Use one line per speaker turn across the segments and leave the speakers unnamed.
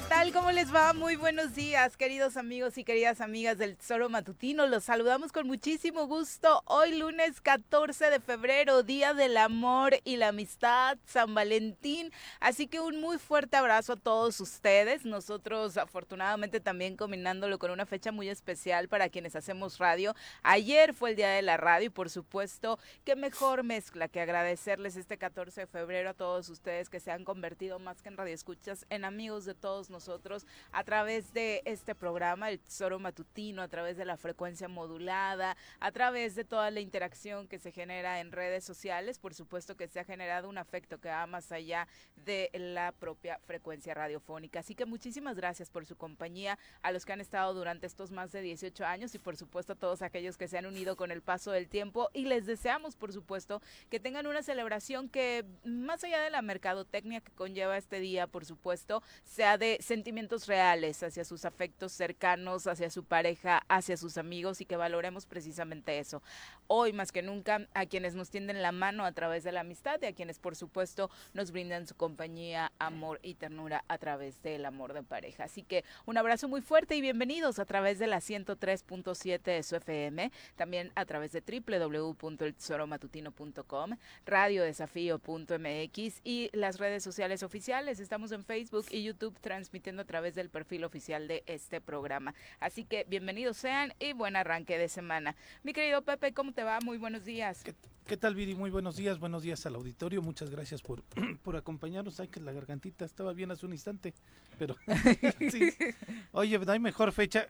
¿qué tal? ¿Cómo les va? Muy buenos días, queridos amigos y queridas amigas del Tesoro Matutino. Los saludamos con muchísimo gusto. Hoy lunes 14 de febrero, Día del Amor y la Amistad, San Valentín. Así que un muy fuerte abrazo a todos ustedes. Nosotros afortunadamente también combinándolo con una fecha muy especial para quienes hacemos radio. Ayer fue el Día de la Radio y por supuesto, qué mejor mezcla que agradecerles este 14 de febrero a todos ustedes que se han convertido más que en radioescuchas en amigos de todos nosotros a través de este programa, el Tesoro Matutino, a través de la frecuencia modulada, a través de toda la interacción que se genera en redes sociales. Por supuesto que se ha generado un afecto que va más allá de la propia frecuencia radiofónica. Así que muchísimas gracias por su compañía, a los que han estado durante estos más de 18 años y por supuesto a todos aquellos que se han unido con el paso del tiempo y les deseamos por supuesto que tengan una celebración que más allá de la mercadotecnia que conlleva este día, por supuesto, sea de sentimientos reales hacia sus afectos cercanos, hacia su pareja, hacia sus amigos y que valoremos precisamente eso. Hoy más que nunca a quienes nos tienden la mano a través de la amistad y a quienes por supuesto nos brindan su compañía, amor y ternura a través del amor de pareja. Así que un abrazo muy fuerte y bienvenidos a través de la 103.7 de su FM, también a través de www.eltesoromatutino.com, radiodesafío.mx y las redes sociales oficiales. Estamos en Facebook y YouTube transmitiendo a través del perfil oficial de este programa. Así que bienvenidos sean y buen arranque de semana. Mi querido Pepe, ¿cómo te va? Muy buenos días.
¿Qué, tal, Viri? Muy buenos días. Buenos días al auditorio. Muchas gracias por, por acompañarnos. Ay, que la gargantita estaba bien hace un instante. Pero. Oye, no hay mejor fecha.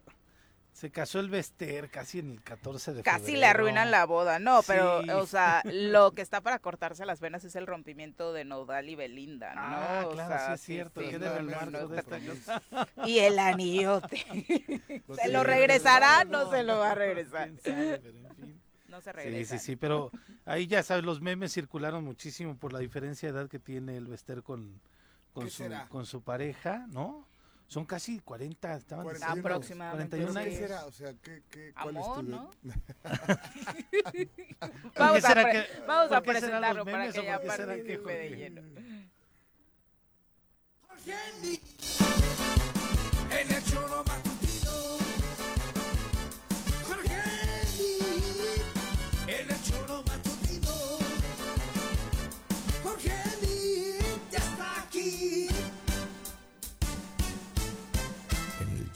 Se casó el Bester casi en el 14 de
Casi
febrero.
le arruinan la boda, no, pero,
Sí.
o sea, lo que está para cortarse las venas es el rompimiento de Nodal y Belinda, ¿no?
Ah,
O
claro,
sea,
sí es cierto.
sí,
queda
no,
en el
no,
marco
no,
de esta
Compromiso.
cosa.
Y el anillote. ¿Se lo regresará? No se lo va a regresar.
Quién sabe, pero en fin.
No se
Sí,
regresa.
sí, sí, pero ahí ya sabes, los memes circularon muchísimo por la diferencia de edad que tiene el Bester con, con,
¿Qué
su,
será?
con su pareja, ¿no? Son casi 40, estaban
41
diciendo.
Aproximadamente.
41
¿Qué
años.
será? O sea, ¿qué, qué, cuál
Amor,
es tu...
¿no?
¿Por
Vamos,
qué
a, pre-
que-
vamos presentarlo para que ya participe de
Jorge?
lleno.
En el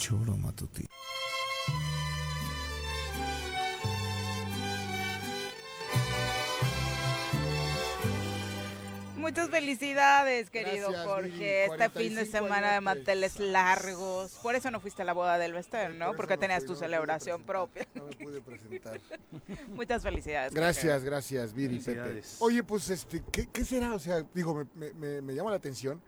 choro matutino.
Muchas felicidades, querido
Gracias,
Jorge. Este fin de
45
semana de manteles largos. Por eso no fuiste a la boda del Bester, ¿no?
Por
Porque tenías
fui,
tu celebración propia.
No me pude presentar.
Muchas felicidades. Jorge.
Gracias, gracias, Viri, Pepe. Oye, pues, este, ¿qué, qué será? O sea, digo, me, me- me, me llama la atención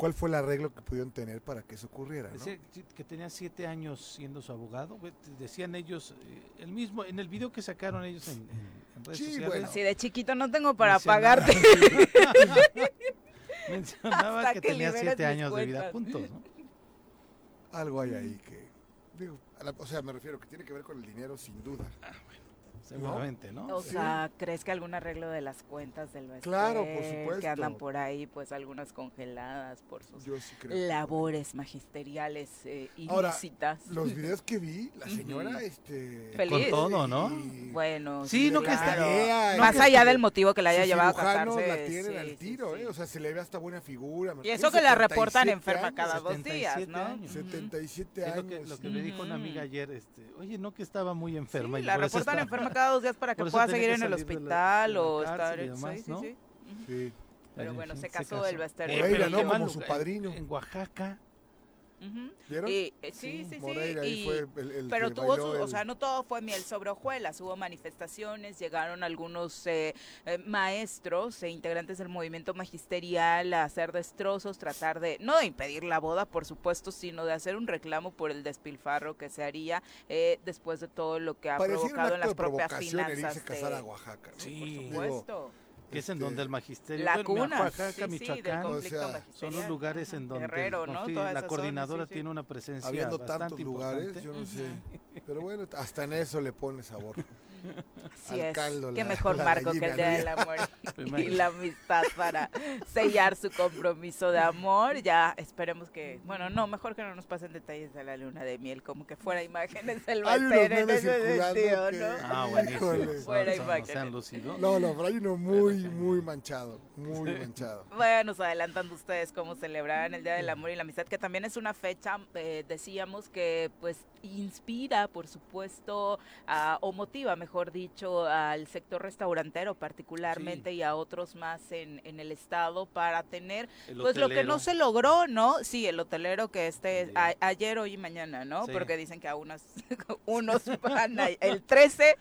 cuál fue el arreglo que pudieron tener para que eso ocurriera,
que- que tenía siete años siendo su abogado. Decían ellos, eh, el mismo, en el video que sacaron ellos en, en- redes
Sí,
sociales.
bueno.
Si de chiquito no tengo para
mencionaba-
pagarte.
mencionaba
Hasta
que,
que
tenía siete años de vida juntos, ¿no?
Algo hay ahí que... Digo, la- o sea, me refiero que tiene que ver con el dinero, sin duda.
Seguramente, ¿no?
O
Sí.
sea, ¿crees que algún arreglo de las cuentas del Bester?
Claro, por
Que
supuesto.
andan por ahí, pues algunas congeladas por sus
Yo sí creo. que-
labores magisteriales eh,
Ahora,
ilícitas.
Los videos que vi, la señora, este...
Feliz.
Con todo, ¿no?
y-
Bueno,
Sí, no que está-
claro.
tarea,
Más allá
que-
del motivo que la haya llevado a casarse.
la tienen
sí,
al tiro,
sí.
¿eh? O sea, se le ve hasta buena figura.
Y eso que la reportan
77
enferma
años,
cada dos
77
días, ¿no?
años.
Ujú.
77
Es
años.
lo que, lo que me dijo una amiga ayer, este, oye, no que estaba muy enferma. Y
la reportan enferma cada dos días para que pueda seguir
que
en el
salir de la-
hospital
la
o estar.
y demás,
sí, sí,
¿no?
sí.
Sí.
Pero
en
bueno, se casó el Bester.
Eh,
Moreira,
pero
¿no? Como su padrino.
En Oaxaca.
¿Vieron?
Y, eh, sí, sí, sí.
Moreira, ahí
y-
fue el, el
pero
que
tuvo su, o sea, no todo fue miel sobre hojuelas, hubo manifestaciones, llegaron algunos eh, eh, maestros e integrantes del movimiento magisterial a hacer destrozos, tratar de, no de impedir la boda, por supuesto, sino de hacer un reclamo por el despilfarro que se haría eh, después de todo lo que ha
Pareciera
provocado en las propias finanzas.
casar
de-
a Oaxaca, ¿no?
Sí.
por supuesto.
Que es en
Este,
donde el magisterio,
La
bueno,
cuna,
Oaxaca,
sí, sí,
Michoacán,
conflicto
O sea,
son los lugares en donde
Guerrero, ¿no? Toda
la
zona,
coordinadora
sí, sí.
tiene una presencia
Habiendo
bastante
tantos lugares,
importante.
yo no sé. Pero bueno, hasta en eso le pone sabor.
Así
Al
es.
caldo,
Qué
la-
mejor
la
marco que
gallina,
el Día del Amor y la amistad para sellar su compromiso de amor. Ya esperemos que, bueno, no, mejor que no nos pasen detalles de la luna de miel, como que fuera imágenes del bater en ese sentido,
que-
¿no?
Ah, buenísimo. Son-
Fuera
son-
imágenes.
se han lucido.
No, no, pero hay uno muy, muy manchado. Muy manchado.
Váyanos adelantando ustedes cómo celebrarán el Día del Amor y la Amistad, que también es una fecha, eh, decíamos, que pues inspira, por supuesto, a- o motiva, mejor dicho, al sector restaurantero particularmente y a otros más en, en el estado para tener
El
pues lo que no se logró, ¿no? Sí, el hotelero que este
Sí.
a- ayer, hoy y mañana, ¿no?
Sí.
Porque dicen que a unas, unos van a- el 13,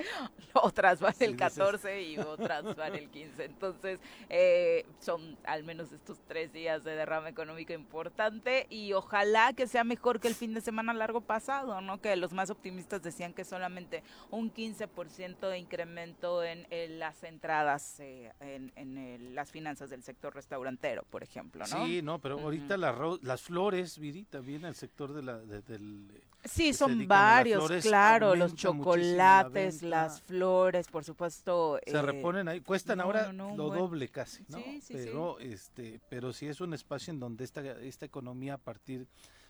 otras van el
dices.
14 y otras van el 15. Entonces, eh, son al menos estos tres días de derrama económica importante y ojalá que sea mejor que el fin de semana largo pasado, ¿no? Que los más optimistas decían que solamente un 15% de incremento en, en las entradas eh, en, en el- las finanzas del sector restaurantero, por ejemplo, ¿no?
Sí, no, pero ahorita las flores, Viri, también el sector de la, de- del...
Sí, son varios,
flores,
claro, los
la
chocolates, las flores, por supuesto.
Se
eh,
reponen ahí, cuestan
no,
ahora
no, no,
lo
bueno.
doble casi, ¿no?
Sí, sí, sí.
pero este, pero sí es un espacio en donde esta, esta economía a partir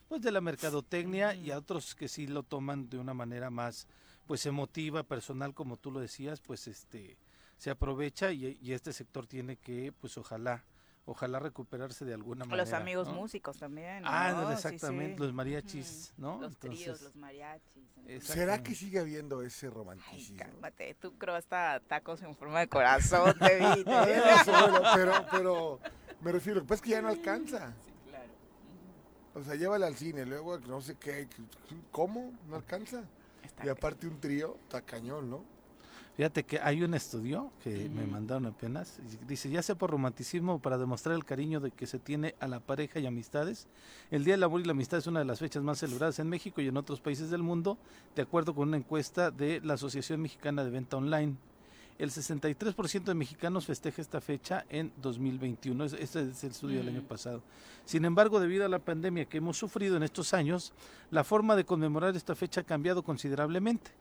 pues de la mercadotecnia y a otros que sí lo toman de una manera más pues emotiva, personal, como tú lo decías, pues este se aprovecha y, y este sector tiene que pues ojalá ojalá recuperarse de alguna manera.
Los amigos
¿no?
músicos también.
Ah,
¿no?
Exactamente,
sí.
los mariachis, ¿no?
Los tríos,
Entonces,
los mariachis.
¿Será que sigue habiendo ese
Ay,
romanticismo?
cálmate, tú creo hasta tacos en forma de corazón te vi.
Bueno, pero, pero me refiero, pues que ya no alcanza.
Sí, claro.
O sea, llévala al cine, luego no sé qué. ¿Cómo? ¿No alcanza?
Está
Y aparte un trío, está cañón, ¿no?
Fíjate que hay un estudio que me mandaron apenas. y Dice, ya sea por romanticismo o para demostrar el cariño de que se tiene a la pareja y amistades, el Día del Amor y la Amistad es una de las fechas más celebradas en México y en otros países del mundo, de acuerdo con una encuesta de la Asociación Mexicana de Venta Online. El 63% de mexicanos festeja esta fecha en 2021. Es- Este es el estudio del año
Mm.
pasado. Sin embargo, debido a la pandemia que hemos sufrido en estos años, la forma de conmemorar esta fecha ha cambiado considerablemente.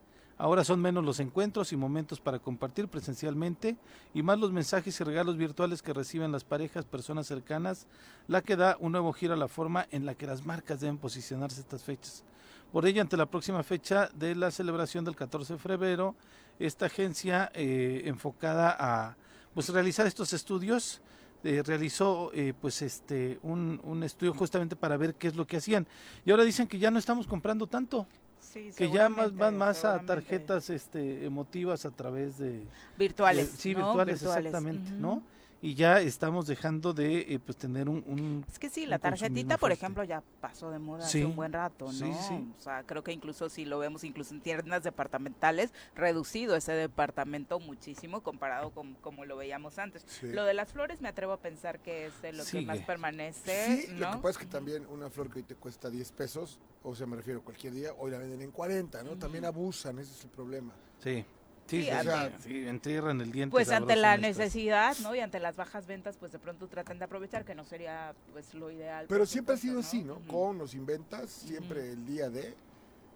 Ahora son menos los encuentros y momentos para compartir presencialmente y más los mensajes y regalos virtuales que reciben las parejas, personas cercanas, la que da un nuevo giro a la forma en la que las marcas deben posicionarse estas fechas. Por ello, ante la próxima fecha de la celebración del 14 de febrero, esta agencia eh, enfocada a pues realizar estos estudios eh, realizó eh, pues este un, un estudio justamente para ver qué es lo que hacían y ahora dicen que ya no estamos comprando tanto
Sí,
que ya más van más a tarjetas este emotivas a través de
virtuales.
de- sí
¿no?
virtuales, exactamente no y ya estamos dejando de eh, pues tener un, un-
Es que sí, la tarjetita, por ejemplo, ya pasó de moda
Sí,
hace un buen rato, ¿no?
sí, sí.
O sea, creo que incluso si lo vemos incluso en tiendas departamentales, reducido ese departamento muchísimo comparado con como lo veíamos antes.
Sí.
Lo de las flores me atrevo a pensar que es de lo que más permanece,
Sí, lo que
¿no?
pasa es que también una flor que hoy te cuesta 10 pesos, o sea, me refiero cualquier día, hoy la venden en 40, ¿no? También abusan, ese es el problema.
sí sí,
Sí,
sí,
ante-
sí, sí, entierran el diente
Pues ante la necesidad, ¿no? Y ante las bajas ventas, pues de pronto tratan de aprovechar, que no sería pues lo ideal.
Pero
por
siempre ha sido así, ¿no?
Ujú.
Con o sin ventas, siempre el día de,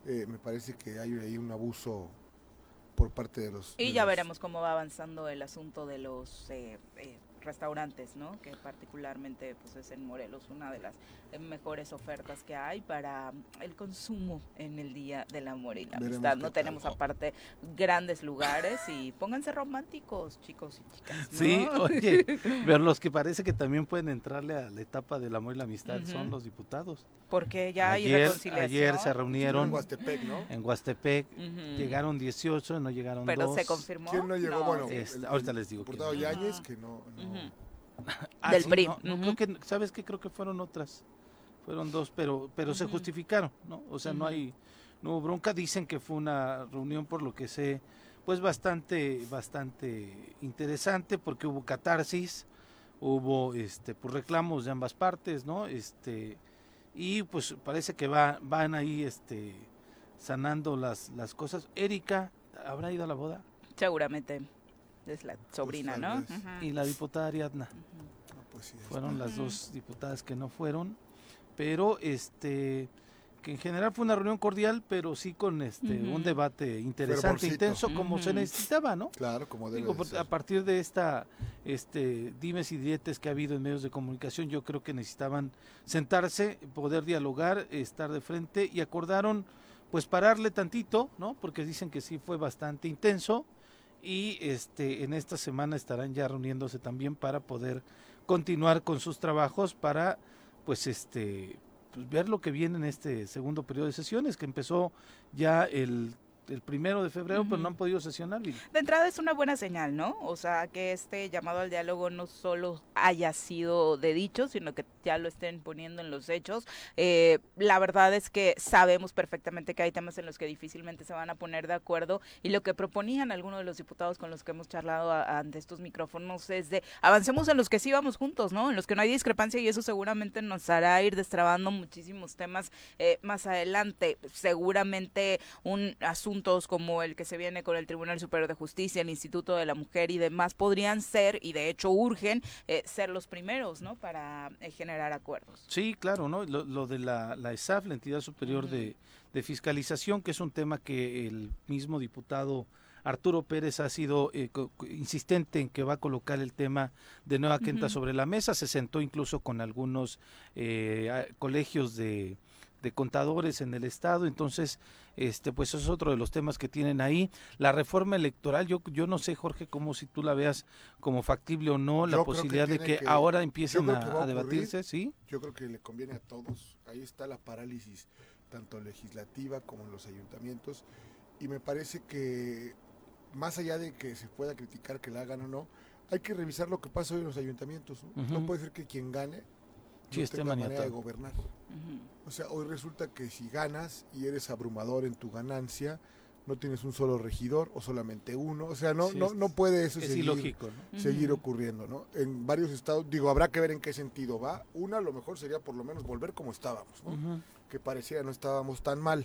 eh, me parece que hay ahí un abuso por parte de los...
Y
de
ya
los-
veremos cómo va avanzando el asunto de los eh, eh, restaurantes, ¿no? Que particularmente pues es en Morelos una de las eh, mejores ofertas que hay para el consumo en el Día del Amor y la
Veremos
Amistad. No
tal.
tenemos aparte grandes lugares y pónganse románticos, chicos y chicas. ¿no?
Sí, oye, pero los que parece que también pueden entrarle a la etapa del amor y la amistad son los diputados.
Porque ya hay
ayer,
reconciliación.
ayer se
En
reunieron
Huastepec, ¿no?
en Huastepec, llegaron 18, no llegaron
Pero
dos.
se confirmó.
¿Quién no llegó? Bueno.
Este,
el-
ahorita les digo quién
diputado
no.
Yáñez, que no... no-
Ujú.
Ah,
Del
sí,
PRI,
No, creo que, ¿sabes qué? Creo que fueron otras. Fueron dos, pero, pero se justificaron, ¿no? O sea, no hay, no hubo bronca. Dicen que fue una reunión, por lo que sé, pues bastante, bastante interesante, porque hubo catarsis, hubo, este, pues reclamos de ambas partes, ¿no? Este, y pues parece que va, van ahí, este, sanando las, las cosas. Erika, ¿habrá ido a la boda?
Seguramente es la sobrina,
tal
¿no?
Y la diputada Ariadna.
No, pues sí,
fueron las dos diputadas que no fueron, pero este que en general fue una reunión cordial, pero sí con este un debate interesante, intenso, como se necesitaba, ¿no?
Claro, como debe
Digo,
de ser.
a partir de esta este dimes y diretes que ha habido en medios de comunicación, yo creo que necesitaban sentarse, poder dialogar, estar de frente y acordaron pues pararle tantito, ¿no? Porque dicen que sí fue bastante intenso y este en esta semana estarán ya reuniéndose también para poder continuar con sus trabajos para pues este pues, ver lo que viene en este segundo periodo de sesiones que empezó ya el, el primero de febrero, pero no han podido sesionar.
De entrada es una buena señal, ¿no? O sea, que este llamado al diálogo no solo haya sido de dicho, sino que ya lo estén poniendo en los hechos. Eh, la verdad es que sabemos perfectamente que hay temas en los que difícilmente se van a poner de acuerdo y lo que proponían algunos de los diputados con los que hemos charlado a- ante estos micrófonos es de avancemos en los que sí vamos juntos, ¿no? En los que no hay discrepancia y eso seguramente nos hará ir destrabando muchísimos temas eh, más adelante. Seguramente un asuntos como el que se viene con el Tribunal Superior de Justicia, el Instituto de la Mujer y demás podrían ser, y de hecho urgen, eh, ser los primeros, ¿no? Para eh, generar acuerdos.
Sí, claro, ¿no? Lo, lo de la, la ESAF, la entidad superior de, de fiscalización, que es un tema que el mismo diputado Arturo Pérez ha sido eh, insistente en que va a colocar el tema de nueva
Ujú.
sobre la mesa. Se sentó incluso con algunos eh, colegios de, de contadores en el estado. Entonces, este, pues eso es otro de los temas que tienen ahí. La reforma electoral, yo, yo no sé, Jorge, cómo si tú la veas como factible o no, la
Yo que
posibilidad de
tiene
que,
que-
ahora empiecen a,
que a
a debatirse. ¿sí?
Yo creo que le conviene a todos. Ahí está la parálisis, tanto legislativa como en los ayuntamientos. Y me parece que, más allá de que se pueda criticar que la hagan o no, hay que revisar lo que pasa hoy en los ayuntamientos. ¿no? No
Ujú.
puede ser que quien gane
Sí,
no
esté
tenga manera de gobernar. O sea, hoy resulta que si ganas y eres abrumador en tu ganancia, no tienes un solo regidor o solamente uno. O sea, no,
Sí,
no, no puede eso
Es
seguir,
ilógico, ¿no?
seguir
Ujú.
ocurriendo, ¿no? En varios estados, digo, habrá que ver en qué sentido va. Una, a lo mejor sería por lo menos volver como estábamos, ¿no? Que pareciera no estábamos tan mal.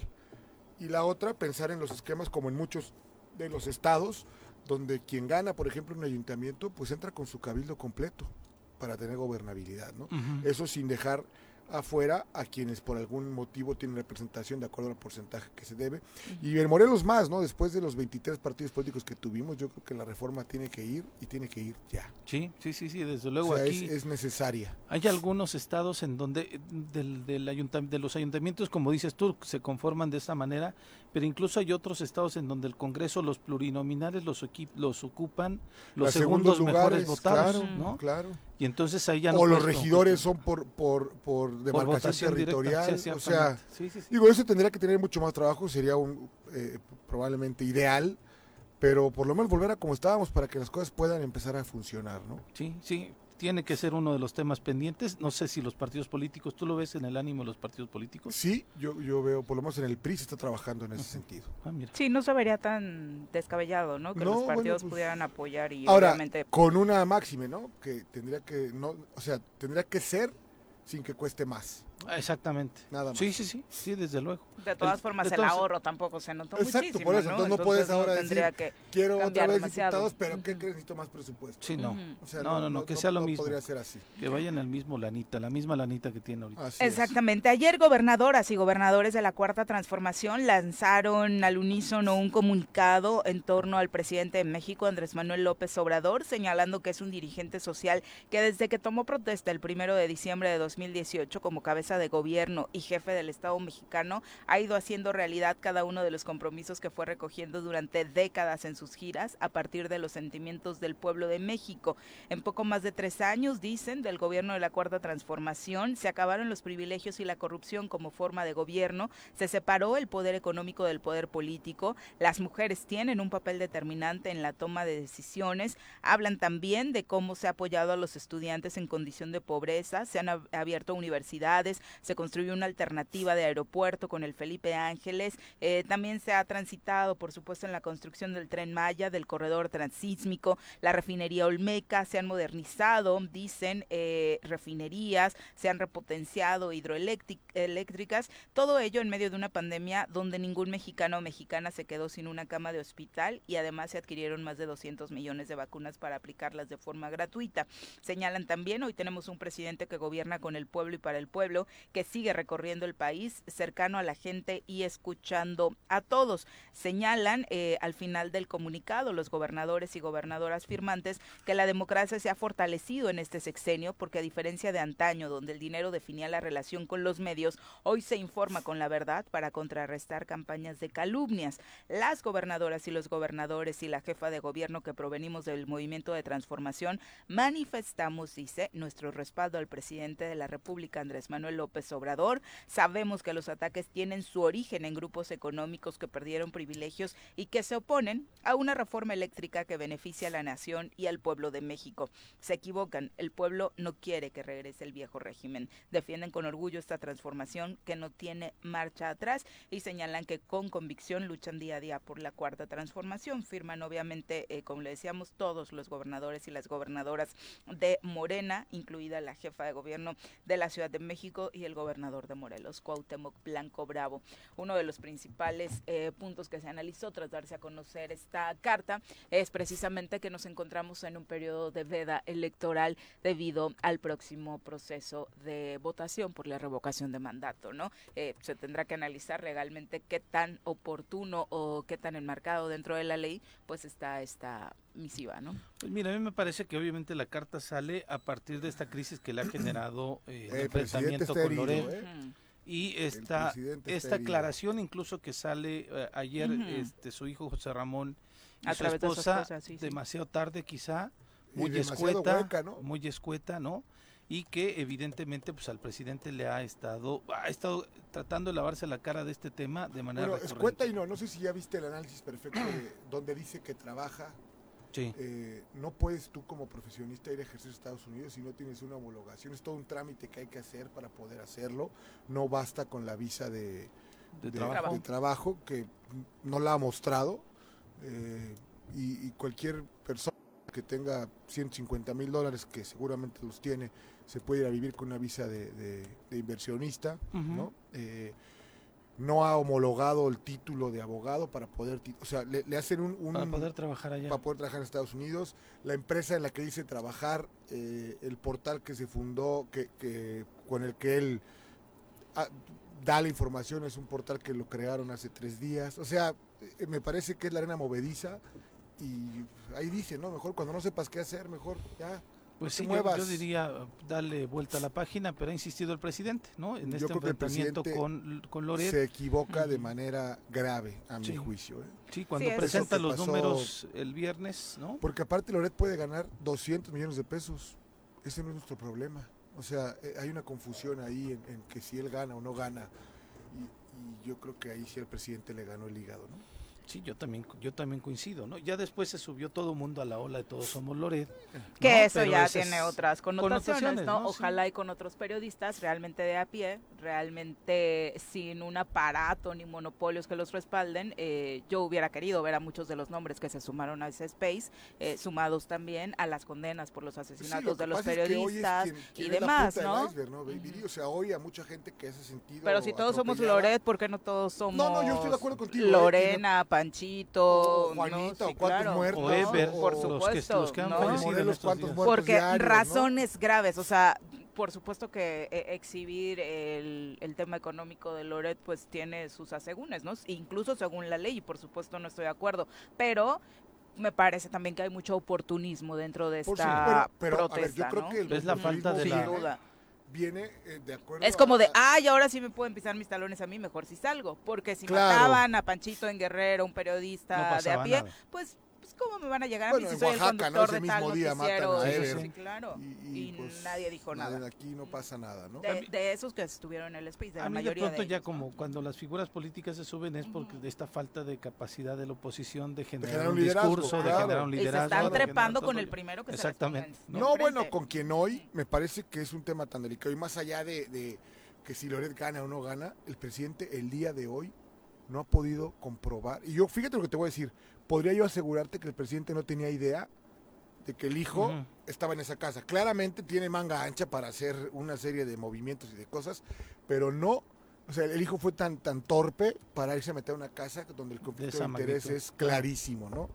Y la otra, pensar en los esquemas como en muchos de los estados, donde quien gana, por ejemplo, un ayuntamiento, pues entra con su cabildo completo para tener gobernabilidad, ¿no? Eso sin dejar afuera a quienes por algún motivo tienen representación de acuerdo al porcentaje que se debe. Y en Morelos más, ¿no? Después de los 23 partidos políticos que tuvimos, yo creo que la reforma tiene que ir y tiene que ir ya.
Sí, sí, sí, sí, desde luego
o sea,
aquí
es, es necesaria.
hay algunos estados en donde eh, del, del ayuntam- de los ayuntamientos, como dices tú, se conforman de esa manera, pero incluso hay otros estados en donde el Congreso, los plurinominales los, los ocupan los segundos, mejores
lugares,
votados,
claro,
¿no?
claro.
Y entonces ahí ya no
o los regidores son por, por, por
Por
demarcación
directa,
territorial.
sí,
o sea,
sí.
digo, eso tendría que tener mucho más trabajo, sería un eh, probablemente ideal, pero por lo menos volver a como estábamos para que las cosas puedan empezar a funcionar, ¿no?
Sí, sí, tiene que ser uno de los temas pendientes. No sé si los partidos políticos, ¿tú lo ves en el ánimo de los partidos políticos?
Sí, yo, yo veo, por lo menos en el PRI se está trabajando en ese sentido.
Ah, mira.
Sí, no se vería tan descabellado, ¿no? Que
No,
los
bueno,
partidos
pues,
pudieran apoyar y
Ahora,
obviamente
con una máxime, ¿no? Que tendría que, no, o sea, tendría que ser sin que cueste más,
Exactamente.
nada más.
Sí, sí, sí, sí, desde luego.
de todas
el-
formas
de
el
todas-
ahorro tampoco se notó
Exacto,
muchísimo,
por eso,
¿no?
entonces no puedes ahora decir,
tendría que
Quiero otra vez
demasiado.
diputados, pero ¿qué crees? Necesito más presupuesto.
Sí, no.
Ujú.
O sea,
No, no, no, que sea lo mismo.
podría ser así.
Que vayan al mismo lanita, la misma lanita que tiene ahorita.
Así es.
Exactamente. Ayer gobernadoras y gobernadores de la Cuarta Transformación lanzaron al unísono un comunicado en torno al presidente de México, Andrés Manuel López Obrador, señalando que es un dirigente social que desde que tomó protesta el primero de diciembre de 2018 como cabeza de gobierno y jefe del Estado mexicano, ha ido haciendo realidad cada uno de los compromisos que fue recogiendo durante décadas en sus giras a partir de los sentimientos del pueblo de México. En poco más de tres años, dicen, del gobierno de la Cuarta Transformación, se acabaron los privilegios y la corrupción como forma de gobierno, se separó el poder económico del poder político, las mujeres tienen un papel determinante en la toma de decisiones, hablan también de cómo se ha apoyado a los estudiantes en condición de pobreza, se han ab- abierto universidades, se construyó una alternativa de aeropuerto con el Felipe Ángeles, eh, también se ha transitado, por supuesto, en la construcción del tren Maya, del corredor transísmico, la refinería Olmeca, se han modernizado, dicen, eh, refinerías, se han repotenciado hidroeléctricas, todo ello en medio de una pandemia donde ningún mexicano o mexicana se quedó sin una cama de hospital y además se adquirieron más de 200 millones de vacunas para aplicarlas de forma gratuita. Señalan también, hoy tenemos un presidente que gobierna con el pueblo y para el pueblo que sigue recorriendo el país, cercano a la gente y escuchando a todos. Señalan eh, al final del comunicado los gobernadores y gobernadoras firmantes que la democracia se ha fortalecido en este sexenio porque a diferencia de antaño, donde el dinero definía la relación con los medios, hoy se informa con la verdad para contrarrestar campañas de calumnias. Las gobernadoras y los gobernadores y la jefa de gobierno que provenimos del movimiento de transformación manifestamos, dice, nuestro respaldo al presidente de la República, Andrés Manuel López Obrador. Sabemos que los ataques tienen su origen en grupos económicos que perdieron privilegios y que se oponen a una reforma eléctrica que beneficia a la nación y al pueblo de México. Se equivocan, el pueblo no quiere que regrese el viejo régimen. Defienden con orgullo esta transformación que no tiene marcha atrás y señalan que con convicción luchan día a día por la cuarta transformación. Firman obviamente, eh, como le decíamos, todos los gobernadores y las gobernadoras de Morena, incluida la jefa de gobierno de la Ciudad de México y el gobernador de Morelos, Cuauhtémoc Blanco Bravo. Uno de los principales eh, puntos que se analizó tras darse a conocer esta carta es precisamente que nos encontramos en un periodo de veda electoral debido al próximo proceso de votación por la revocación de mandato, ¿no? Eh, se tendrá que analizar legalmente qué tan oportuno o qué tan enmarcado dentro de la ley pues está esta misiva, ¿no?
Pues mira, a mí me parece que obviamente la carta sale a partir de esta crisis que le ha generado eh, el
El
enfrentamiento con Loret.
¿eh?
Y esta, esta aclaración incluso que sale eh, ayer, este, su hijo José Ramón y
A
su
través de su
esposa,
esposa, sí, sí.
demasiado tarde quizá, muy escueta,
hueca, ¿no?
muy escueta, ¿no? Y que evidentemente pues al presidente le ha estado, ha estado tratando de lavarse la cara de este tema de manera
Bueno,
recurrente.
escueta y no, no sé si ya viste el análisis perfecto de donde dice que trabaja.
Sí.
eh, no puedes tú como profesionista ir a ejercer en Estados Unidos si no tienes una homologación. Es todo un trámite que hay que hacer para poder hacerlo. No basta con la visa de,
de
de-
trabajo.
de trabajo, que no la ha mostrado. eh, y, y cualquier persona que tenga 150 mil dólares, que seguramente los tiene, se puede ir a vivir con una visa de, de- de inversionista. ¿no? Eh, no ha homologado el título de abogado para poder, o sea, le, le hacen un, un-
Para poder trabajar allá.
para poder trabajar en Estados Unidos. La empresa en la que dice trabajar, eh, el portal que se fundó, que, que- con el que él ah, da la información, es un portal que lo crearon hace tres días. O sea, eh, me parece que es la arena movediza y ahí dice, ¿no? Mejor cuando no sepas qué hacer, mejor ya.
Pues sí, yo, diría darle vuelta a la página, pero ha insistido el presidente, ¿no? En
Yo
este
creo que el
enfrentamiento con, con Loret.
Se equivoca de manera grave, a mi juicio. ¿eh?
Sí, cuando
es-
presenta los
pasó-
números el viernes, ¿no?
Porque aparte Loret puede ganar 200 millones de pesos. Ese no es nuestro problema. O sea, eh, hay una confusión ahí en, en que si él gana o no gana. Y, y yo creo que ahí sí el presidente le ganó el hígado, ¿no?
Sí, yo también, yo también coincido, ¿no? Ya después se subió todo el mundo a la ola de todos somos Loret.
Que
¿no?
eso
Pero
ya tiene otras connotaciones,
connotaciones,
¿no?
¿no? Sí.
Ojalá y con otros periodistas realmente de a pie, realmente sin un aparato ni monopolios que los respalden. Eh, yo hubiera querido ver a muchos de los nombres que se sumaron a ese space, eh, sumados también a las condenas por los
Sí, lo
asesinatos de los
pasa es que hoy es
periodistas
quien- quien
y demás, ¿no?
iceberg, ¿no? Viri? O sea, hoy a mucha gente que hace sentido.
Pero si todos somos Loret, ¿por qué no todos somos
No, no, yo estoy de acuerdo contigo, ¿eh?
Panchito,
O
¿no?
Juanita,
Sí,
o cuántos
claro,
muertos,
O
¿no?
Ever,
por
los que-
supuesto,
los que han
¿no?
Oye,
fallecido en
Morelos,
estos
cuántos
días.
muertos
Porque
diarios, ¿no?
razones graves, o sea, por supuesto que eh, exhibir el, el tema económico de Loret pues tiene sus asegúnes, ¿no? Incluso según la ley, y por supuesto no estoy de acuerdo, pero me parece también que hay mucho oportunismo dentro de
Por
esta
sí, bueno, pero, a ver,
protesta,
yo creo
¿no?
que el
Es la falta de la-
duda.
Viene eh, de acuerdo
Es como
a-
de, ay, ahora sí me pueden pisar mis talones a mí, mejor si salgo. Porque si
Claro.
mataban a Panchito en Guerrero, un
No
periodista de a pie,
nada.
pues ¿cómo me van a llegar
Bueno,
a mí si
en
soy
Oaxaca,
el
¿no?
conductor
Ese
de tal
mismo día matan
noticiero?
a
Sí,
Ever.
sí, claro.
Y,
Y,
pues,
nadie dijo nada.
Aquí no pasa nada, ¿no?
De, de esos que estuvieron en el space, de la
A mí de
mayoría
pronto
de
ya
ellos,
como
¿no?
cuando las figuras políticas se suben es porque de esta falta de capacidad de la oposición de generar,
generar
un
un liderazgo,
discurso, de
claro.
generar un
Y se
liderazgo.
están
de
trepando con el primero que
Exactamente,
se
No, bueno, con quien hoy me parece que es un tema tan delicado y más allá de, de que si Loret gana o no gana, el presidente el día de hoy no ha podido comprobar. Y yo, fíjate lo que te voy a decir, podría yo asegurarte que el presidente no tenía idea de que el hijo estaba en esa casa. Claramente tiene manga ancha para hacer una serie de movimientos y de cosas, pero no, o sea, el hijo fue tan, tan torpe para irse a meter a una casa donde el conflicto de,
esa
interés
magnitud.
es clarísimo, ¿no?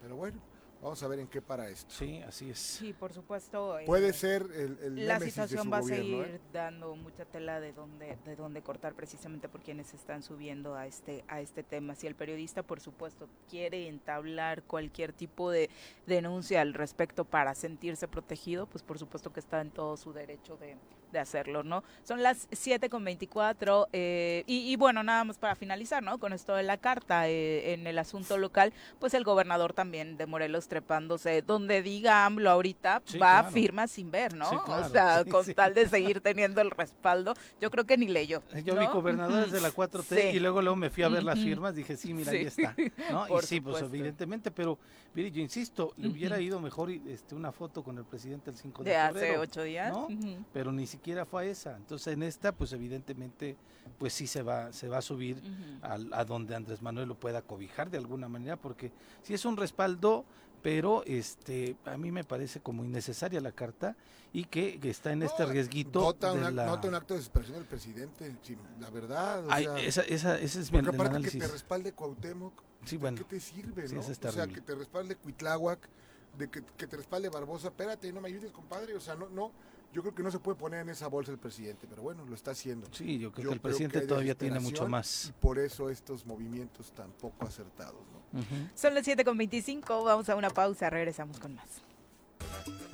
Pero bueno, Vamos a ver en qué para esto.
Sí, así es.
Sí, por supuesto. eh,
Puede ser el, el
la
de
situación
su
va a
gobierno,
seguir
¿eh?
dando mucha tela de dónde de dónde cortar precisamente por quienes están subiendo a este a este tema. Si el periodista, por supuesto, quiere entablar cualquier tipo de denuncia al respecto para sentirse protegido, pues por supuesto que está en todo su derecho de, de hacerlo, ¿no? Son las 7 con 24 eh, y, y bueno, nada más para finalizar, ¿no? Con esto de la carta eh, en el asunto local, pues el gobernador también de Morelos trepándose, donde diga AMLO ahorita,
Sí,
va
claro.
firma sin ver, ¿no?
Sí,
o sea,
sí,
con tal de seguir teniendo el respaldo, yo creo que ni leyó.
Yo
¿no?
vi gobernadores de la 4T
Sí.
y luego luego me fui a ver las firmas, dije, sí, mira, ahí está. ¿no? Y
Por
sí, pues evidentemente, pero mire, yo insisto, le hubiera ido mejor este, una foto con el presidente el 5 de,
De hace ocho días.
¿no? Pero ni siquiera fue a esa. Entonces en esta, pues evidentemente, pues sí se va, se va a subir al- a, donde Andrés Manuel lo pueda cobijar de alguna manera, porque sí es un respaldo, pero este a mí me parece como innecesaria la carta y que, que está en este riesguito
Nota,
de
un, ac-
la...
nota un acto de desesperación del presidente, sí, la verdad. O
Ay,
sea,
esa, esa, ese es mi
aparte que
análisis.
te respalde Cuauhtémoc,
Sí,
¿de
bueno.
qué te sirve,
sí,
no? o sea, que te respalde Cuitláhuac, de que, que te respalde Barbosa, espérate, no me ayudes, compadre. O sea, no, no, yo creo que no se puede poner en esa bolsa el presidente, pero bueno, lo está haciendo.
Sí, yo creo
Yo
que el
creo
presidente
que
todavía tiene mucho más.
Y por eso estos movimientos tan poco acertados, ¿no?
Ujú.
Son las 7 con 25, vamos a una pausa, regresamos con más.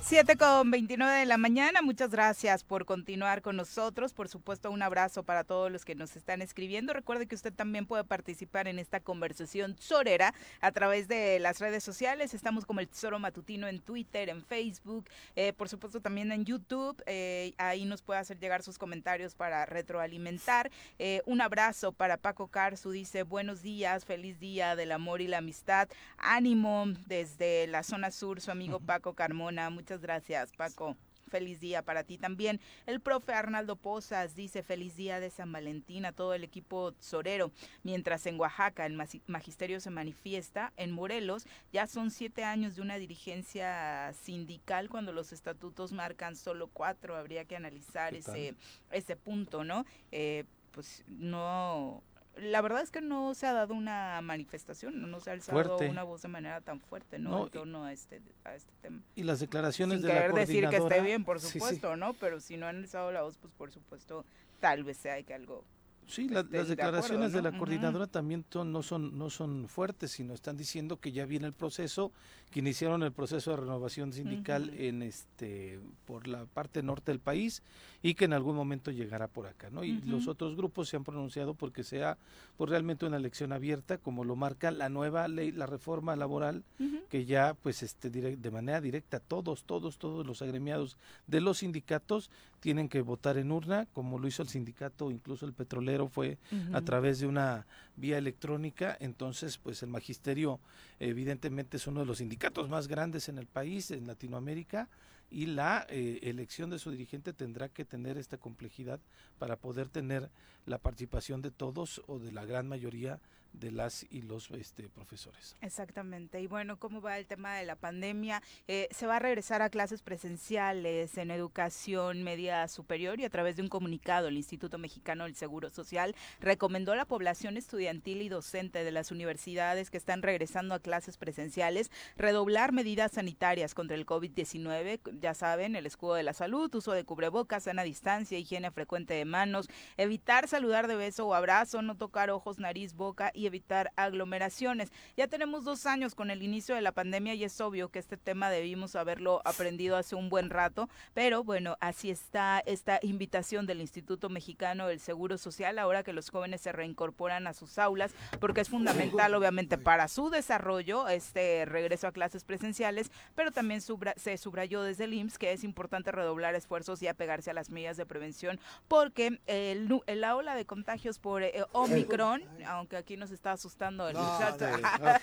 7 con 29 de la mañana, muchas gracias por continuar con nosotros. Por supuesto, un abrazo para todos los que nos están escribiendo. Recuerde que usted también puede participar en esta conversación sorera a través de las redes sociales. Estamos como el Tesoro Matutino en Twitter, en Facebook, eh, por supuesto también en YouTube. eh, ahí nos puede hacer llegar sus comentarios para retroalimentar. Eh, un abrazo para Paco Carzu, dice buenos días, feliz día del amor y la amistad. Ánimo desde la zona sur, su amigo Paco Carmona. Muchas gracias, Paco. Feliz día para ti también. El profe Arnaldo Pozas dice feliz día de San Valentín a todo el equipo sorero. Mientras en Oaxaca el magisterio se manifiesta, en Morelos ya son siete años de una dirigencia sindical cuando los estatutos marcan solo cuatro. Habría que analizar ese, ese punto, ¿no? Eh, pues no, la verdad es que no se ha dado una manifestación, no se ha alzado
Fuerte.
una voz de manera tan fuerte, ¿no?
No,
en torno a este, a este tema.
Y las declaraciones
Sin
de la
querer decir que esté
coordinadora-
bien, por
Sí, sí.
supuesto, ¿no? Pero si no han alzado la voz, pues por supuesto, tal vez sea que algo
Sí, la- las
de acuerdo,
declaraciones de la coordinadora también son- no, son, no son fuertes, sino están diciendo que ya viene el proceso, que iniciaron el proceso de renovación sindical en este por la parte norte del país y que en algún momento llegará por acá, ¿no? Y los otros grupos se han pronunciado porque sea por realmente una elección abierta, como lo marca la nueva ley, la reforma laboral que ya pues este de manera directa todos todos todos los agremiados de los sindicatos tienen que votar en urna como lo hizo el sindicato incluso el petrolero fue a través de una vía electrónica entonces pues el magisterio evidentemente es uno de los sindicatos más grandes en el país en Latinoamérica y la eh, elección de su dirigente tendrá que tener esta complejidad para poder tener la participación de todos o de la gran mayoría de las y los este, profesores.
Exactamente. Y bueno, ¿cómo va el tema de la pandemia? Eh, se va a regresar a clases presenciales en educación media superior y a través de un comunicado el Instituto Mexicano del Seguro Social recomendó a la población estudiantil y docente de las universidades que están regresando a clases presenciales redoblar medidas sanitarias contra el COVID-19. Ya saben, el escudo de la salud, uso de cubrebocas, sana distancia, higiene frecuente de manos, evitar saludar de beso o abrazo, no tocar ojos, nariz, boca y evitar aglomeraciones. Ya tenemos dos años con el inicio de la pandemia y es obvio que este tema debimos haberlo aprendido hace un buen rato, pero bueno, así está esta invitación del Instituto Mexicano del Seguro Social ahora que los jóvenes se reincorporan a sus aulas, porque es fundamental obviamente para su desarrollo este regreso a clases presenciales, pero también subra- se subrayó desde el IMSS que es importante redoblar esfuerzos y apegarse a las medidas de prevención, porque el, nu- la ola de contagios por eh, Omicron, aunque aquí nos está asustando el
No,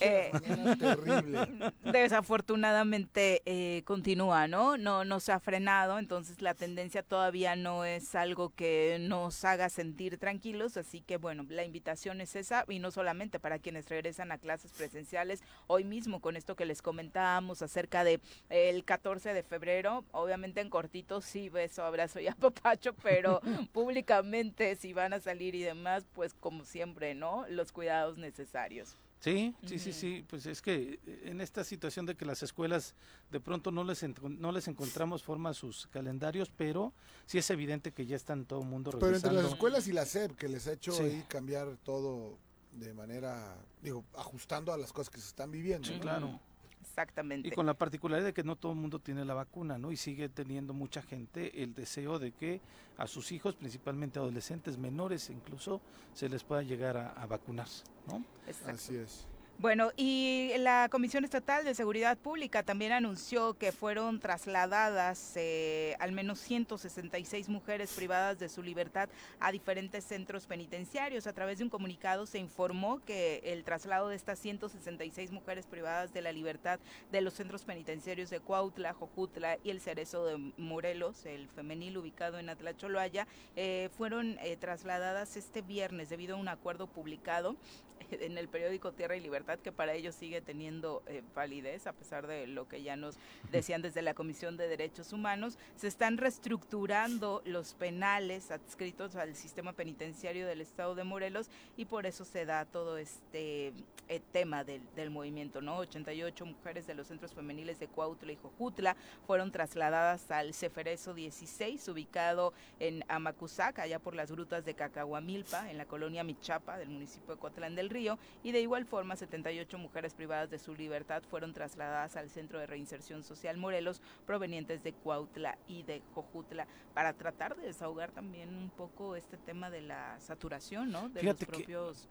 Eh,
terrible.
desafortunadamente eh, continúa, ¿no? ¿no? No se ha frenado, entonces la tendencia todavía no es algo que nos haga sentir tranquilos, así que bueno, la invitación es esa y no solamente para quienes regresan a clases presenciales, hoy mismo con esto que les comentábamos acerca de eh, el 14 de febrero, obviamente en cortito sí, beso, abrazo y apapacho, pero públicamente si van a salir y demás, pues como siempre, ¿no? Los cuidados necesarios.
Sí, sí, sí, sí, pues es que eh, en esta situación de que las escuelas de pronto no les no les encontramos forma a sus calendarios, pero sí es evidente que ya están todo el mundo
Pero entre las escuelas y la SEP, que les ha hecho
Sí.
ahí cambiar todo de manera, digo, ajustando a las cosas que se están viviendo.
Sí,
¿no?
claro.
Exactamente.
Y con la particularidad de que no todo el mundo tiene la vacuna, ¿no? Y sigue teniendo mucha gente el deseo de que a sus hijos, principalmente adolescentes menores incluso, se les pueda llegar a, a vacunar, ¿no?
Exacto.
Así es.
Bueno, y la Comisión Estatal de Seguridad Pública también anunció que fueron trasladadas eh, al menos 166 mujeres privadas de su libertad a diferentes centros penitenciarios. A través de un comunicado se informó que el traslado de estas 166 mujeres privadas de la libertad de los centros penitenciarios de Cuautla, Jojutla y el Cerezo de Morelos, el femenil ubicado en Atlacholoaya, eh, fueron eh, trasladadas este viernes debido a un acuerdo publicado en el periódico Tierra y Libertad, que para ellos sigue teniendo eh, validez, a pesar de lo que ya nos decían desde la Comisión de Derechos Humanos, se están reestructurando los penales adscritos al sistema penitenciario del Estado de Morelos y por eso se da todo este eh, tema del, movimiento, ¿no? 88 mujeres de los centros femeniles de Cuautla y Jojutla fueron trasladadas al Ceferezo 16, ubicado en Amacuzac, allá por las grutas de Cacahuamilpa, en la colonia Michapa del municipio de Cotlán del Río, y de igual forma 78 mujeres privadas de su libertad fueron trasladadas al Centro de Reinserción Social Morelos, provenientes de Cuautla y de Jojutla, para tratar de desahogar también un poco este tema de la saturación, ¿no? De
Fíjate
los
que-
propios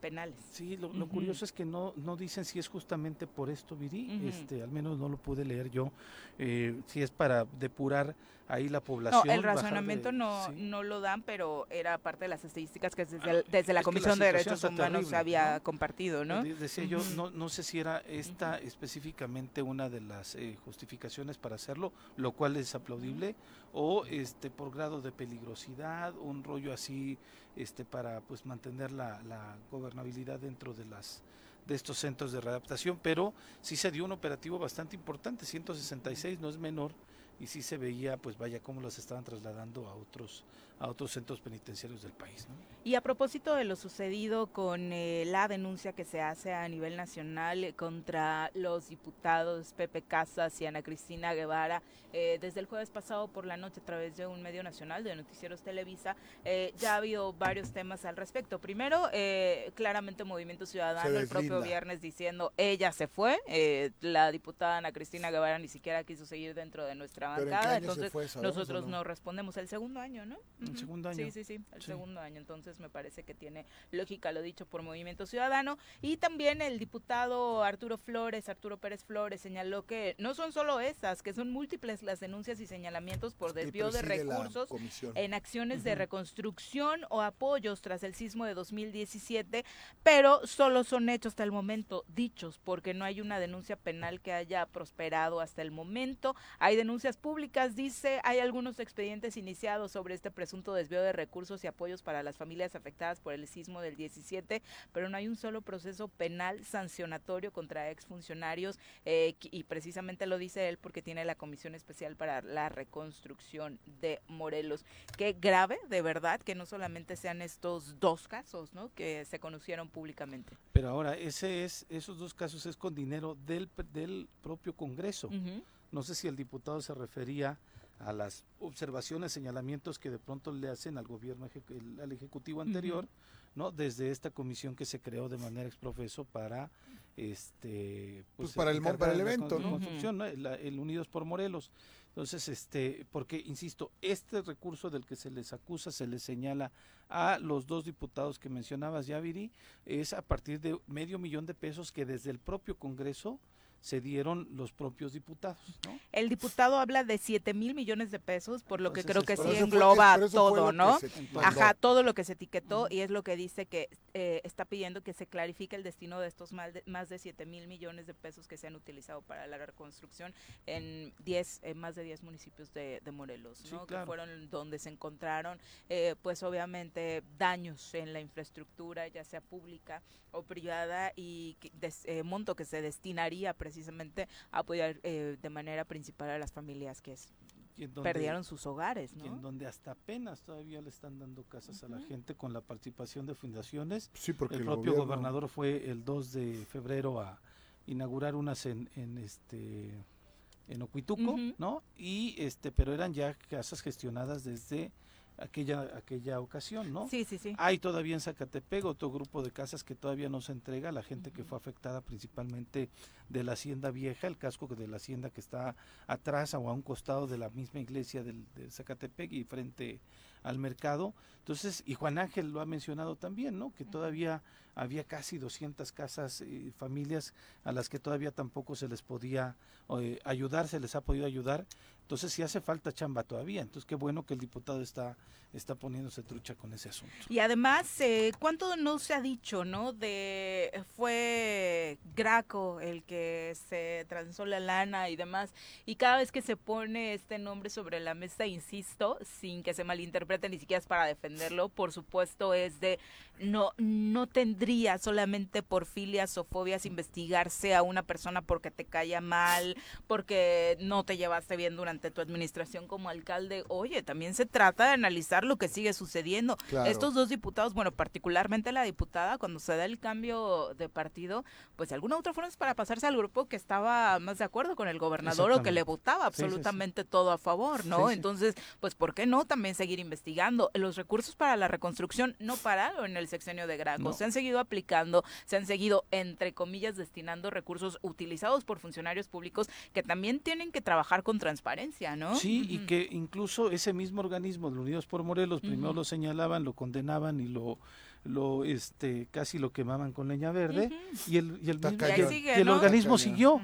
penales.
Sí, lo, lo
Ujú.
curioso es que no, no dicen si es justamente por esto, Viri,
Ujú.
este, al menos no lo pude leer yo, eh, si es para depurar ahí la
No,
población.
el
bajar de-
razonamiento no,
sí.
no lo dan, pero era parte de las estadísticas que desde, el- desde
es que
la Comisión de Derechos Humanos
terrible,
había
¿no?
compartido, ¿no?
De- Decía yo, no, no sé si era esta específicamente una de las eh, justificaciones para hacerlo, lo cual es aplaudible, o este por grado de peligrosidad, un rollo así este para pues mantener la, la gobernabilidad dentro de las de estos centros de readaptación, pero sí se dio un operativo bastante importante, 166 no es menor y sí se veía pues vaya cómo los estaban trasladando a otros a otros centros penitenciarios del país, ¿no?
Y a propósito de lo sucedido con eh, la denuncia que se hace a nivel nacional eh, contra los diputados Pepe Casas y Ana Cristina Guevara, eh, desde el jueves pasado por la noche a través de un medio nacional de Noticieros Televisa, eh, ya ha habido varios temas al respecto. Primero, eh, claramente Movimiento Ciudadano el propio viernes diciendo ella se fue, eh, la diputada Ana Cristina Guevara ni siquiera quiso seguir dentro de nuestra
Pero ¿en qué
bancada, entonces nosotros
no?
no respondemos el segundo año, ¿no?
El segundo año.
sí, sí, el
Sí.
segundo año. Entonces me parece que tiene lógica lo dicho por Movimiento Ciudadano. Y también el diputado Arturo Flores, Arturo Pérez Flores, señaló que no son solo esas, que son múltiples las denuncias y señalamientos por desvío de recursos en acciones de reconstrucción o apoyos tras el sismo de 2017, pero solo son hechos hasta el momento dichos, porque no hay una denuncia penal que haya prosperado hasta el momento. Hay denuncias públicas, dice, hay algunos expedientes iniciados sobre este presunto desvío de recursos y apoyos para las familias afectadas por el sismo del 17, pero no hay un solo proceso penal sancionatorio contra exfuncionarios eh, y precisamente lo dice él porque tiene la Comisión Especial para la Reconstrucción de Morelos. Qué grave, de verdad, que no solamente sean estos dos casos, ¿no? Que se conocieron públicamente.
Pero ahora, ese es, esos dos casos es con dinero del, del propio Congreso.
Ujú.
No sé si el diputado se refería a las observaciones, señalamientos que de pronto le hacen al gobierno, ejecu- el- al ejecutivo anterior, ¿no? Desde esta comisión que se creó de manera exprofeso para, este,
Pues para el para el
la
evento,
¿no?
construcción, ¿no? El, el Unidos por Morelos. Entonces, este, porque insisto, este recurso del que se les acusa, se les señala a los dos diputados que mencionabas, Yaviri, es a partir de medio millón de pesos que desde el propio Congreso se dieron los propios diputados, ¿no?
El diputado habla de 7 mil millones de pesos, por lo que creo que sí engloba todo, ¿no? Ajá, todo lo que se etiquetó y es lo que dice que eh, está pidiendo que se clarifique el destino de estos más de, más de 7 mil millones de pesos que se han utilizado para la reconstrucción en 10, en más de 10 municipios de, de Morelos,
Sí,
¿no? Que fueron donde se encontraron, eh, pues obviamente, daños en la infraestructura, ya sea pública o privada, y que des- eh, monto que se destinaría precisamente a apoyar eh, de manera principal a las familias, que es
donde-
perdieron sus hogares,
y en
¿no?
donde hasta apenas todavía le están dando casas a la gente con la participación de fundaciones.
Sí, porque
el,
el,
propio
gobierno-
gobernador fue el 2 de febrero a inaugurar unas en, en este en Ocuituco. ¿no? Y este, pero eran ya casas gestionadas desde aquella aquella ocasión, ¿no?
Sí, sí, sí.
Hay todavía en Zacatepec otro grupo de casas que todavía no se entrega, la gente que fue afectada principalmente de la hacienda vieja, el casco de la hacienda que está atrás o a un costado de la misma iglesia del, de Zacatepec y frente al mercado. Entonces, y Juan Ángel lo ha mencionado también, ¿no? Que todavía había casi 200 casas, y familias a las que todavía tampoco se les podía eh, ayudar, se les ha podido ayudar. Entonces, sí hace falta chamba todavía. Entonces, qué bueno que el diputado está, está poniéndose trucha con ese asunto.
Y además, eh, ¿cuánto no se ha dicho, no? De fue Graco el que se transó la lana y demás. Y cada vez que se pone este nombre sobre la mesa, insisto, sin que se malinterprete ni siquiera es para defenderlo, por supuesto es de no no tendría solamente por filias o fobias investigarse a una persona porque te caía mal, porque no te llevaste bien durante tu administración como alcalde. Oye, también se trata de analizar lo que sigue sucediendo.
Claro.
Estos dos diputados, bueno, particularmente la diputada, cuando se da el cambio de partido, pues de alguna otra forma es para pasarse al grupo que estaba más de acuerdo con el gobernador o que le votaba
Sí, sí, sí.
absolutamente todo a favor, ¿no? Entonces, pues ¿por qué no también seguir investigando? Los recursos para la reconstrucción no pararon en el sexenio de Graco,
No.
se han seguido aplicando, se han seguido, entre comillas, destinando recursos utilizados por funcionarios públicos que también tienen que trabajar con transparencia, ¿no?
Sí, y que incluso ese mismo organismo de Unidos por Morelos primero lo señalaban, lo condenaban y lo lo este casi lo quemaban con leña verde y el y el, mismo-
Y
el
¿no?
organismo siguió,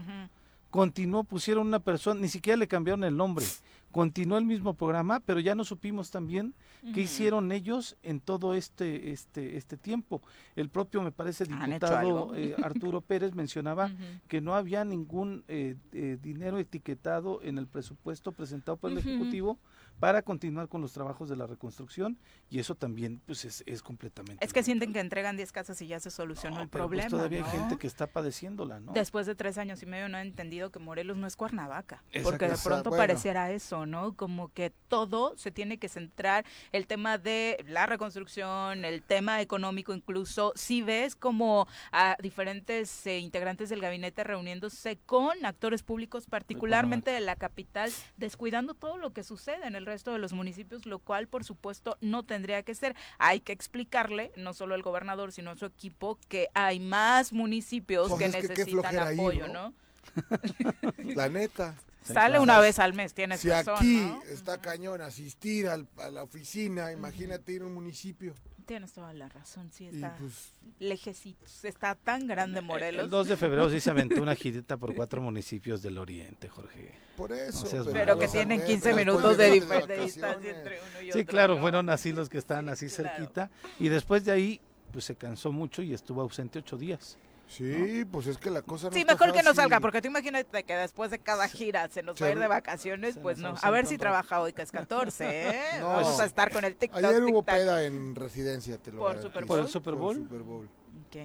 continuó, pusieron una persona, ni siquiera le cambiaron el nombre. Continuó el mismo programa, pero ya no supimos también qué hicieron ellos en todo este este este tiempo. El propio me parece
¿Han hecho
diputado eh, Arturo Pérez mencionaba que no había ningún eh, eh, dinero etiquetado en el presupuesto presentado por el. Ejecutivo para continuar con los trabajos de la reconstrucción y eso también pues es, es completamente
Es que
lamentable.
sienten que entregan 10 casas y ya se solucionó
No,
el
pero, pues,
problema.
todavía
¿no?
hay gente que está padeciéndola, ¿no?
Después de tres años y medio no han entendido que Morelos no es Cuernavaca. Porque de pronto
Bueno.
pareciera eso, ¿no? Como que todo se tiene que centrar, el tema de la reconstrucción, el tema económico incluso. Si ves como a diferentes eh, integrantes del gabinete reuniéndose con actores públicos, particularmente de la capital, descuidando todo lo que sucede en el resto de los municipios, lo cual por supuesto no tendría que ser. Hay que explicarle, no solo al gobernador, sino a su equipo, que hay más municipios
Pues
que necesitan apoyo,
¿no?
¿no?
La neta.
Sí,
Sale
claro.
una vez al mes, tienes
Si
razón,
aquí
¿no?
está cañón asistir al- a la oficina, imagínate ir a un municipio.
Tienes toda la razón, sí, está
pues,
lejecitos, está tan grande Morelos.
El 2 de febrero sí se aventó una girita por cuatro municipios del oriente, Jorge.
por eso.
seas
pero que tienen
a
15
ver,
minutos de,
de
de
vacaciones.
distancia entre uno y
Sí,
otro.
claro,
¿no?
fueron así los que están así
Claro.
cerquita y después de ahí pues se cansó mucho y estuvo ausente ocho días.
Sí, pues es que la cosa no
Sí,
está
mejor que no salga, porque tú imagínate que después de cada gira se nos va a ir de vacaciones, pues no. A ver si trabaja hoy que es 14, ¿eh?
No.
Vamos a estar con el TikTok.
Ayer hubo peda en residencia, te lo
¿Por. Super
¿Por el Super
Por
Bowl?
Super Bowl.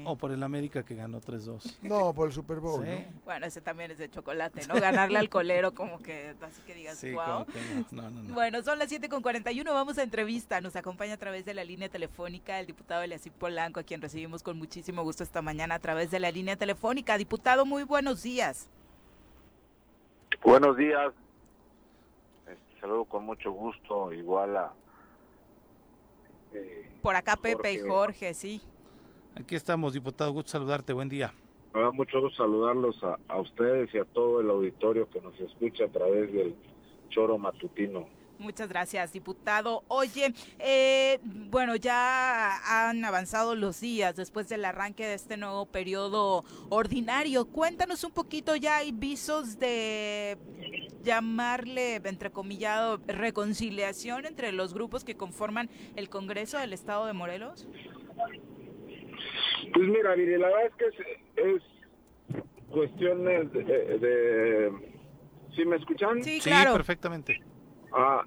O por el América que ganó 3-2.
No, por el Super Bowl.
Sí.
¿no?
Bueno, ese también es de chocolate, ¿no? Ganarle al colero como que, así que digas,
Sí,
wow.
como que no, no, no, no.
Bueno, son las 7 con 41, vamos a entrevista. Nos acompaña a través de la línea telefónica el diputado Eliasip Polanco, a quien recibimos con muchísimo gusto esta mañana a través de la línea telefónica. Diputado, muy buenos días.
Buenos días. Este, saludo con mucho gusto, igual a... eh,
Por acá Pepe y.
Jorge,
sí.
Aquí estamos, diputado, gusto saludarte, buen día.
me da mucho gusto saludarlos a, a ustedes y a todo el auditorio que nos escucha a través del choro matutino.
Muchas gracias, diputado. Oye, eh, bueno, ya han avanzado los días después del arranque de este nuevo periodo ordinario. Cuéntanos un poquito, ya hay visos de llamarle, entrecomillado, reconciliación entre los grupos que conforman el Congreso del Estado de Morelos.
Pues mira, Viri, la verdad es que es, es cuestiones de, de- ¿Sí me escuchan?
Sí,
Sí,
claro.
perfectamente.
Ah,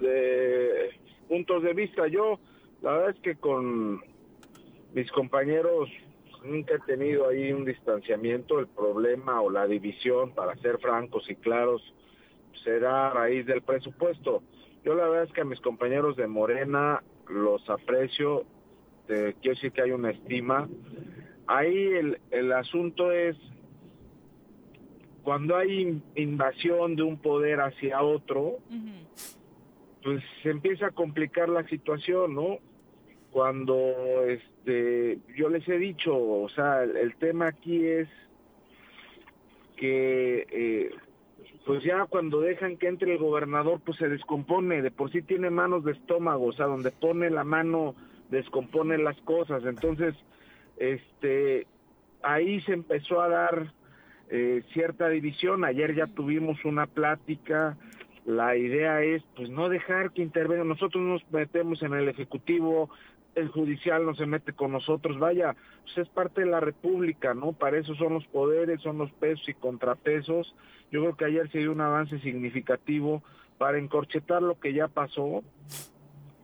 de puntos de vista. Yo, la verdad es que con mis compañeros nunca he tenido ahí un distanciamiento. El problema o la división, para ser francos y claros, será a raíz del presupuesto. Yo la verdad es que a mis compañeros de Morena los aprecio, te quiero decir que hay una estima. Ahí el, el asunto es cuando hay in- invasión de un poder hacia otro, pues se empieza a complicar la situación, ¿no? Cuando este yo les he dicho, o sea, el, el tema aquí es que eh, pues ya cuando dejan que entre el gobernador pues se descompone, de por sí tiene manos de estómago, o sea, donde pone la mano descompone las cosas, entonces este ahí se empezó a dar eh, cierta división, ayer ya tuvimos una plática, la idea es pues no dejar que intervengan, nosotros nos metemos en el ejecutivo, el judicial no se mete con nosotros, vaya, pues es parte de la república, ¿no? Para eso son los poderes, son los pesos y contrapesos. Yo creo que ayer se dio un avance significativo para encorchetar lo que ya pasó,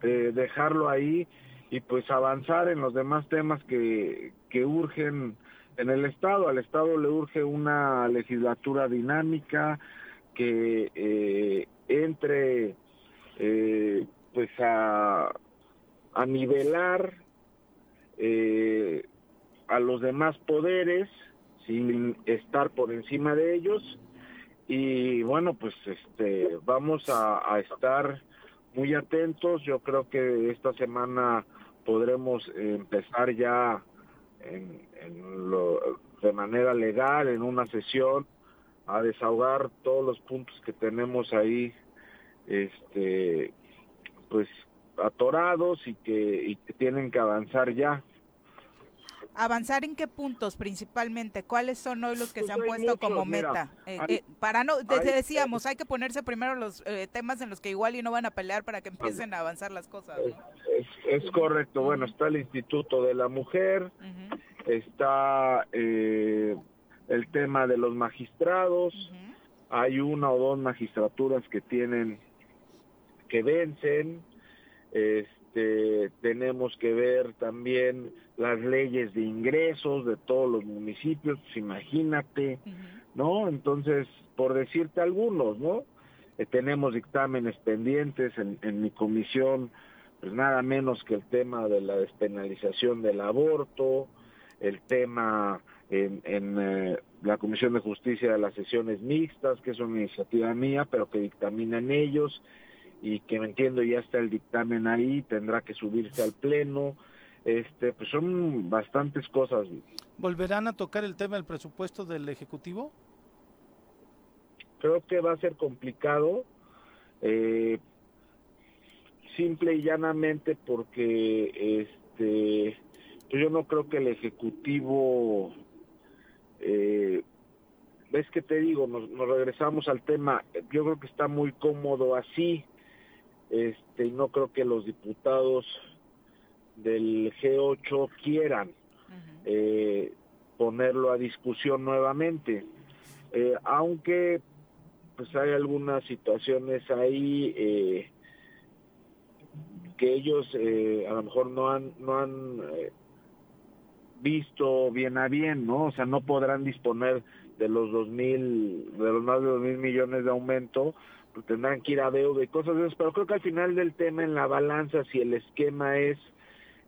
eh, dejarlo ahí y pues avanzar en los demás temas que, que urgen en el Estado. Al Estado le urge una legislatura dinámica que eh, entre eh, pues a, a nivelar eh, a los demás poderes sin estar por encima de ellos y bueno pues este vamos a, a estar muy atentos yo creo que esta semana podremos empezar ya en, en lo- de manera legal en una sesión a desahogar todos los puntos que tenemos ahí este pues atorados y que, y que tienen que avanzar ya
¿Avanzar en qué puntos principalmente? ¿Cuáles son hoy los que
Pues
se han puesto como
mira,
meta? Eh,
hay-
eh, para no, te- te
hay-
decíamos, hay que ponerse primero los eh, temas en los que igual y no van a pelear para que empiecen a avanzar las cosas,
es,
¿no?
es- es correcto bueno está el Instituto de la Mujer
Ujú,
está eh, el tema de los magistrados hay una o dos magistraturas que tienen que vencen este tenemos que ver también las leyes de ingresos de todos los municipios pues imagínate no entonces por decirte algunos no Eh, tenemos dictámenes pendientes en, en mi comisión pues nada menos que el tema de la despenalización del aborto el tema en, en eh, la Comisión de Justicia de las sesiones mixtas, que es una iniciativa mía, pero que dictaminan ellos y que me entiendo ya está el dictamen ahí, tendrá que subirse al pleno. Este, pues son bastantes cosas.
¿Volverán a tocar el tema del presupuesto del Ejecutivo?
Creo que va a ser complicado, eh, simple y llanamente porque este, pues yo no creo que el Ejecutivo eh, ves que te digo, nos, nos regresamos al tema, yo creo que está muy cómodo así, este, y no creo que los diputados del G8 quieran eh, ponerlo a discusión nuevamente, Eh, aunque pues hay algunas situaciones ahí eh, que ellos eh, a lo mejor no han no han eh, visto bien a bien, ¿no? O sea, no podrán disponer de los dos mil, de los más de dos mil millones de aumento, tendrán que ir a deuda y cosas de esas, pero creo que al final del tema en la balanza, si el esquema es,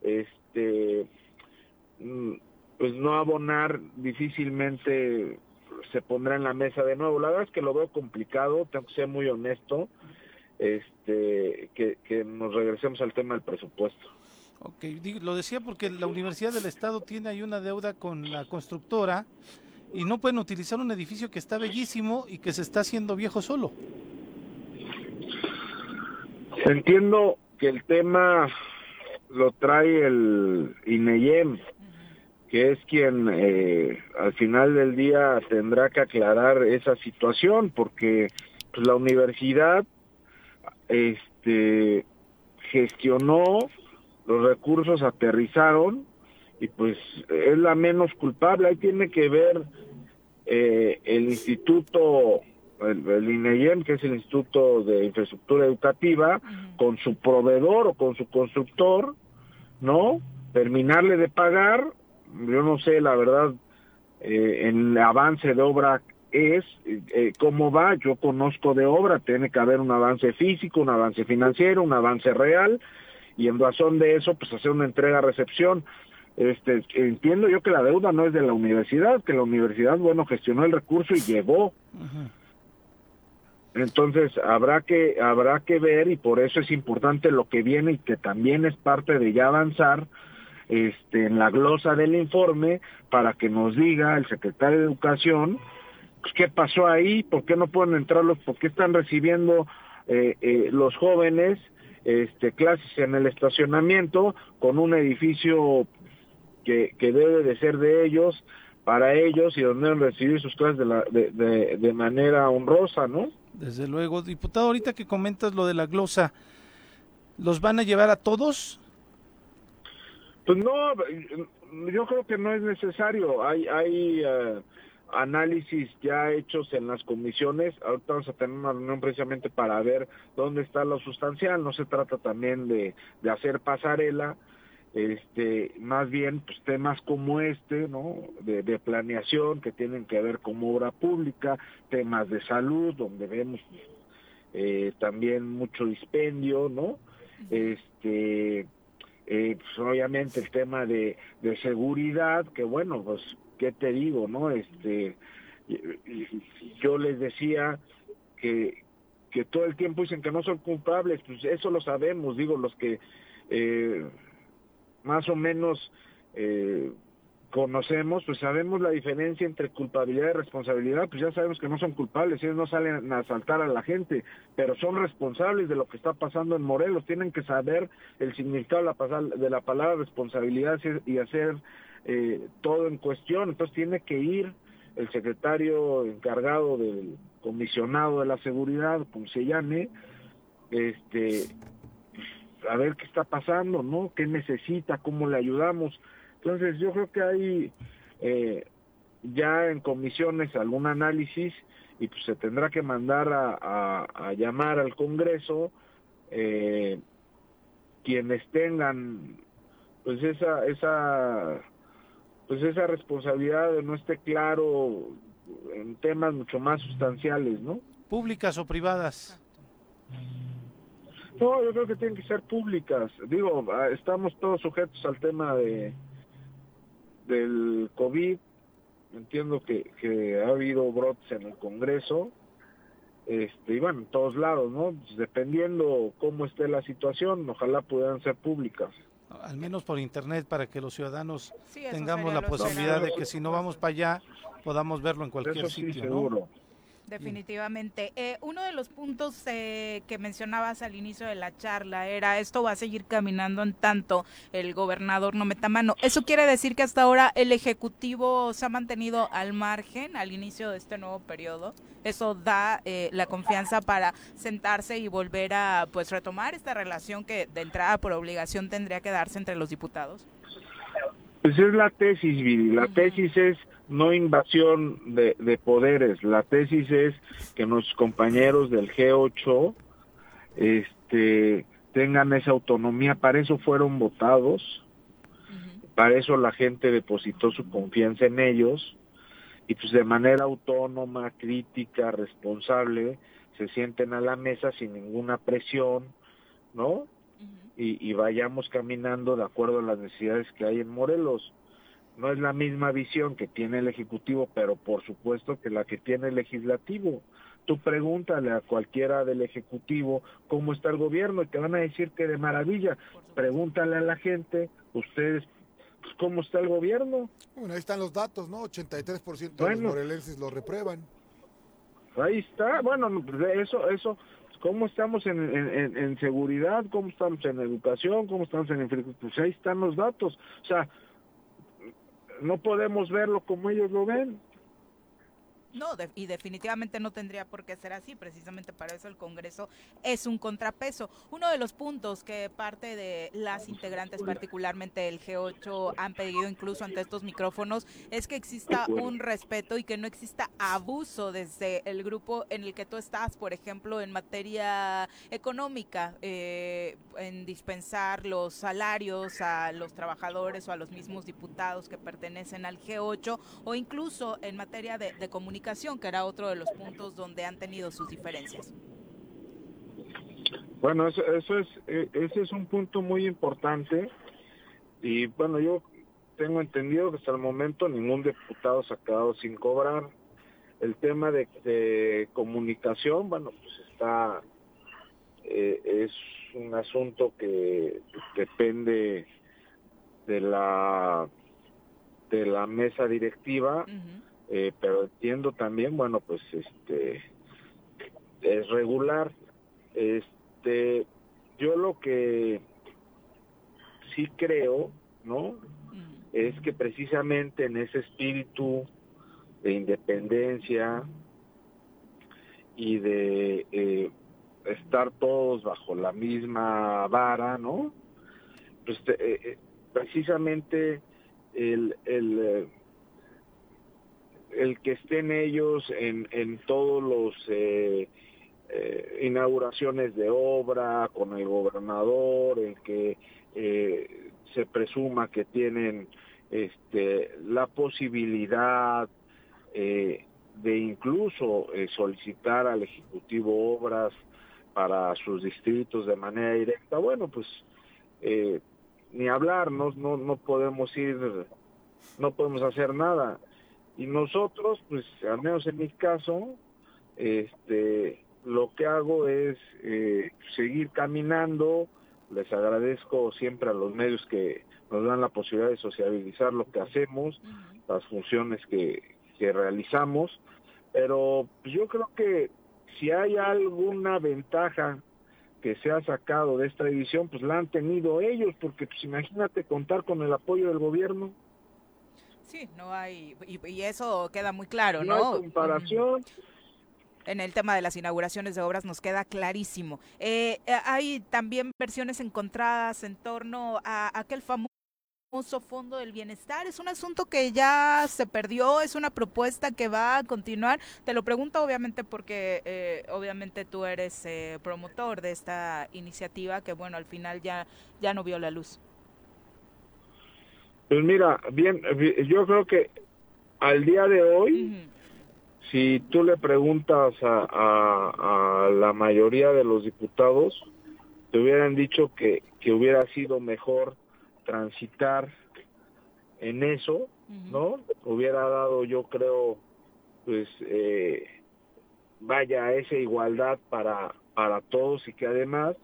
este, mm, pues no abonar, difícilmente se pondrá en la mesa de nuevo. La verdad es que lo veo complicado, tengo que ser muy honesto, este, que, que nos regresemos al tema del presupuesto.
Ok, lo decía porque la Universidad del Estado tiene ahí una deuda con la constructora y no pueden utilizar un edificio que está bellísimo y que se está haciendo viejo solo.
Entiendo que el tema lo trae el INEYEM, que es quien eh, al final del día tendrá que aclarar esa situación, porque pues, la universidad este, gestionó, los recursos aterrizaron y pues es la menos culpable. Ahí tiene que ver eh, el instituto, el, el INEYEM, que es el Instituto de Infraestructura Educativa, con su proveedor o con su constructor, ¿no? Terminarle de pagar, yo no sé, la verdad, eh, en el avance de obra es eh, cómo va, yo conozco de obra, tiene que haber un avance físico, un avance financiero, un avance real, y en razón de eso, pues hacer una entrega-recepción. Este, entiendo yo que la deuda no es de la universidad, que la universidad, bueno, gestionó el recurso y llegó. Entonces habrá que habrá que ver y por eso es importante lo que viene y que también es parte de ya avanzar este en la glosa del informe para que nos diga el secretario de Educación pues, qué pasó ahí, por qué no pueden entrar los, por qué están recibiendo eh, eh, los jóvenes este clases en el estacionamiento con un edificio que debe de ser de ellos para ellos y donde deben recibir sus clases de, la, de, de, de manera honrosa, ¿no?
Desde luego, diputado, ahorita que comentas lo de la glosa, ¿los van a llevar a todos?
Pues no, yo creo que no es necesario. Hay, hay uh, análisis ya hechos en las comisiones. Ahorita vamos a tener una reunión precisamente para ver dónde está lo sustancial. No se trata también de, de hacer pasarela, este, más bien pues temas como este, ¿no? De, de, planeación que tienen que ver con obra pública, temas de salud, donde vemos eh, también mucho dispendio, ¿no? Este, eh, pues obviamente el tema de, de seguridad, que bueno, pues, ¿qué te digo, no? Este, yo les decía que, que todo el tiempo dicen que no son culpables, pues eso lo sabemos, digo, los que... Eh, más o menos eh, conocemos, pues sabemos la diferencia entre culpabilidad y responsabilidad, pues ya sabemos que no son culpables, ellos no salen a asaltar a la gente, pero son responsables de lo que está pasando en Morelos, tienen que saber el significado de la, palabra responsabilidad y hacer eh, todo en cuestión, entonces tiene que ir el secretario encargado del comisionado de la seguridad, como se llame, este, a ver qué está pasando, ¿no? ¿Qué necesita? ¿Cómo le ayudamos? Entonces yo creo que hay eh, ya en comisiones algún análisis y pues se tendrá que mandar a, a, a llamar al Congreso eh, quienes tengan pues esa esa pues esa responsabilidad de no esté claro en temas mucho más sustanciales, ¿no?
Públicas o privadas.
No, yo creo que tienen que ser públicas. Digo, estamos todos sujetos al tema de del COVID. Entiendo que, que ha habido brotes en el Congreso. Este, y bueno, en todos lados, ¿no? Pues dependiendo cómo esté la situación, ojalá puedan ser públicas.
Al menos por internet para que los ciudadanos
Sí,
tengamos la posibilidad de que si no vamos para allá podamos verlo en cualquier
Eso sí,
sitio,
seguro.
Definitivamente. Eh, uno de los puntos eh, que mencionabas al inicio de la charla era esto va a seguir caminando en tanto el gobernador no meta mano. Eso quiere decir que hasta ahora el Ejecutivo se ha mantenido al margen al inicio de este nuevo periodo. Eso da eh, la confianza para sentarse y volver a pues retomar esta relación que de entrada por obligación tendría que darse entre los diputados.
Pues es la tesis, Viri. La tesis es no invasión de, de poderes. La tesis es que nuestros compañeros del G8 este, tengan esa autonomía. Para eso fueron votados. Para eso la gente depositó su confianza en ellos. Y pues de manera autónoma, crítica, responsable, se sienten a la mesa sin ninguna presión, ¿no? Y vayamos caminando de acuerdo a las necesidades que hay en Morelos. No es la misma visión que tiene el Ejecutivo, pero por supuesto que la que tiene el Legislativo. Tú pregúntale a cualquiera del Ejecutivo cómo está el gobierno y te van a decir que de maravilla. Pregúntale a la gente, ustedes, pues, cómo está el gobierno.
Bueno, ahí están los datos, ¿no? 83% de los
Bueno.
morelenses lo reprueban.
Ahí está, bueno, no, pues, eso, eso, cómo estamos en, en, en- en seguridad, cómo estamos en educación, cómo estamos en infraestructura, pues ahí están los datos. O sea, no podemos verlo como ellos lo ven.
No, de- y definitivamente no tendría por qué ser así. Precisamente para eso el Congreso es un contrapeso. Uno de los puntos que parte de las integrantes, particularmente del G8, han pedido incluso ante estos micrófonos es que exista un respeto y que no exista abuso desde el grupo en el que tú estás, por ejemplo, en materia económica, eh, en dispensar los salarios a los trabajadores o a los mismos diputados que pertenecen al G8 o incluso en materia de, de comunicación comunicación, que era otro de los puntos donde han tenido sus diferencias.
Bueno, eso, eso es, eh, ese es un punto muy importante y bueno, yo tengo entendido que hasta el momento ningún diputado se ha quedado sin cobrar. El tema de, de comunicación, bueno, pues está, eh, es un asunto que depende de la de la mesa directiva. Eh, pero entiendo también, bueno, pues este es regular. Este, yo lo que sí creo, ¿no? Es que precisamente en ese espíritu de independencia y de eh, estar todos bajo la misma vara, ¿no? Pues eh, eh, precisamente el, el, eh, el que estén ellos en, en todos los eh, eh, inauguraciones de obra con el gobernador, el que eh, se presuma que tienen este, la posibilidad eh, de incluso solicitar al Ejecutivo obras para sus distritos de manera directa, bueno, pues ni hablar, no, no, no podemos ir, no podemos hacer nada. Y nosotros, pues al menos en mi caso, este, lo que hago es eh, seguir caminando. Les agradezco siempre a los medios que nos dan la posibilidad de sociabilizar lo que hacemos, las funciones que, que realizamos, pero yo creo que si hay alguna ventaja que se ha sacado de esta edición, pues la han tenido ellos, porque pues imagínate contar con el apoyo del gobierno,
Sí, no hay, y, y eso queda muy claro,
no,
¿no?
hay comparación,
en el tema de las inauguraciones de obras nos queda clarísimo. Eh, eh, hay también versiones encontradas en torno a aquel famoso fondo del bienestar. Es un asunto que ya se perdió, es una propuesta que va a continuar. Te lo pregunto obviamente porque eh, obviamente tú eres eh, promotor de esta iniciativa que bueno, al final ya, ya no vio la luz.
Pues mira, bien, bi- yo creo que al día de hoy, si tú le preguntas a, a- a la mayoría de los diputados, te hubieran dicho que, que hubiera sido mejor transitar en eso. ¿no? Hubiera dado, yo creo, pues, eh, vaya, esa igualdad para, para todos y que además,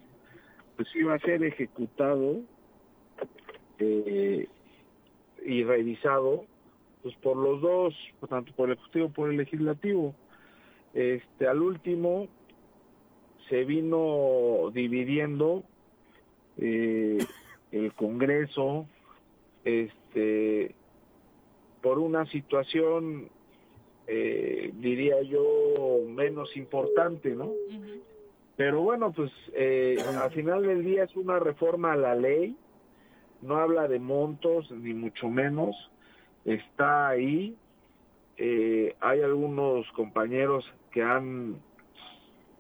pues iba a ser ejecutado eh, y revisado, pues, por los dos, tanto por el Ejecutivo como por el Legislativo. Este, al último, se vino dividiendo eh, el Congreso, este, por una situación, eh, diría yo, menos importante, ¿no? Pero bueno, pues eh, al final del día es una reforma a la ley, no habla de montos, ni mucho menos, está ahí. Eh, hay algunos compañeros que han,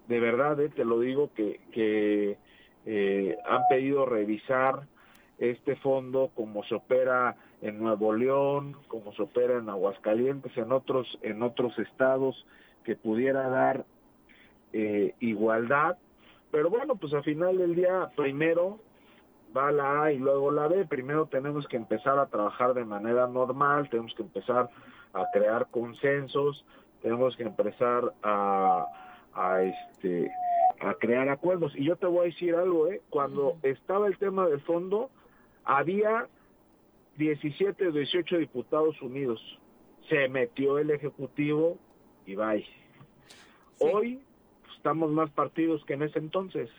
de verdad, eh, te lo digo, que, que eh, han pedido revisar este fondo como se opera en Nuevo León, como se opera en Aguascalientes, en otros, en otros estados, que pudiera dar eh, igualdad. Pero bueno, pues al final del día, primero va la A y luego la B. Primero tenemos que empezar a trabajar de manera normal, tenemos que empezar a crear consensos, tenemos que empezar a, a este a crear acuerdos. Y yo te voy a decir algo, ¿eh? Cuando estaba el tema del fondo, había 17 o 18 diputados unidos. Se metió el Ejecutivo y bye.
Sí.
Hoy pues, estamos más partidos que en ese entonces.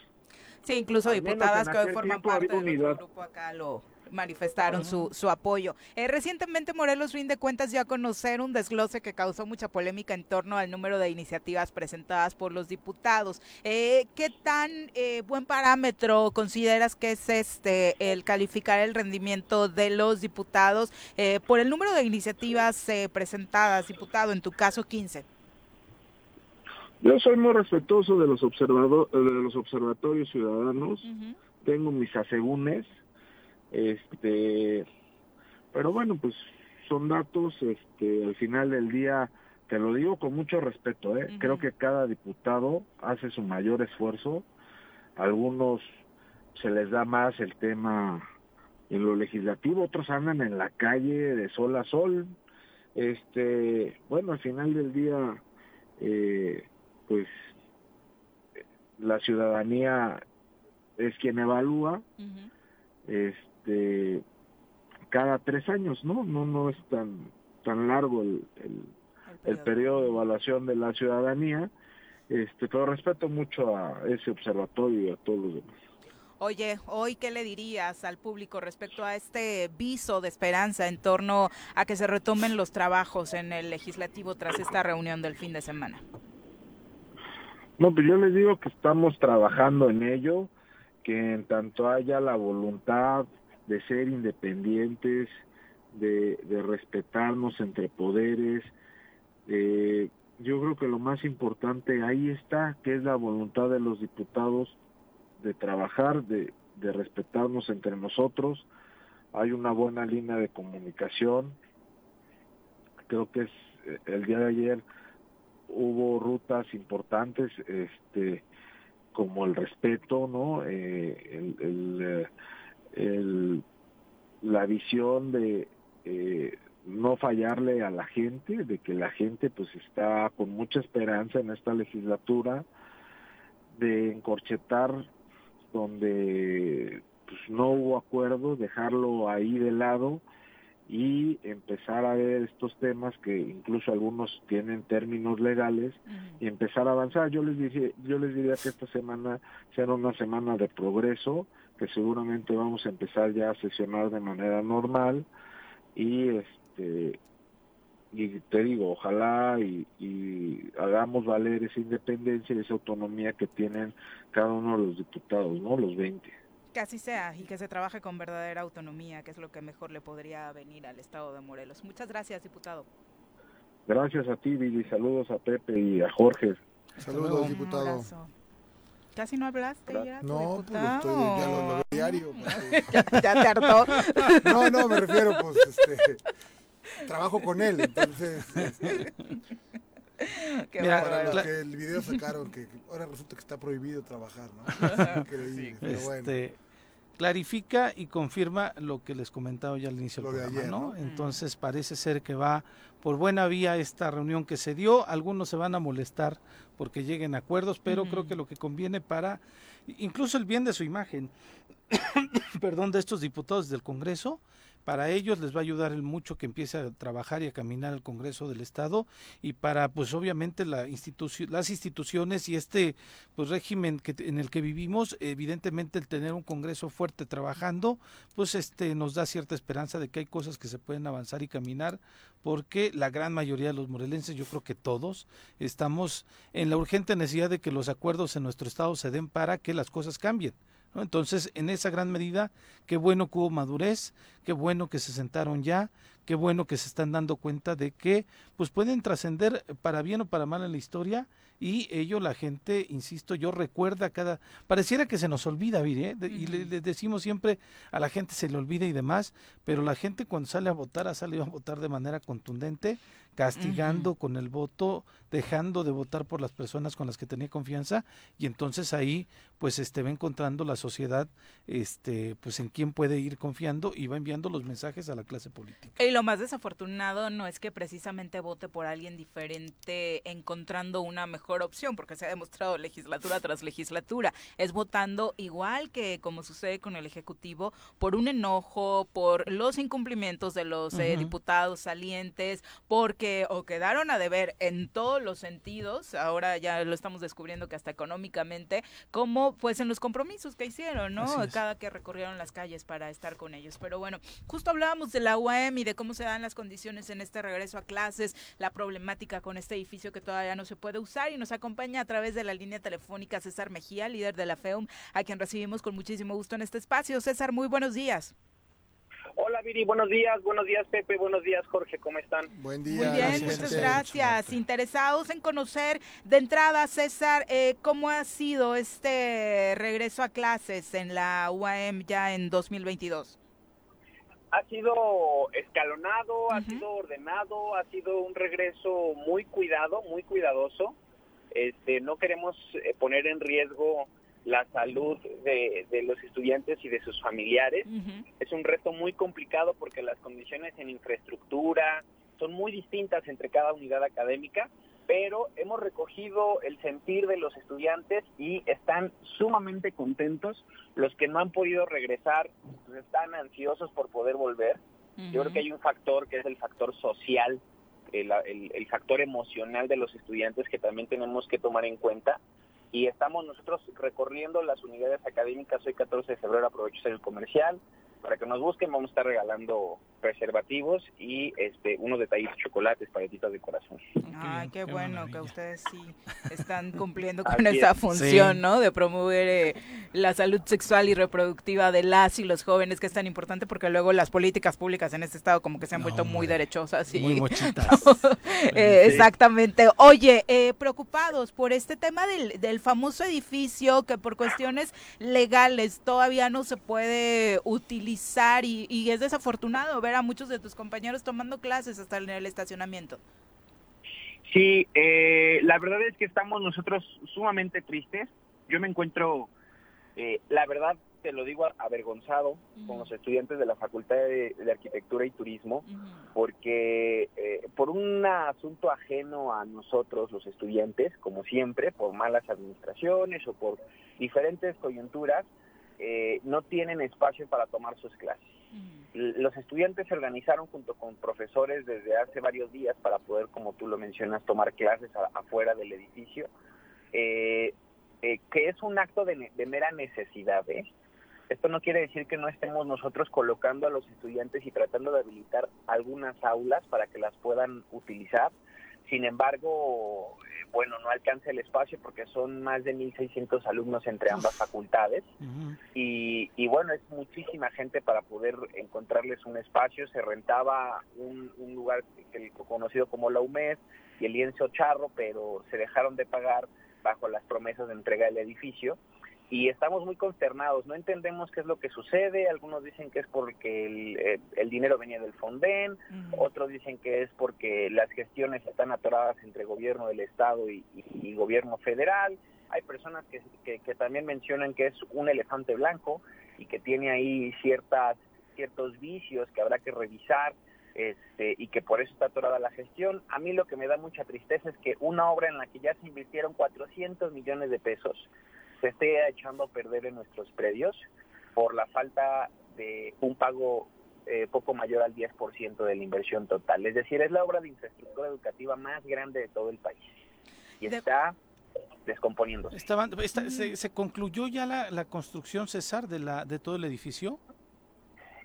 Sí, incluso diputadas que hoy forman parte de nuestro
unidad.
grupo acá lo manifestaron su, su apoyo. Eh, recientemente Morelos rinde cuentas ya a conocer un desglose que causó mucha polémica en torno al número de iniciativas presentadas por los diputados. Eh, ¿Qué tan eh, buen parámetro consideras que es este el calificar el rendimiento de los diputados eh, por el número de iniciativas eh, presentadas, diputado, en tu caso 15?
Yo soy muy respetuoso de los observador, de los observatorios ciudadanos, tengo mis asegúnes, este, pero bueno, pues son datos, este, al final del día te lo digo con mucho respeto, ¿eh? Creo que cada diputado hace su mayor esfuerzo, algunos se les da más el tema en lo legislativo, otros andan en la calle de sol a sol, este, bueno, al final del día, eh, pues la ciudadanía es quien evalúa, este cada tres años, ¿no? No, no es tan tan largo el, el, el periodo de evaluación de la ciudadanía, este, pero respeto mucho a ese observatorio y a todos los demás.
Oye, hoy qué le dirías al público respecto a este viso de esperanza en torno a que se retomen los trabajos en el legislativo tras esta reunión del fin de semana.
No, pues yo les digo que estamos trabajando en ello, que en tanto haya la voluntad de ser independientes, de, respetarnos entre poderes, eh, yo creo que lo más importante ahí está, que es la voluntad de los diputados de trabajar, de, de respetarnos entre nosotros. Hay una buena línea de comunicación. Creo que es eh, el día de ayer hubo rutas importantes, este, como el respeto, ¿no? Eh, el, el, eh, el- la visión de eh, no fallarle a la gente, de que la gente pues está con mucha esperanza en esta legislatura, de encorchetar donde pues no hubo acuerdo, dejarlo ahí de lado y empezar a ver estos temas que incluso algunos tienen términos legales y empezar a avanzar. Yo les dije, yo les diría que esta semana será una semana de progreso, que seguramente vamos a empezar ya a sesionar de manera normal y este y te digo, ojalá y, y hagamos valer esa independencia y esa autonomía que tienen cada uno de los diputados, ¿no? Los 20.
Que así sea y que se trabaje con verdadera autonomía, que es lo que mejor le podría venir al estado de Morelos. Muchas gracias, diputado.
Gracias a ti, Vili, saludos a Pepe y a Jorge.
Saludos,
Un
diputado.
abrazo. Casi no hablaste, ya,
No, pues
diputado.
estoy, ya lo, diario. porque-
ya te hartó.
No, no, me refiero, pues, este, trabajo con él, entonces, este,
Qué
Mira,
para
bárbaro.
los
cla-
que el video sacaron, que ahora resulta que está prohibido trabajar, ¿no? Increíble, pero bueno.
Este, clarifica y confirma lo que les comentaba ya al inicio del programa,
ayer,
¿no?
¿no?
Entonces parece ser que va por buena vía esta reunión que se dio. Algunos se van a molestar porque lleguen a acuerdos, pero creo que lo que conviene para incluso el bien de su imagen, perdón, de estos diputados del Congreso, para ellos les va a ayudar el mucho que empiece a trabajar y a caminar el Congreso del Estado y para pues obviamente la las instituciones y este pues régimen en el que vivimos, evidentemente el tener un Congreso fuerte trabajando, pues este nos da cierta esperanza de que hay cosas que se pueden avanzar y caminar, porque la gran mayoría de los morelenses, yo creo que todos, estamos en la urgente necesidad de que los acuerdos en nuestro estado se den para que las cosas cambien. ¿No? Entonces, en esa gran medida, qué bueno que hubo madurez, qué bueno que se sentaron ya, qué bueno que se están dando cuenta de que pues pueden trascender para bien o para mal en la historia y ello la gente, insisto, yo recuerda cada, pareciera que se nos olvida, Viri, ¿eh? De- y le, le decimos siempre a la gente se le olvida y demás, pero la gente cuando sale a votar ha salido a votar de manera contundente, castigando con el voto, dejando de votar por las personas con las que tenía confianza y entonces ahí pues este va encontrando la sociedad este pues en quién puede ir confiando y va enviando los mensajes a la clase política.
Y lo más desafortunado no es que precisamente vote por alguien diferente encontrando una mejor opción, porque se ha demostrado legislatura tras legislatura. Es votando igual que como sucede con el Ejecutivo, por un enojo, por los incumplimientos de los eh, diputados salientes, porque o quedaron a deber en todos los sentidos, ahora ya lo estamos descubriendo que hasta económicamente, como pues en los compromisos que hicieron, ¿no? Cada que recorrieron las calles para estar con ellos. Pero bueno, justo hablábamos de la UAM y de cómo se dan las condiciones en este regreso a clases, la problemática con este edificio que todavía no se puede usar y nos acompaña a través de la línea telefónica César Mejía, líder de la FEUM, a quien recibimos con muchísimo gusto en este espacio. César, muy buenos días.
Hola Viri, buenos días, buenos días Pepe, buenos días Jorge, ¿cómo están?
Buen
Muy
día.
bien,
gracias,
muchas gracias. Interesados en conocer de entrada, César, eh, cómo ha sido este regreso a clases en la UAM ya en 2022.
Ha sido escalonado, ha sido ordenado, ha sido un regreso muy cuidado, muy cuidadoso. Este, no queremos eh, poner en riesgo la salud de, de los estudiantes y de sus familiares. Es un reto muy complicado porque las condiciones en infraestructura son muy distintas entre cada unidad académica, pero hemos recogido el sentir de los estudiantes y están sumamente contentos. Los que no han podido regresar pues, están ansiosos por poder volver. Yo creo que hay un factor que es el factor social, el, el- el factor emocional de los estudiantes que también tenemos que tomar en cuenta. Y estamos nosotros recorriendo las unidades académicas hoy 14 de febrero, aprovecho el comercial, para que nos busquen, vamos a estar regalando preservativos y este unos detallitos, chocolates, paletitas de corazón.
Ay, qué
qué
bueno que ustedes sí están cumpliendo
Así
con
es.
esa función,
Sí.
¿no? De promover eh, la salud sexual y reproductiva de las y los jóvenes, que es tan importante porque luego las políticas públicas en este estado como que se han
No,
vuelto muy derechosas y
Muy mochitas.
Eh,
Sí.
Exactamente. Oye, eh, preocupados por este tema del, del famoso edificio que por cuestiones legales todavía no se puede utilizar y, y es desafortunado ver a muchos de tus compañeros tomando clases hasta en el estacionamiento.
Sí, eh, la verdad es que estamos nosotros sumamente tristes. Yo me encuentro, eh, la verdad, te lo digo, avergonzado con los estudiantes de la Facultad de, de Arquitectura y Turismo, porque eh, por un asunto ajeno a nosotros, los estudiantes, como siempre, por malas administraciones o por diferentes coyunturas, eh, no tienen espacio para tomar sus clases. Los estudiantes se organizaron junto con profesores desde hace varios días para poder, como tú lo mencionas, tomar clases a- afuera del edificio, eh, eh, que es un acto de, de mera necesidad. ¿eh? Esto no quiere decir que no estemos nosotros colocando a los estudiantes y tratando de habilitar algunas aulas para que las puedan utilizar. Sin embargo, eh, bueno, no alcanza el espacio porque son más de 1.600 alumnos entre ambas facultades y, y bueno, es muchísima gente para poder encontrarles un espacio. Se rentaba un, un lugar que- conocido como la UMED y el lienzo charro, pero se dejaron de pagar bajo las promesas de entrega del edificio. Y estamos muy consternados, no entendemos qué es lo que sucede. Algunos dicen que es porque el, eh, el dinero venía del Fonden, otros dicen que es porque las gestiones están atoradas entre gobierno del estado y, y- y gobierno federal. Hay personas que, que- que también mencionan que es un elefante blanco y que tiene ahí ciertas ciertos vicios que habrá que revisar este, y que por eso está atorada la gestión. A mí lo que me da mucha tristeza es que una obra en la que ya se invirtieron 400 millones de pesos se esté echando a perder en nuestros predios por la falta de un pago eh, poco mayor al 10% de la inversión total. Es decir, es la obra de infraestructura educativa más grande de todo el país y
De-
está descomponiéndose.
Estaban, esta- se, se concluyó ya la, la construcción, César, de, la, de todo el edificio?